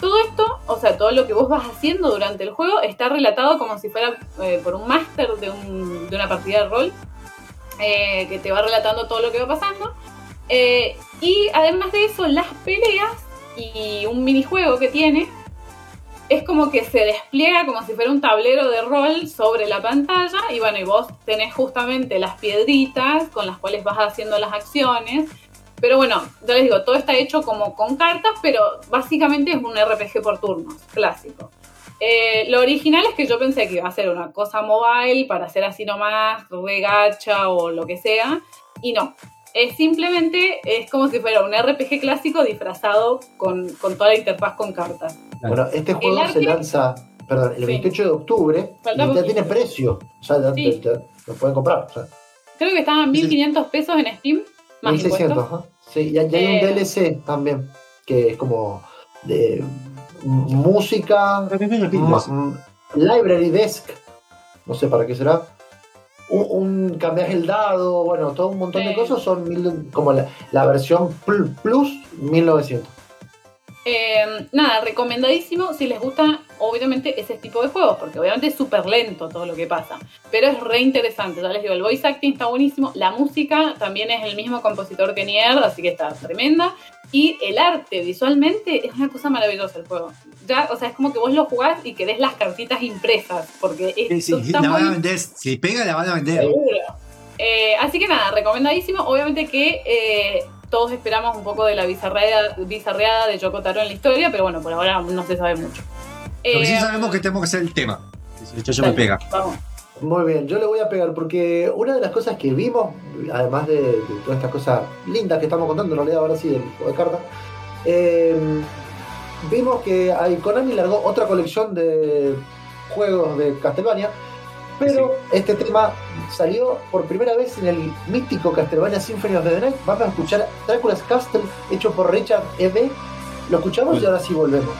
todo esto, o sea, todo lo que vos vas haciendo durante el juego está relatado como si fuera eh, por un máster de, un- de una partida de rol eh, que te va relatando todo lo que va pasando. Eh, y además de eso, las peleas y un minijuego que tiene es como que se despliega como si fuera un tablero de rol sobre la pantalla y bueno, y vos tenés justamente las piedritas con las cuales vas haciendo las acciones. Pero bueno, ya les digo, todo está hecho como con cartas, pero básicamente es un RPG por turnos, clásico. Eh, lo original es que yo pensé que iba a ser una cosa mobile para hacer así nomás, regacha o lo que sea, y no. Es simplemente, es como si fuera un RPG clásico disfrazado con, con toda la interfaz con cartas. Bueno, este juego se lanza, perdón, el Sí. 28 de octubre Falta y ya tiene precio. O sea, ya- Sí. ya- ya lo pueden comprar. O sea, Creo que estaban 1500 pesos en Steam, más 1600, impuestos. ajá. Sí, y hay y hay un Eh. DLC también, que es como de música, library desk, no sé para qué será. Un, un cambias el dado, bueno, todo un montón de cosas son mil- como la, la versión pl- plus 1900. Eh, nada, recomendadísimo si les gusta, obviamente, ese tipo de juegos, porque obviamente es súper lento todo lo que pasa, pero es re interesante. Ya les digo, el voice acting está buenísimo, la música también es el mismo compositor que Nier, así que está tremenda, y el arte visualmente es una cosa maravillosa el juego. Ya, o sea, es como que vos lo jugás y querés las cartitas impresas, porque es Sí, sí, la van a vender. Si pega, la van a vender. Seguro. Eh, así que nada, recomendadísimo. Obviamente que eh, todos esperamos un poco de la bizarreada, bizarreada de Yoko Taro en la historia, pero bueno, por ahora no se sabe mucho. Lo que sí Eh, sabemos que tenemos que hacer el tema. Si el chocho me pega. Vamos. Muy bien, yo le voy a pegar porque una de las cosas que vimos, además de, de todas estas cosas lindas que estamos contando, en realidad ahora sí del juego de cartas, eh, vimos que Konami largó otra colección de juegos de Castlevania, pero este tema salió por primera vez en el mítico Castlevania Symphony of the Night. Vamos a escuchar Drácula's Castle, hecho por Richard E.B. Lo escuchamos y ahora sí volvemos.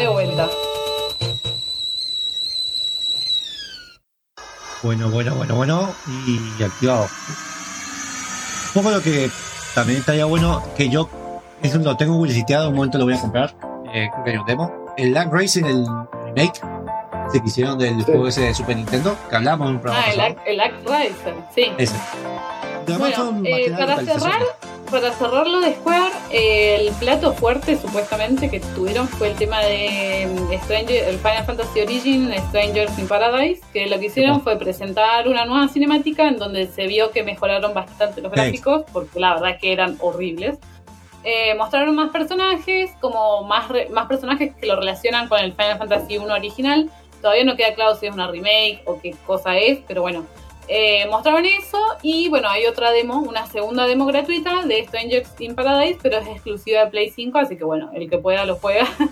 De vuelta. Bueno, bueno, bueno, bueno. Y activado. Un poco lo que también estaría bueno, que yo eso lo tengo publicitado, un momento lo voy a comprar. Eh, creo que hay un demo. El Lag Racing, el remake que hicieron del Sí. juego ese de Super Nintendo, que hablamos en un programa. Ah, el, el Act Racer, sí. Ese. Lo demás Bueno, eh, para cerrar. Para cerrar lo de Square, eh, el plato fuerte supuestamente que tuvieron fue el tema de mm, Stranger, el Final Fantasy Origin, Strangers in Paradise, que lo que hicieron fue presentar una nueva cinemática en donde se vio que mejoraron bastante los gráficos, porque la verdad que eran horribles. Eh, mostraron más personajes, como más, re- más personajes que lo relacionan con el Final Fantasy 1 original. Todavía no queda claro si es una remake o qué cosa es, pero bueno, eh, mostraron eso y bueno, hay otra demo, una segunda demo gratuita de Strangers in Paradise, pero es exclusiva de Play 5, así que bueno, el que pueda lo juega.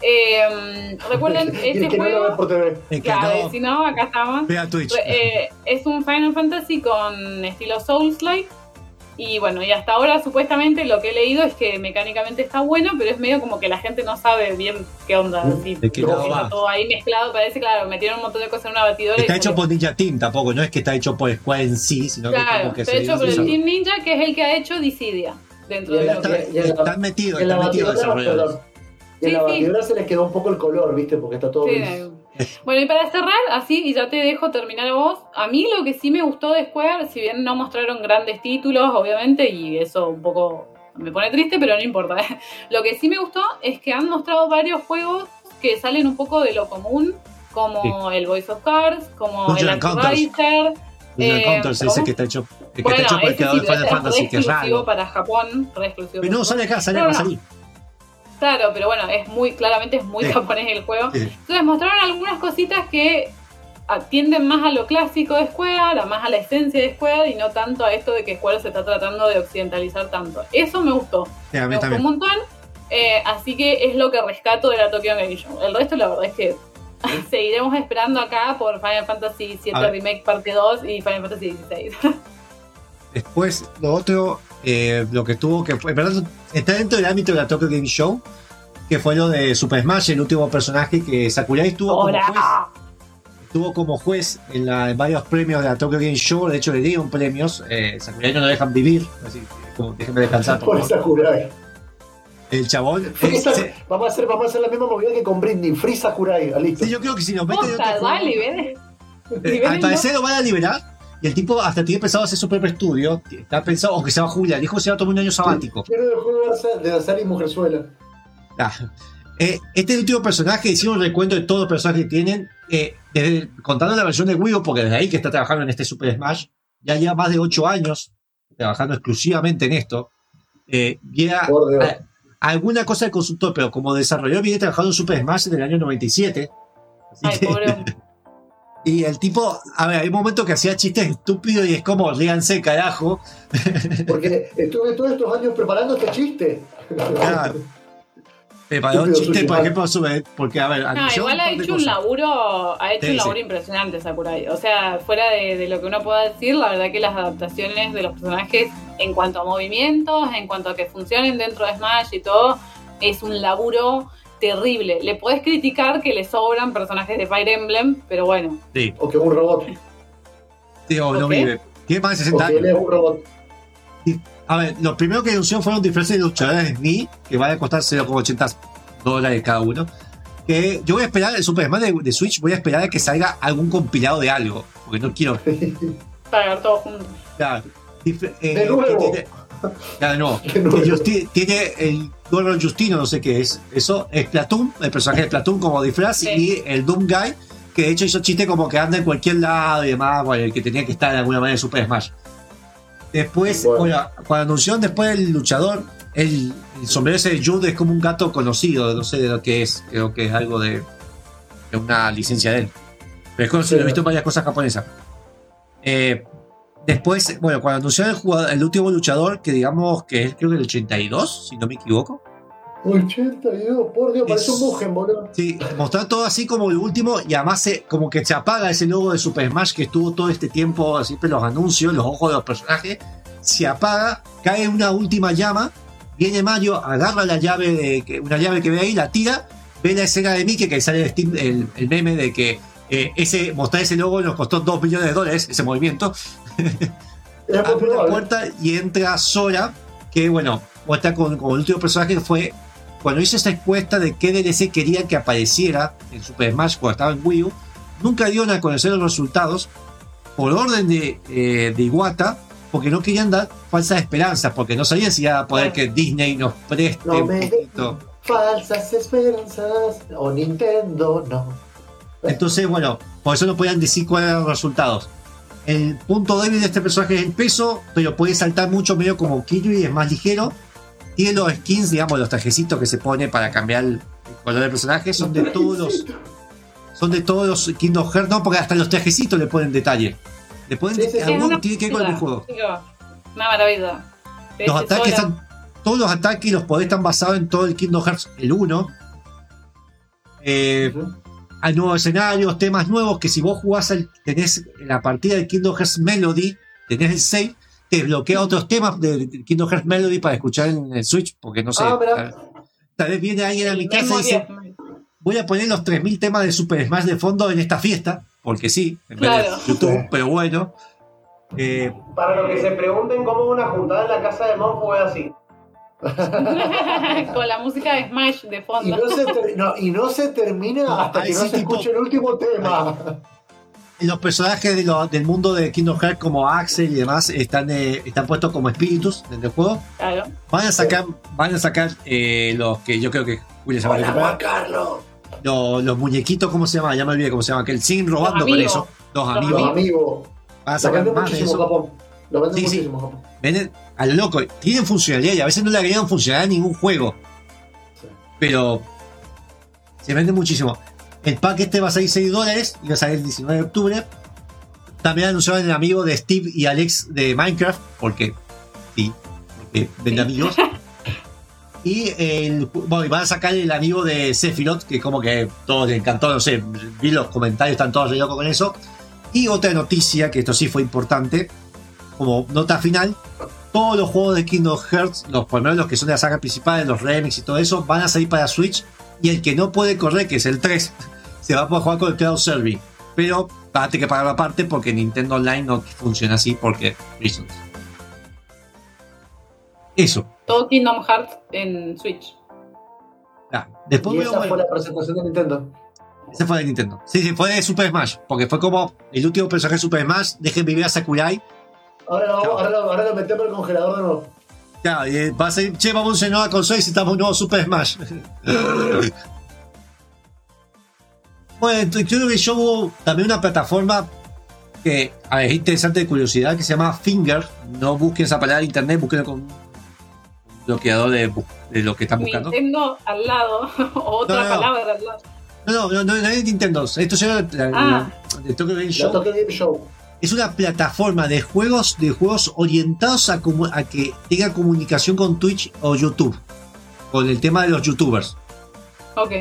Eh, recuerden, este que no lo ve juego, por TV. Es que claro, no, si no, acá estamos. vea Twitch. Eh, es un Final Fantasy con estilo Souls-like. Y bueno, y hasta ahora supuestamente lo que he leído es que mecánicamente está bueno, pero es medio como que la gente no sabe bien qué onda. así. ¿De qué lado Está va? todo ahí mezclado, parece claro, metieron un montón de cosas en una batidora. y Está hecho por Ninja Team tampoco, no es que está hecho por Square en sí, sino que es Claro, como que está se hecho por el Team Ninja, que es el que ha hecho Dissidia. Dentro de lo la- que y la- Están metidos, Y en la están metidos desarrolladores. Y en Sí, la sí. batidora se les quedó un poco el color, ¿viste? Porque está todo Sí, gris. Eh. Bueno, y para cerrar, así, y ya te dejo terminar a vos, a mí lo que sí me gustó de Square, si bien no mostraron grandes títulos, obviamente, y eso un poco me pone triste, pero no importa. Lo que sí me gustó es que han mostrado varios juegos que salen un poco de lo común, como el Voice of Cards, como Dungeon el. Anti-Racer. Dungeon Eh, ese que está hecho, que Bueno, está hecho por el creador de Final Fantasy, que es raro. para Japón, re exclusivo Pero no, sale acá, sale No, salir. Claro, pero bueno, es muy, claramente es muy Sí. japonés el juego. Sí. Entonces mostraron algunas cositas que atienden más a lo clásico de Square, a más a la esencia de Square y no tanto a esto de que Square se está tratando de occidentalizar tanto. Eso me gustó, Sí, a me gustó un montón. Eh, así que es lo que rescato de la Tokyo Game Show. El resto la verdad es que seguiremos esperando acá por Final Fantasy VII. Remake parte 2 y Final Fantasy XVI. Después, lo otro, eh, lo que tuvo que fue, en verdad, está dentro del ámbito de la Tokyo Game Show, que fue lo de Super Smash, el último personaje que Sakurai tuvo como juez. Estuvo como juez en, la- en varios premios de la Tokyo Game Show, de hecho le dieron premios, eh, Sakurai no lo dejan vivir, así que como déjenme descansar. por Por favor. esa Sakurai. El chabón, eh, Free se- Vamos a hacer, vamos a hacer la misma movida que con Britney. Free Sakurai, listo. sí, yo creo que si nos meten Posta, ven. eh, al parecer lo van a liberar, y el tipo hasta tiene pensado hacer su propio estudio, está pensado, aunque se va a jubilar, dijo que se va a tomar un año sabático. Quiero el juego de Azar y Mujerzuela. Ah, eh, este es el último personaje, hicimos un recuento de todos los personajes que tienen, eh, desde- contando la versión de Wii U, porque desde ahí que está trabajando en este Super Smash, ya lleva más de 8 años trabajando exclusivamente en esto. Eh, a- alguna cosa de consultor, pero como desarrollador viene trabajando en Super Smash desde el año 97. Así Ay, que- pobre. y el tipo, a ver, hay un momento que hacía chistes estúpidos y es como, ríanse, carajo. Porque estuve todos estos años preparando este chiste. Claro. Eh, para un chiste, por ejemplo, sobre, porque, a ver, No, igual ha hecho un laburo, ha hecho Sí, un laburo sí. impresionante Sakurai. O sea, fuera de, de lo que uno pueda decir, la verdad que las adaptaciones de los personajes en cuanto a movimientos, en cuanto a que funcionen dentro de Smash y todo, es un laburo terrible. Le puedes criticar que le sobran personajes de Fire Emblem, pero bueno. Sí, O que es un robot. digo, no ¿Ok? vive. Tiene más de O 60 que él es años. un robot. A ver, lo primero que anunció fueron disfraces de luchadores Ni, que van a costar 0,80 dólares cada uno. Que yo voy a esperar, el Super Smash de, de Switch, voy a esperar a que salga algún compilado de algo. Porque no quiero. Para ver todo junto. Claro, dif- eh, De nuevo. que claro, no. Justi- tiene el Duelo Justino, no sé qué es. Eso es Platoon, el personaje de Platoon como disfraz, Sí. y el Doom Guy, que de hecho hizo chiste como que anda en cualquier lado y demás, bueno, el que tenía que estar de alguna manera en Super Smash. Después, Bueno. bueno, cuando anunciaron después el luchador, el, el sombrero ese de Jude es como un gato conocido, no sé de lo que es, creo que es algo de, de una licencia de él. Pero es conocido, Sí. he visto en varias cosas japonesas. Eh, después, bueno, cuando anunciaron el, jugador- el último luchador, que digamos que es creo que el 82, si no me equivoco. 82, por Dios, parece un Mugen, boludo. Sí, mostrar todo así como el último y además se- como que se apaga ese logo de Super Smash que estuvo todo este tiempo, siempre los anuncios, los ojos de los personajes, se apaga, cae una última llama, viene Mario, agarra la llave, de, una llave que ve ahí, la tira, ve la escena de Mickey que sale el, Steam- el, el meme de que Eh, ese, mostrar ese logo nos costó 2 millones de dólares, ese movimiento. Abre la puerta y entra Sora, que bueno, muestra con, con el último personaje que fue cuando hizo esa encuesta de qué DLC querían que apareciera en Super Smash cuando estaba en Wii U, nunca dieron a conocer los resultados por orden de, eh, de Iwata, porque no querían dar falsas esperanzas, porque no sabían si iba a poder que Disney nos preste No un me poquito. den falsas esperanzas. O Nintendo, no. Entonces, bueno, por eso no podían decir cuáles eran los resultados. El punto débil de este personaje es el peso, pero puede saltar mucho medio como Kirby, es más ligero. Tiene los skins, digamos, los trajecitos que se pone para cambiar el color del personaje, son de todos los. Son de todos los Kingdom Hearts, no, porque hasta los trajecitos le ponen detalle. Le ponen Sí, sí, algún una tiene que ver con el juego. Una maravilla. Los ataques están. Todos los ataques y los poderes están basados en todo el Kingdom Hearts, el 1. Eh, Ujú. Hay nuevos escenarios, temas nuevos que si vos jugás al, tenés la partida de Kingdom Hearts Melody, tenés el save, te bloquea otros temas de de Kingdom Hearts Melody para escuchar en el Switch, porque no sé. Ah, tal, tal vez viene alguien a El mi casa y dice, voy a poner los 3000 temas de Super Smash de fondo en esta fiesta, porque sí, en vez de YouTube, pero bueno. Eh, Para los que se pregunten cómo una juntada en la casa de Mon fue así. Con la música de Smash de Y fondo. no, se ter- no, y no se termina hasta que no sí, se tipo- escuche el último tema. los personajes de lo- del mundo de Kingdom Hearts como Axel y demás están, eh, están puestos como espíritus en el juego. Claro. Van a sacar, van a sacar eh, los que yo creo que Julio se va a recuperar. Carlos. los, los muñequitos, ¿cómo se llama? Ya me olvidé cómo se llama, que el siguen robando con eso. Los amigos. Los amigos. Van a Lo sacar venden más de muchísimo en eso. Japón. Lo venden Sí, sí. muchísimo Japón. Venden a lo loco. Tienen funcionalidad y a veces no le agregan funcionalidad a ningún juego. Sí. Pero se vende muchísimo. El pack este va a salir 6 dólares y va a salir el 19 de octubre. También anunciaron el amigo de Steve y Alex de Minecraft, porque sí, porque vende amigos. Y el, bueno, y van a sacar el amigo de Sephiroth, que como que todo le encantó, no sé, vi los comentarios, están todos locos con eso. Y otra noticia, que esto sí fue importante, como nota final, todos los juegos de Kingdom Hearts, los primeros los que son de la saga principal, los remix y todo eso, van a salir para Switch. Y el que no puede correr, que es el 3, se va a poder jugar con el Cloud Serving. Pero va a tener que pagarlo aparte porque Nintendo Online no funciona así porque reasons. Eso. Todo Kingdom Hearts en Switch. Ah, después Y esa bueno, fue la presentación de Nintendo. ese fue de Nintendo. Sí, sí, fue de Super Smash. Porque fue como el último personaje de Super Smash. Dejen vivir a Sakurai. Ahora lo, ahora, lo- ahora lo metemos en el congelador de nuevo. Claro, y va a ser, che, vamos a una nueva consola y necesitamos un nuevo Super Smash. bueno, yo creo que yo hubo también una plataforma que a ver, es interesante de curiosidad que se llama Finger. No busquen esa palabra en internet, busquen con un bloqueador de, de lo que están buscando. Nintendo al lado. o otra No, no, no. palabra al lado. No, no, no, no, no es Nintendo. Esto es Ah. de Tokyo Game La Show. Tokyo Game Show. Es una plataforma de juegos, de juegos orientados a, a que tenga comunicación con Twitch o YouTube. Con el tema de los youtubers. Ok.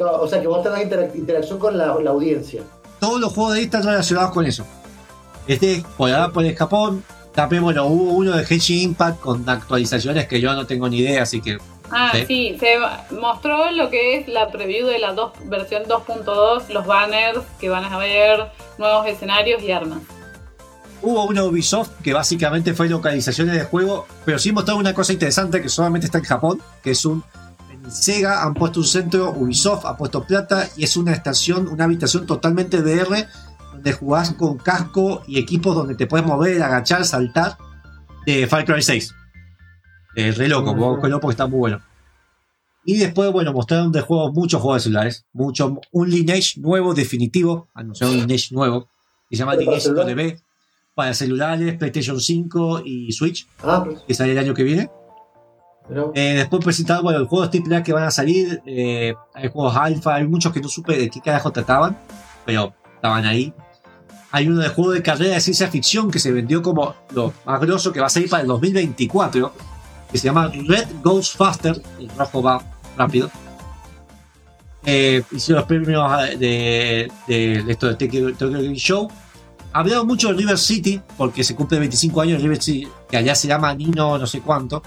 O sea que vos tenés interac- interacción con la, la audiencia. Todos los juegos de ahí están relacionados con eso. Este, por ahora por el Japón. También, bueno, hubo uno de Genshin Impact con actualizaciones que yo no tengo ni idea, así que Ah, Sí. sí. se mostró lo que es la preview de la dos, versión 2.2, los banners que van a ver, nuevos escenarios y armas. Hubo una Ubisoft que básicamente fue localizaciones de juego, pero sí mostraron una cosa interesante que solamente está en Japón, que es un en Sega han puesto un centro, Ubisoft ha puesto plata y es una estación, una habitación totalmente VR donde jugás con casco y equipos donde te puedes mover, agachar, saltar de Far Cry 6. Eh, re loco, búsquenlo porque está muy bueno. Y después, bueno, mostraron de juegos, muchos juegos de celulares, mucho, un Lineage nuevo, definitivo, anunciaron un Lineage nuevo, que se llama ¿Pero para Lineage celular? Para celulares, PlayStation 5 y Switch, Ah, pues. que sale el año que viene. pero- Eh, después presentaron bueno, los juegos AAA que van a salir. eh, hay juegos alfa, hay muchos que no supe de qué carajo trataban, pero estaban ahí. Hay uno de juego de carrera de ciencia ficción que se vendió como lo más grosso que va a salir para el 2024, que se llama Red Goes Faster. El rojo va rápido. Eh, hicieron los premios de, de, de esto de Tokyo Tokyo Game Show. Hablaron mucho de River City, porque se cumple 25 años River City, que allá se llama Nino no sé cuánto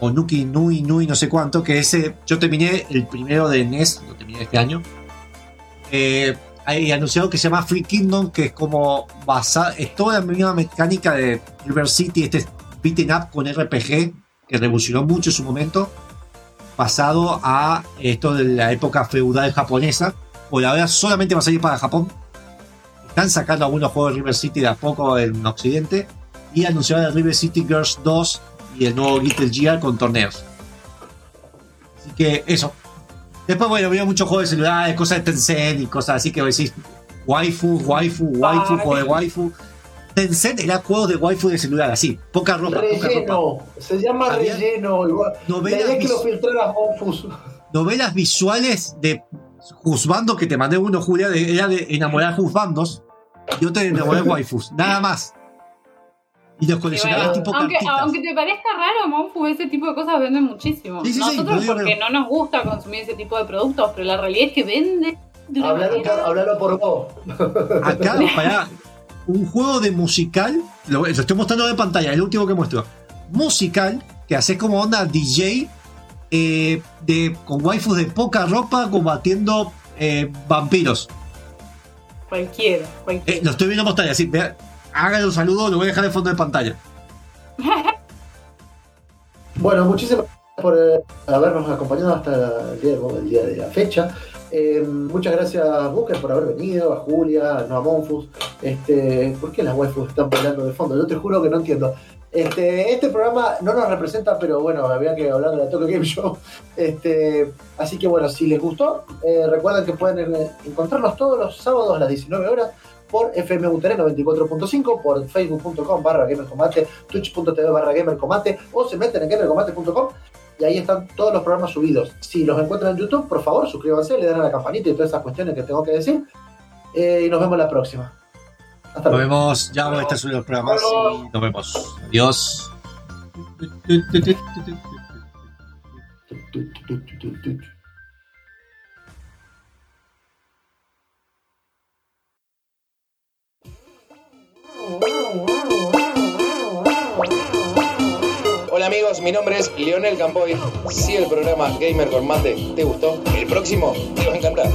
o Nuki Nui Nui no sé cuánto, que ese yo terminé el primero de NES, lo terminé este año. eh, hay anunciado que se llama Free Kingdom, que es como basada, es toda la misma mecánica de River City, este beaten up con RPG, que revolucionó mucho en su momento, pasado a esto de la época feudal japonesa. Por ahora solamente va a salir para Japón. Están sacando algunos juegos de River City de a poco en Occidente. Y anunciaron el River City Girls 2 y el nuevo Little Gear con torneos. Así que eso. Después, bueno, veo muchos juegos de celulares, cosas de Tencent y cosas así que decís waifu, waifu, waifu, Ay. juego de waifu. Tencent era juegos de waifu de celular, así. Poca ropa, poca ropa. Relleno, se llama Había relleno. igual. novelas que lo filtrara novelas visuales de juzbandos que te mandé uno, Julia, de, era de enamorar juzbandos y otro de enamorar waifus, nada más. Y los bueno, tipo aunque, cartitas. aunque te parezca raro, Monfu, ese tipo de cosas venden muchísimo. Sí, sí, sí, Nosotros porque no nos gusta consumir ese tipo de productos, pero la realidad es que vende Hablalo, por- hablalo por vos. Acá, para un juego de musical, lo, lo estoy mostrando de pantalla, el último que muestro. Musical, que haces como onda DJ, eh, de, con waifus de poca ropa combatiendo eh, vampiros. Cualquiera, cualquiera. Eh, lo estoy viendo en pantalla, así, vea, háganle un saludo, lo voy a dejar de fondo de pantalla. Bueno, muchísimas gracias por eh, habernos acompañado hasta el día, el día de la fecha. Eh, muchas gracias, Booker, por haber venido, a Julia, no a Monfus. Este, ¿Por qué las waifus están bailando de fondo? Yo te juro que no entiendo. Este, este programa no nos representa, pero bueno, había que hablar de la Tokyo Game Show. Este, así que bueno, si les gustó, eh, recuerden que pueden encontrarnos todos los sábados a las 19 horas por FM UTR 94.5, por facebook.com barra gamercombate, twitch.tv barra gamercombate, o se meten en gamercombate.com y ahí están todos los programas subidos. Si los encuentran en YouTube, por favor, suscríbanse, le dan a la campanita y todas esas cuestiones que tengo que decir. Eh, y nos vemos la próxima. Nos vemos, ya vamos a estar subiendo los programas nos vemos. Adiós. Hola amigos, mi nombre es Leonel Campoy. Si el programa Gamer con Mate te gustó, el próximo te va a encantar.